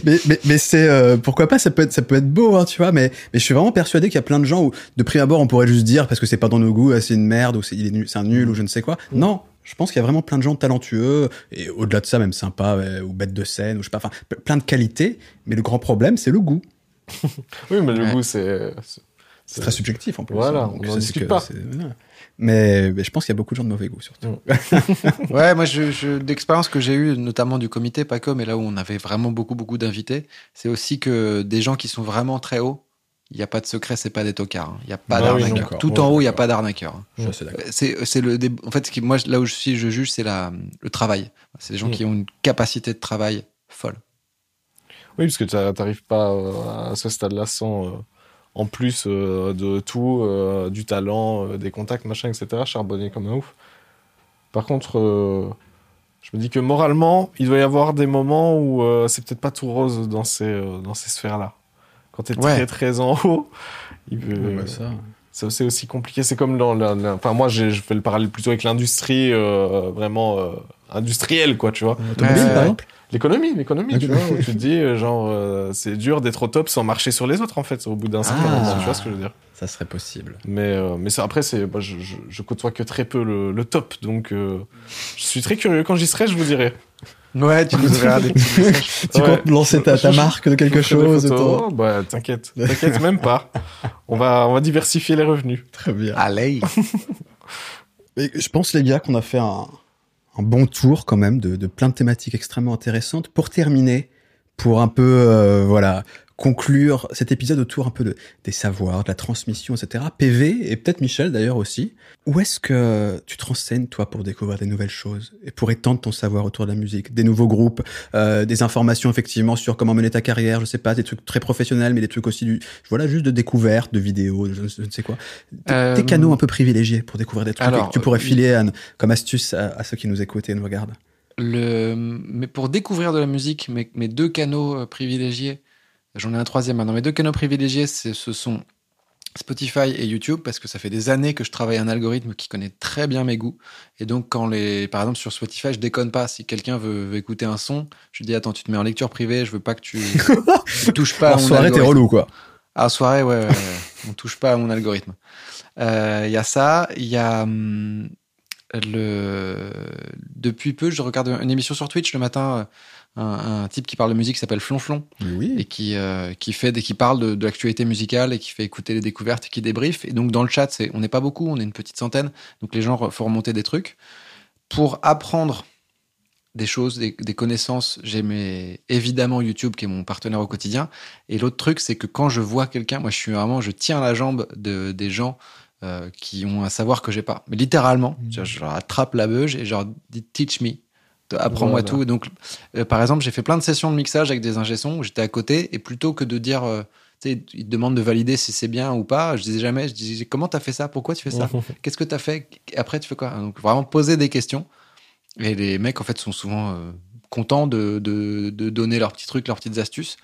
mais mais, mais c'est euh, pourquoi pas ça peut être ça peut être beau hein, tu vois mais mais je suis vraiment persuadé qu'il y a plein de gens où de prime abord on pourrait juste dire parce que c'est pas dans nos goûts ah, c'est une merde ou c'est il un nul ou je ne sais quoi non je pense qu'il y a vraiment plein de gens talentueux et au-delà de ça même sympas ouais, ou bêtes de scène ou je sais pas enfin plein de qualités mais le grand problème c'est le goût Oui, mais le Ouais. goût, c'est. C'est- très subjectif en plus Voilà, hein, donc on n'en discute que- pas. mais, mais je pense qu'il y a beaucoup de gens de mauvais goût surtout Ouais, moi, je, je, d'expérience que j'ai eue, notamment du comité PACO, mais là où on avait vraiment beaucoup, beaucoup d'invités, c'est aussi que des gens qui sont vraiment très hauts, il n'y a pas de secret, c'est pas des tocards. hein. Il n'y a pas Ah oui, d'arnaqueurs. d'accord. Tout Ouais, en haut, il n'y a pas d'arnaqueurs. hein. je suis assez d'accord C'est, le, dé- en fait, ce qui, moi, là où je suis, je juge, c'est la, le travail. C'est des gens Mm. qui ont une capacité de travail folle. Oui, parce que t'a- t'arrives pas euh, à ce stade-là sans, euh, en plus euh, de tout, euh, du talent, euh, des contacts, machin, etc., charbonner comme un ouf. Par contre, euh, je me dis que moralement, il doit y avoir des moments où euh, c'est peut-être pas tout rose dans ces, euh, dans ces sphères-là. Quand t'es Ouais. très très en haut, il peut... Ouais, bah, ça C'est aussi compliqué. C'est comme dans la, la- enfin moi je fais le parallèle plutôt avec l'industrie euh, vraiment euh, industrielle quoi, tu vois. Automobile, Ouais, par exemple L'économie, l'économie, tu vois, où tu te dis euh, genre euh, c'est dur d'être au top sans marcher sur les autres en fait au bout d'un certain Ah. moment, tu vois ce que je veux dire. Ça serait possible. Mais euh, mais ça, après c'est je, je, je côtoie que très peu le, le top donc euh, je suis très curieux quand j'y serai, je vous dirai. Ouais, tu nous enverras des petits. Tu Ouais. comptes lancer ta, ta marque de quelque chose photos. Oh, bah t'inquiète, t'inquiète même pas. On va on va diversifier les revenus. Très bien. Allez. Et je pense, les gars, qu'on a fait un, bon tour quand même de, de plein de thématiques extrêmement intéressantes. Pour terminer, pour un peu, euh, voilà, conclure cet épisode autour un peu de, des savoirs, de la transmission, etc. PV, et peut-être Michel d'ailleurs aussi. Où est-ce que tu te renseignes, toi, pour découvrir des nouvelles choses et pour étendre ton savoir autour de la musique, des nouveaux groupes, euh, des informations effectivement sur comment mener ta carrière, je sais pas, des trucs très professionnels, mais des trucs aussi du, voilà, juste de découverte, de vidéos, je, je ne sais quoi. Tes- Euh, canaux un peu privilégiés pour découvrir des trucs alors, que tu pourrais euh, filer à- comme astuce à, à ceux qui nous écoutent et nous regardent. Le, mais pour découvrir de la musique, mes, mes deux canaux euh, privilégiés, j'en ai un troisième maintenant. Mes deux canaux privilégiés, ce sont Spotify et YouTube parce que ça fait des années que je travaille un algorithme qui connaît très bien mes goûts. Et donc, quand les, par exemple, sur Spotify, je déconne pas. Si quelqu'un veut, veut écouter un son, je lui dis attends, tu te mets en lecture privée, je veux pas que tu, tu touches pas à en mon soirée, t'es relou, quoi. Ah, en soirée, ouais, ouais, ouais. on touche pas à mon algorithme. Euh, Il y a ça, il y a hum, le. Depuis peu, je regarde une émission sur Twitch le matin, euh, un, un type qui parle de musique qui s'appelle Flonflon et Oui. qui euh, qui fait des qui parle de, de l'actualité musicale et qui fait écouter les découvertes et qui débrief. Et donc dans le chat, c'est on n'est pas beaucoup, on est une petite centaine, donc les gens font remonter des trucs pour apprendre des choses, des, des connaissances. J'ai mes- évidemment YouTube qui est mon partenaire au quotidien. Et l'autre truc, c'est que quand je vois quelqu'un, moi je suis vraiment, je tiens la jambe de, des gens euh, qui ont un savoir que j'ai pas. Mais littéralement, Mhm. je, je leur attrape la beuge et je leur dis teach me. Apprends-moi Voilà. tout. Et donc, euh, par exemple, j'ai fait plein de sessions de mixage avec des ingé-sons où j'étais à côté et plutôt que de dire, euh, tu sais, ils te demandent de valider si c'est bien ou pas, je disais jamais, je disais comment t'as fait ça, pourquoi tu fais ça, qu'est-ce que t'as fait, après tu fais quoi? Donc vraiment poser des questions. Et les mecs en fait sont souvent euh, contents de, de, de donner leurs petits trucs, leurs petites astuces.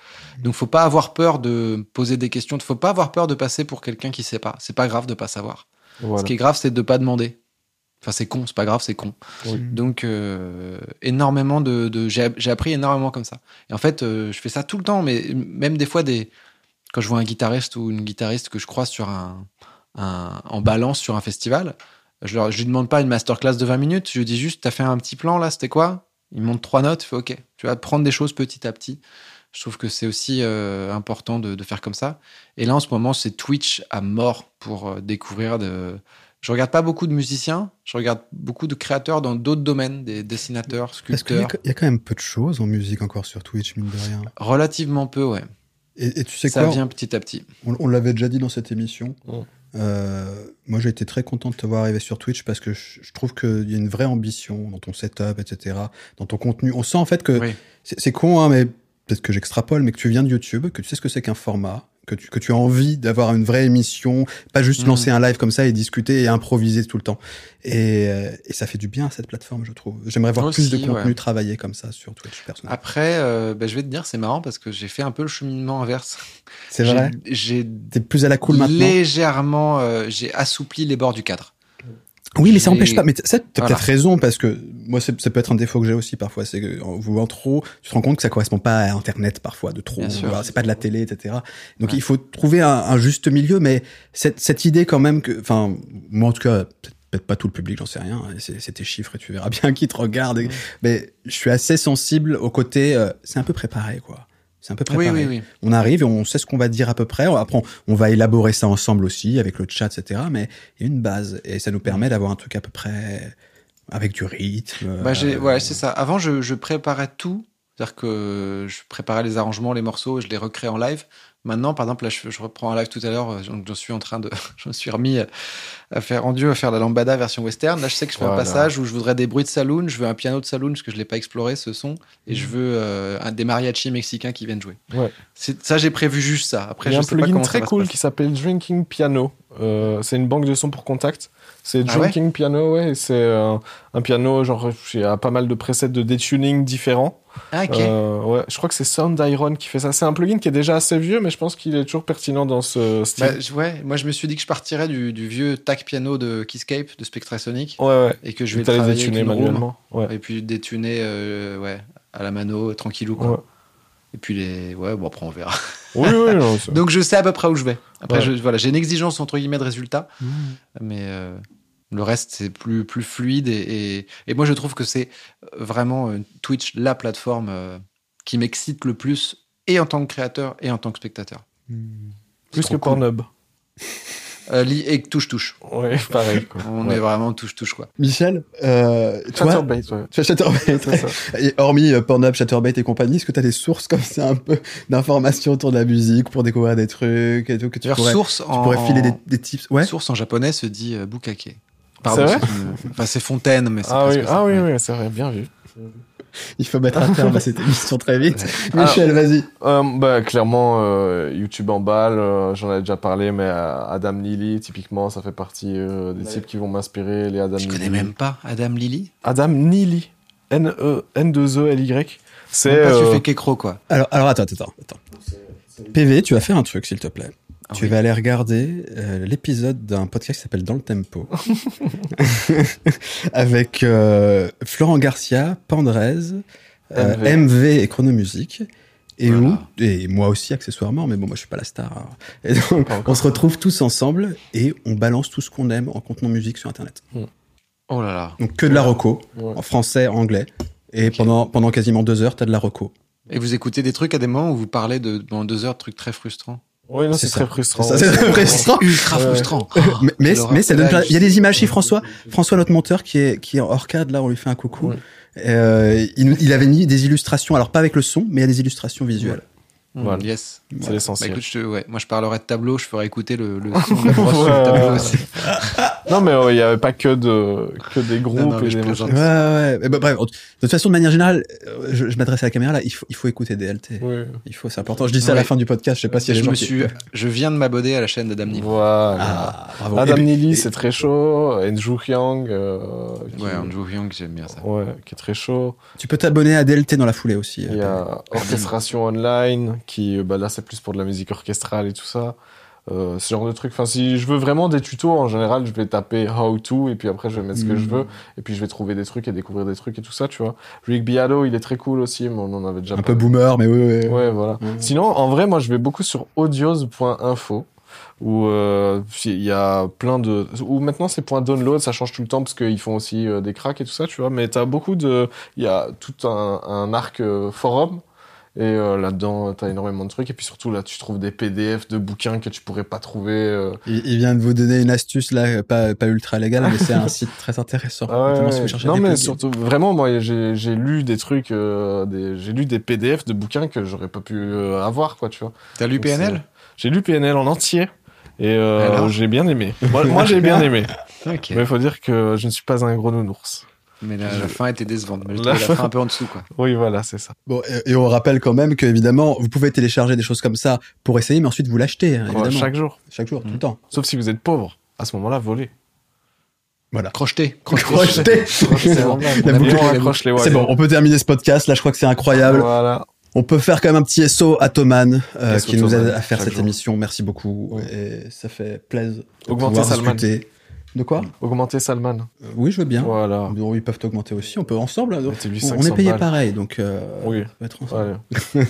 Donc faut pas avoir peur de poser des questions, faut pas avoir peur de passer pour quelqu'un qui sait pas. C'est pas grave de pas savoir. Voilà. Ce qui est grave, c'est de pas demander. Enfin, c'est con, c'est pas grave, c'est con. Oui. Donc, euh, énormément de. de j'ai appris énormément comme ça. Et en fait, euh, je fais ça tout le temps, mais même des fois, des, quand je vois un guitariste ou une guitariste que je croise sur un, un- en balance sur un festival, je, leur, je lui demande pas une masterclass de 20 minutes, je lui dis juste, t'as fait un petit plan là, c'était quoi? Il monte trois notes, il fait OK. Tu vas prendre des choses petit à petit. Je trouve que c'est aussi euh, important de, de faire comme ça. Et là, en ce moment, c'est Twitch à mort pour découvrir de. Je regarde pas beaucoup de musiciens, je regarde beaucoup de créateurs dans d'autres domaines, des dessinateurs, Parce qu'il y, sculpteurs. il y a quand même peu de choses en musique encore sur Twitch, mine de rien. Relativement peu, ouais. Et, et tu sais ça quoi vient petit à petit. On, on l'avait déjà dit dans cette émission. Euh, moi, j'ai été très content de te voir arriver sur Twitch parce que je, je trouve qu'il y a une vraie ambition dans ton setup, etc., dans ton contenu. On sent en fait que Oui. c'est con, hein, mais peut-être que j'extrapole, mais que tu viens de YouTube, que tu sais ce que c'est qu'un format, que tu, que tu as envie d'avoir une vraie émission, pas juste Mhm. lancer un live comme ça et discuter et improviser tout le temps. Et, euh, et ça fait du bien à cette plateforme, je trouve. J'aimerais voir Aussi, plus de contenu ouais. travaillé comme ça sur Twitch, personnellement. Après, euh, ben, je vais te dire, c'est marrant parce que j'ai fait un peu le cheminement inverse. c'est vrai? J'ai T'es plus à la cool maintenant? légèrement, euh, j'ai assoupli les bords du cadre. Oui, mais ça n'empêche pas. Mais ça, t'as Voilà. peut-être raison parce que moi, ça peut être un défaut que j'ai aussi parfois. C'est que en voulant trop, tu te rends compte que ça correspond pas à Internet parfois, de trop. Voilà, c'est pas de la télé, etc. Donc Ouais. il faut trouver un, un juste milieu. Mais cette, cette idée quand même que, enfin, moi en tout cas, peut-être pas tout le public, j'en sais rien. hein, C'est tes chiffres et tu verras bien qui te regarde. Mais je suis assez sensible au côté. euh, c'est un peu préparé, quoi. C'est un peu préparé. oui, oui. On arrive et on sait ce qu'on va dire à peu près. Après, on, on va élaborer ça ensemble aussi avec le chat, etc. Mais il y a une base et ça nous permet d'avoir un truc à peu près avec du rythme. Bah, euh, ouais, c'est ça. Avant, je, je préparais tout. C'est-à-dire que je préparais les arrangements, les morceaux, je les recrée en live. Maintenant, par exemple, là, je, je reprends un live tout à l'heure. euh, je suis en train de, je me suis remis à- à faire rendu à faire la lambada version western. Là, je sais que je fais Voilà. un passage où je voudrais des bruits de saloon, je veux un piano de saloon parce que je l'ai pas exploré ce son, et Mm. je veux euh, un des mariachis mexicains qui viennent jouer. Ouais. Ça, j'ai prévu juste ça. Après, Il y a je un sais plugin très cool qui s'appelle Drinking Piano. Euh, c'est une banque de sons pour contact. C'est Ah ouais? Drinking Piano, ouais. C'est euh, un piano, genre, il y a pas mal de presets de detuning différents. Ah, ok. Euh, ouais, je crois que c'est Sound Iron qui fait ça. C'est un plugin qui est déjà assez vieux, mais je pense qu'il est toujours pertinent dans ce style. Bah, je- ouais, moi je me suis dit que je partirais du, du vieux tac piano de Keyscape, de Spectrasonic, ouais, ouais. et que je vais travailler détuner avec une room, manuellement. Ouais. et puis détuner euh, ouais, à la mano, tranquillou. Quoi. Ouais. Et puis les. Ouais, bon, après on verra. Oui, oui, non, Donc je sais à peu près où je vais. Après, Ouais. je, voilà, j'ai une exigence entre guillemets de résultat, mais euh, le reste c'est plus, plus fluide. Et, et, et moi je trouve que c'est vraiment euh, Twitch la plateforme euh, qui m'excite le plus, et en tant que créateur et en tant que spectateur. plus trop que cool. Pornhub. Euh, et touche-touche. Ouais, pareil. Quoi. On Ouais. est vraiment touche-touche quoi. Michel, euh, toi, Chatterbait, ouais. tu as Chatterbait. C'est ça. Et hormis euh, Pornhub, Chatterbait et compagnie, est-ce que tu as des sources comme ça un peu d'informations autour de la musique pour découvrir des trucs et tout que tu pourrais, source tu en, pourrais filer des, des tips? Ouais. source en japonais se dit euh, bukake. C'est une- Enfin, c'est fontaine, mais c'est Ah oui, presque ça, ah oui, ouais. oui, c'est vrai, bien vu. Il faut mettre un terme à cette émission très vite. Michel, vas-y. Euh, bah, clairement, euh, YouTube en balle, euh, j'en avais déjà parlé, mais euh, Adam Neely, typiquement, ça fait partie euh, des types qui vont m'inspirer, les Adam Je connais même pas Adam Lily. Adam Neely, N-E, N-2-E-L-Y. C'est... Euh, tu fais Kekro quoi. Alors, alors attends, attends, attends. PV, tu vas faire un truc, s'il te plaît. Ah tu oui. vas aller regarder euh, l'épisode d'un podcast qui s'appelle Dans le Tempo. Avec euh, Florent Garcia, Pandrez, euh, MV. MV et Chronomusique. Et Voilà. où, et moi aussi accessoirement, mais bon, moi je suis pas la star. hein. Et donc, on se retrouve tous ensemble et on balance tout ce qu'on aime en contenant musique sur Internet. Oh là là. Donc que de la reco, ouais. en français, anglais. Et pendant, pendant quasiment deux heures, t'as de la reco. Et vous écoutez des trucs à des moments où vous parlez de pendant deux heures de trucs très frustrants? Oui, non, C'est très frustrant. Ça, c'est très frustrant. Ultra frustrant. mais mais, l'horreur. mais ça donne plein- il y a des images chez François François notre monteur qui est qui est hors cadre là on lui fait un coucou Ouais. Euh, il, il avait mis des illustrations alors pas avec le son mais il y a des illustrations visuelles Voilà. Mm, Yes. C'est. Bah, l'essentiel. écoute, je te- ouais, moi je parlerai de tableau, je ferai écouter le, le son de la brosse sur le Ouais, tableau ouais, aussi. Non, mais euh, il y avait pas que de que des groupes Non, non, mais et des ouais machins. ouais Mais bah, bref de toute façon de manière générale euh, je, je m'adresse à la caméra là il faut il faut écouter des LT Oui. il faut c'est important je dis ça à la Ouais. fin du podcast je sais pas si je me qui- suis, je viens de m'abonner à la chaîne d'Adam Neely. Voilà. ah, bravo. Adam et- c'est très chaud. Andrew Hyang, euh, qui... Ouais, Andrew Young, j'aime bien ça. ouais, qui est très chaud. tu peux t'abonner à DLT dans la foulée aussi Il y euh, a Orchestration Online, qui, euh, bah, là, c'est plus pour de la musique orchestrale et tout ça. Euh, ce genre de truc. Enfin, si je veux vraiment des tutos, en général, je vais taper how to, et puis après, je vais mettre ce que Mm. je veux, et puis je vais trouver des trucs et découvrir des trucs et tout ça, tu vois. Rick Beato, il est très cool aussi, mais on en avait déjà un peu boomer mais oui oui Ouais, voilà. Ouais. Sinon, en vrai, moi, je vais beaucoup sur audios.info où euh, il y a plein de ou maintenant c'est point download ça change tout le temps parce qu'ils font aussi euh, des cracks et tout ça tu vois mais t'as beaucoup de il y a tout un, un arc forum et euh, là-dedans t'as énormément de trucs et puis surtout là tu trouves des PDF de bouquins que tu pourrais pas trouver euh. il, il vient de vous donner une astuce là pas pas ultra légale mais c'est un site très intéressant Ah ouais, si ouais. cherchez non des mais plugins. surtout vraiment moi j'ai j'ai lu des trucs euh, des j'ai lu des PDF de bouquins que j'aurais pas pu euh, avoir quoi tu vois T'as lu Donc, PNL J'ai lu PNL en entier et euh, j'ai bien aimé. Moi, moi j'ai bien aimé. Mais il faut dire que je ne suis pas un gros nounours. Mais la, la fin était décevante. Mais je La la fin- un peu en dessous, quoi. Oui, voilà, c'est ça. Bon, et, et on rappelle quand même que évidemment, vous pouvez télécharger des choses comme ça pour essayer, mais ensuite vous l'achetez, hein, Ouais, chaque jour. Chaque jour, tout le temps. Sauf si vous êtes pauvre. À ce moment-là. C'est bon. bon. On la accroche les C'est bon, on peut terminer ce podcast. Là, je crois que c'est incroyable. Voilà. On peut faire quand même un petit SO à Thoman, euh, qui nous aide à faire cette jour. émission. Merci beaucoup. Et ça fait plaisir. de Augmenter Salman. discuter. De quoi Augmenter Salman. Euh, Oui, je veux bien. Voilà. Bon, ils peuvent t'augmenter aussi. On peut ensemble. Mettez-lui On, on 500 est payé balles. pareil, donc euh, Oui. on peut être ensemble.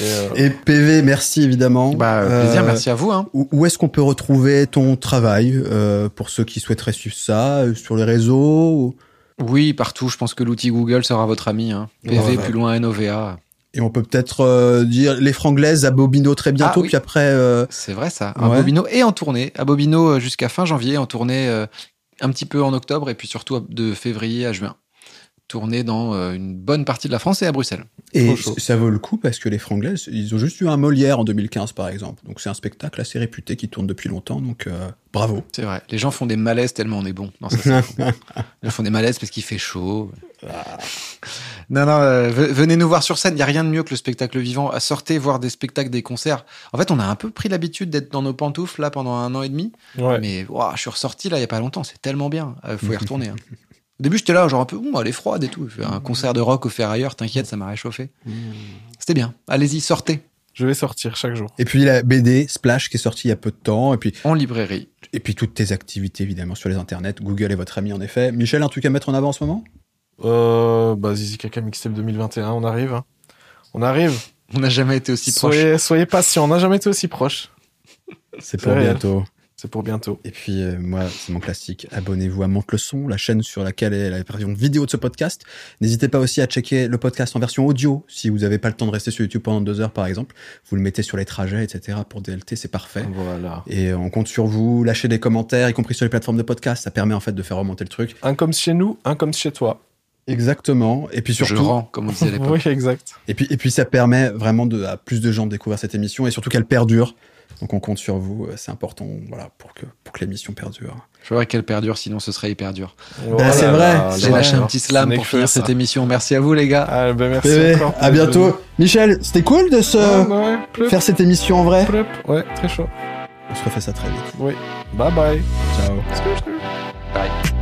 Et, euh, Et PV, merci évidemment. Bah, plaisir, Euh, merci à vous, hein. Où, où est-ce qu'on peut retrouver ton travail euh, pour ceux qui souhaiteraient suivre ça euh, sur les réseaux ou- Oui, partout. Je pense que l'outil Google sera votre ami, hein. PV, Ouais. plus loin, NOVA. Et on peut peut-être euh, dire les franglaises à Bobino très bientôt, Ah, oui. puis après. euh, C'est vrai, ça. Ouais. Bobino et en tournée. À Bobino euh, jusqu'à fin janvier, en tournée euh, un petit peu en octobre, et puis surtout de février à juin. Tournée dans euh, une bonne partie de la France et à Bruxelles. Et ça vaut le coup parce que les franglaises, ils ont juste eu un Molière en 2015 par exemple. Donc c'est un spectacle assez réputé qui tourne depuis longtemps. Donc euh, bravo. C'est vrai. Les gens font des malaises tellement on est bon. Non, ça, c'est bon. Les gens font des malaises parce qu'il fait chaud. Non, non, euh, ve- venez nous voir sur scène. Il n'y a rien de mieux que le spectacle vivant. À Sortez voir des spectacles, des concerts. En fait, on a un peu pris l'habitude d'être dans nos pantoufles là pendant un an et demi. ouais. Mais ouah, je suis ressorti là il n'y a pas longtemps. C'est tellement bien. Il faut y retourner. hein. Au début, j'étais là, genre un peu, ouh, elle est froide et tout. Je fais Un concert de rock au ferrailleur, t'inquiète, ça m'a réchauffé. C'était bien. Allez-y, sortez. Je vais sortir chaque jour. Et puis la BD Splash qui est sortie il y a peu de temps. Et puis, En librairie. et puis toutes tes activités évidemment sur les internets. Google est votre ami en effet. Michel, un truc à mettre en avant en ce moment? Euh, bah, Zizi Kaka Mixtape 2021, on arrive. hein. On arrive. On n'a jamais été aussi proche. Soyez, soyez patients, on n'a jamais été aussi proche. C'est C'est pour réel. bientôt. C'est pour bientôt. Et puis euh, moi, c'est mon classique. Abonnez-vous à Monte le son, la chaîne sur laquelle est la version vidéo de ce podcast. N'hésitez pas aussi à checker le podcast en version audio si vous n'avez pas le temps de rester sur YouTube pendant deux heures par exemple. Vous le mettez sur les trajets, etc. Pour DLT, c'est parfait. Voilà. Et on compte sur vous. Lâchez des commentaires, y compris sur les plateformes de podcast. Ça permet en fait de faire remonter le truc. Un comme chez nous, un comme chez toi. Exactement. Et puis Je surtout, rends, comme on disait à l'époque. Oui, exact. et puis et puis ça permet vraiment de à plus de gens de découvrir cette émission et surtout qu'elle perdure. Donc on compte sur vous. C'est important, voilà, pour que pour que l'émission perdure. Je voudrais qu'elle perdure, sinon ce serait hyper dur. Bah, c'est vrai, J'ai lâché un petit slam pour finir ça. cette émission. Merci à vous, les gars. Ah, ben merci Bébé, encore. à bientôt. Michel, c'était cool de se bah ouais, faire cette émission en vrai. plup. Ouais, très chaud. On se refait ça très vite. Oui. Bye bye. Ciao. Bye.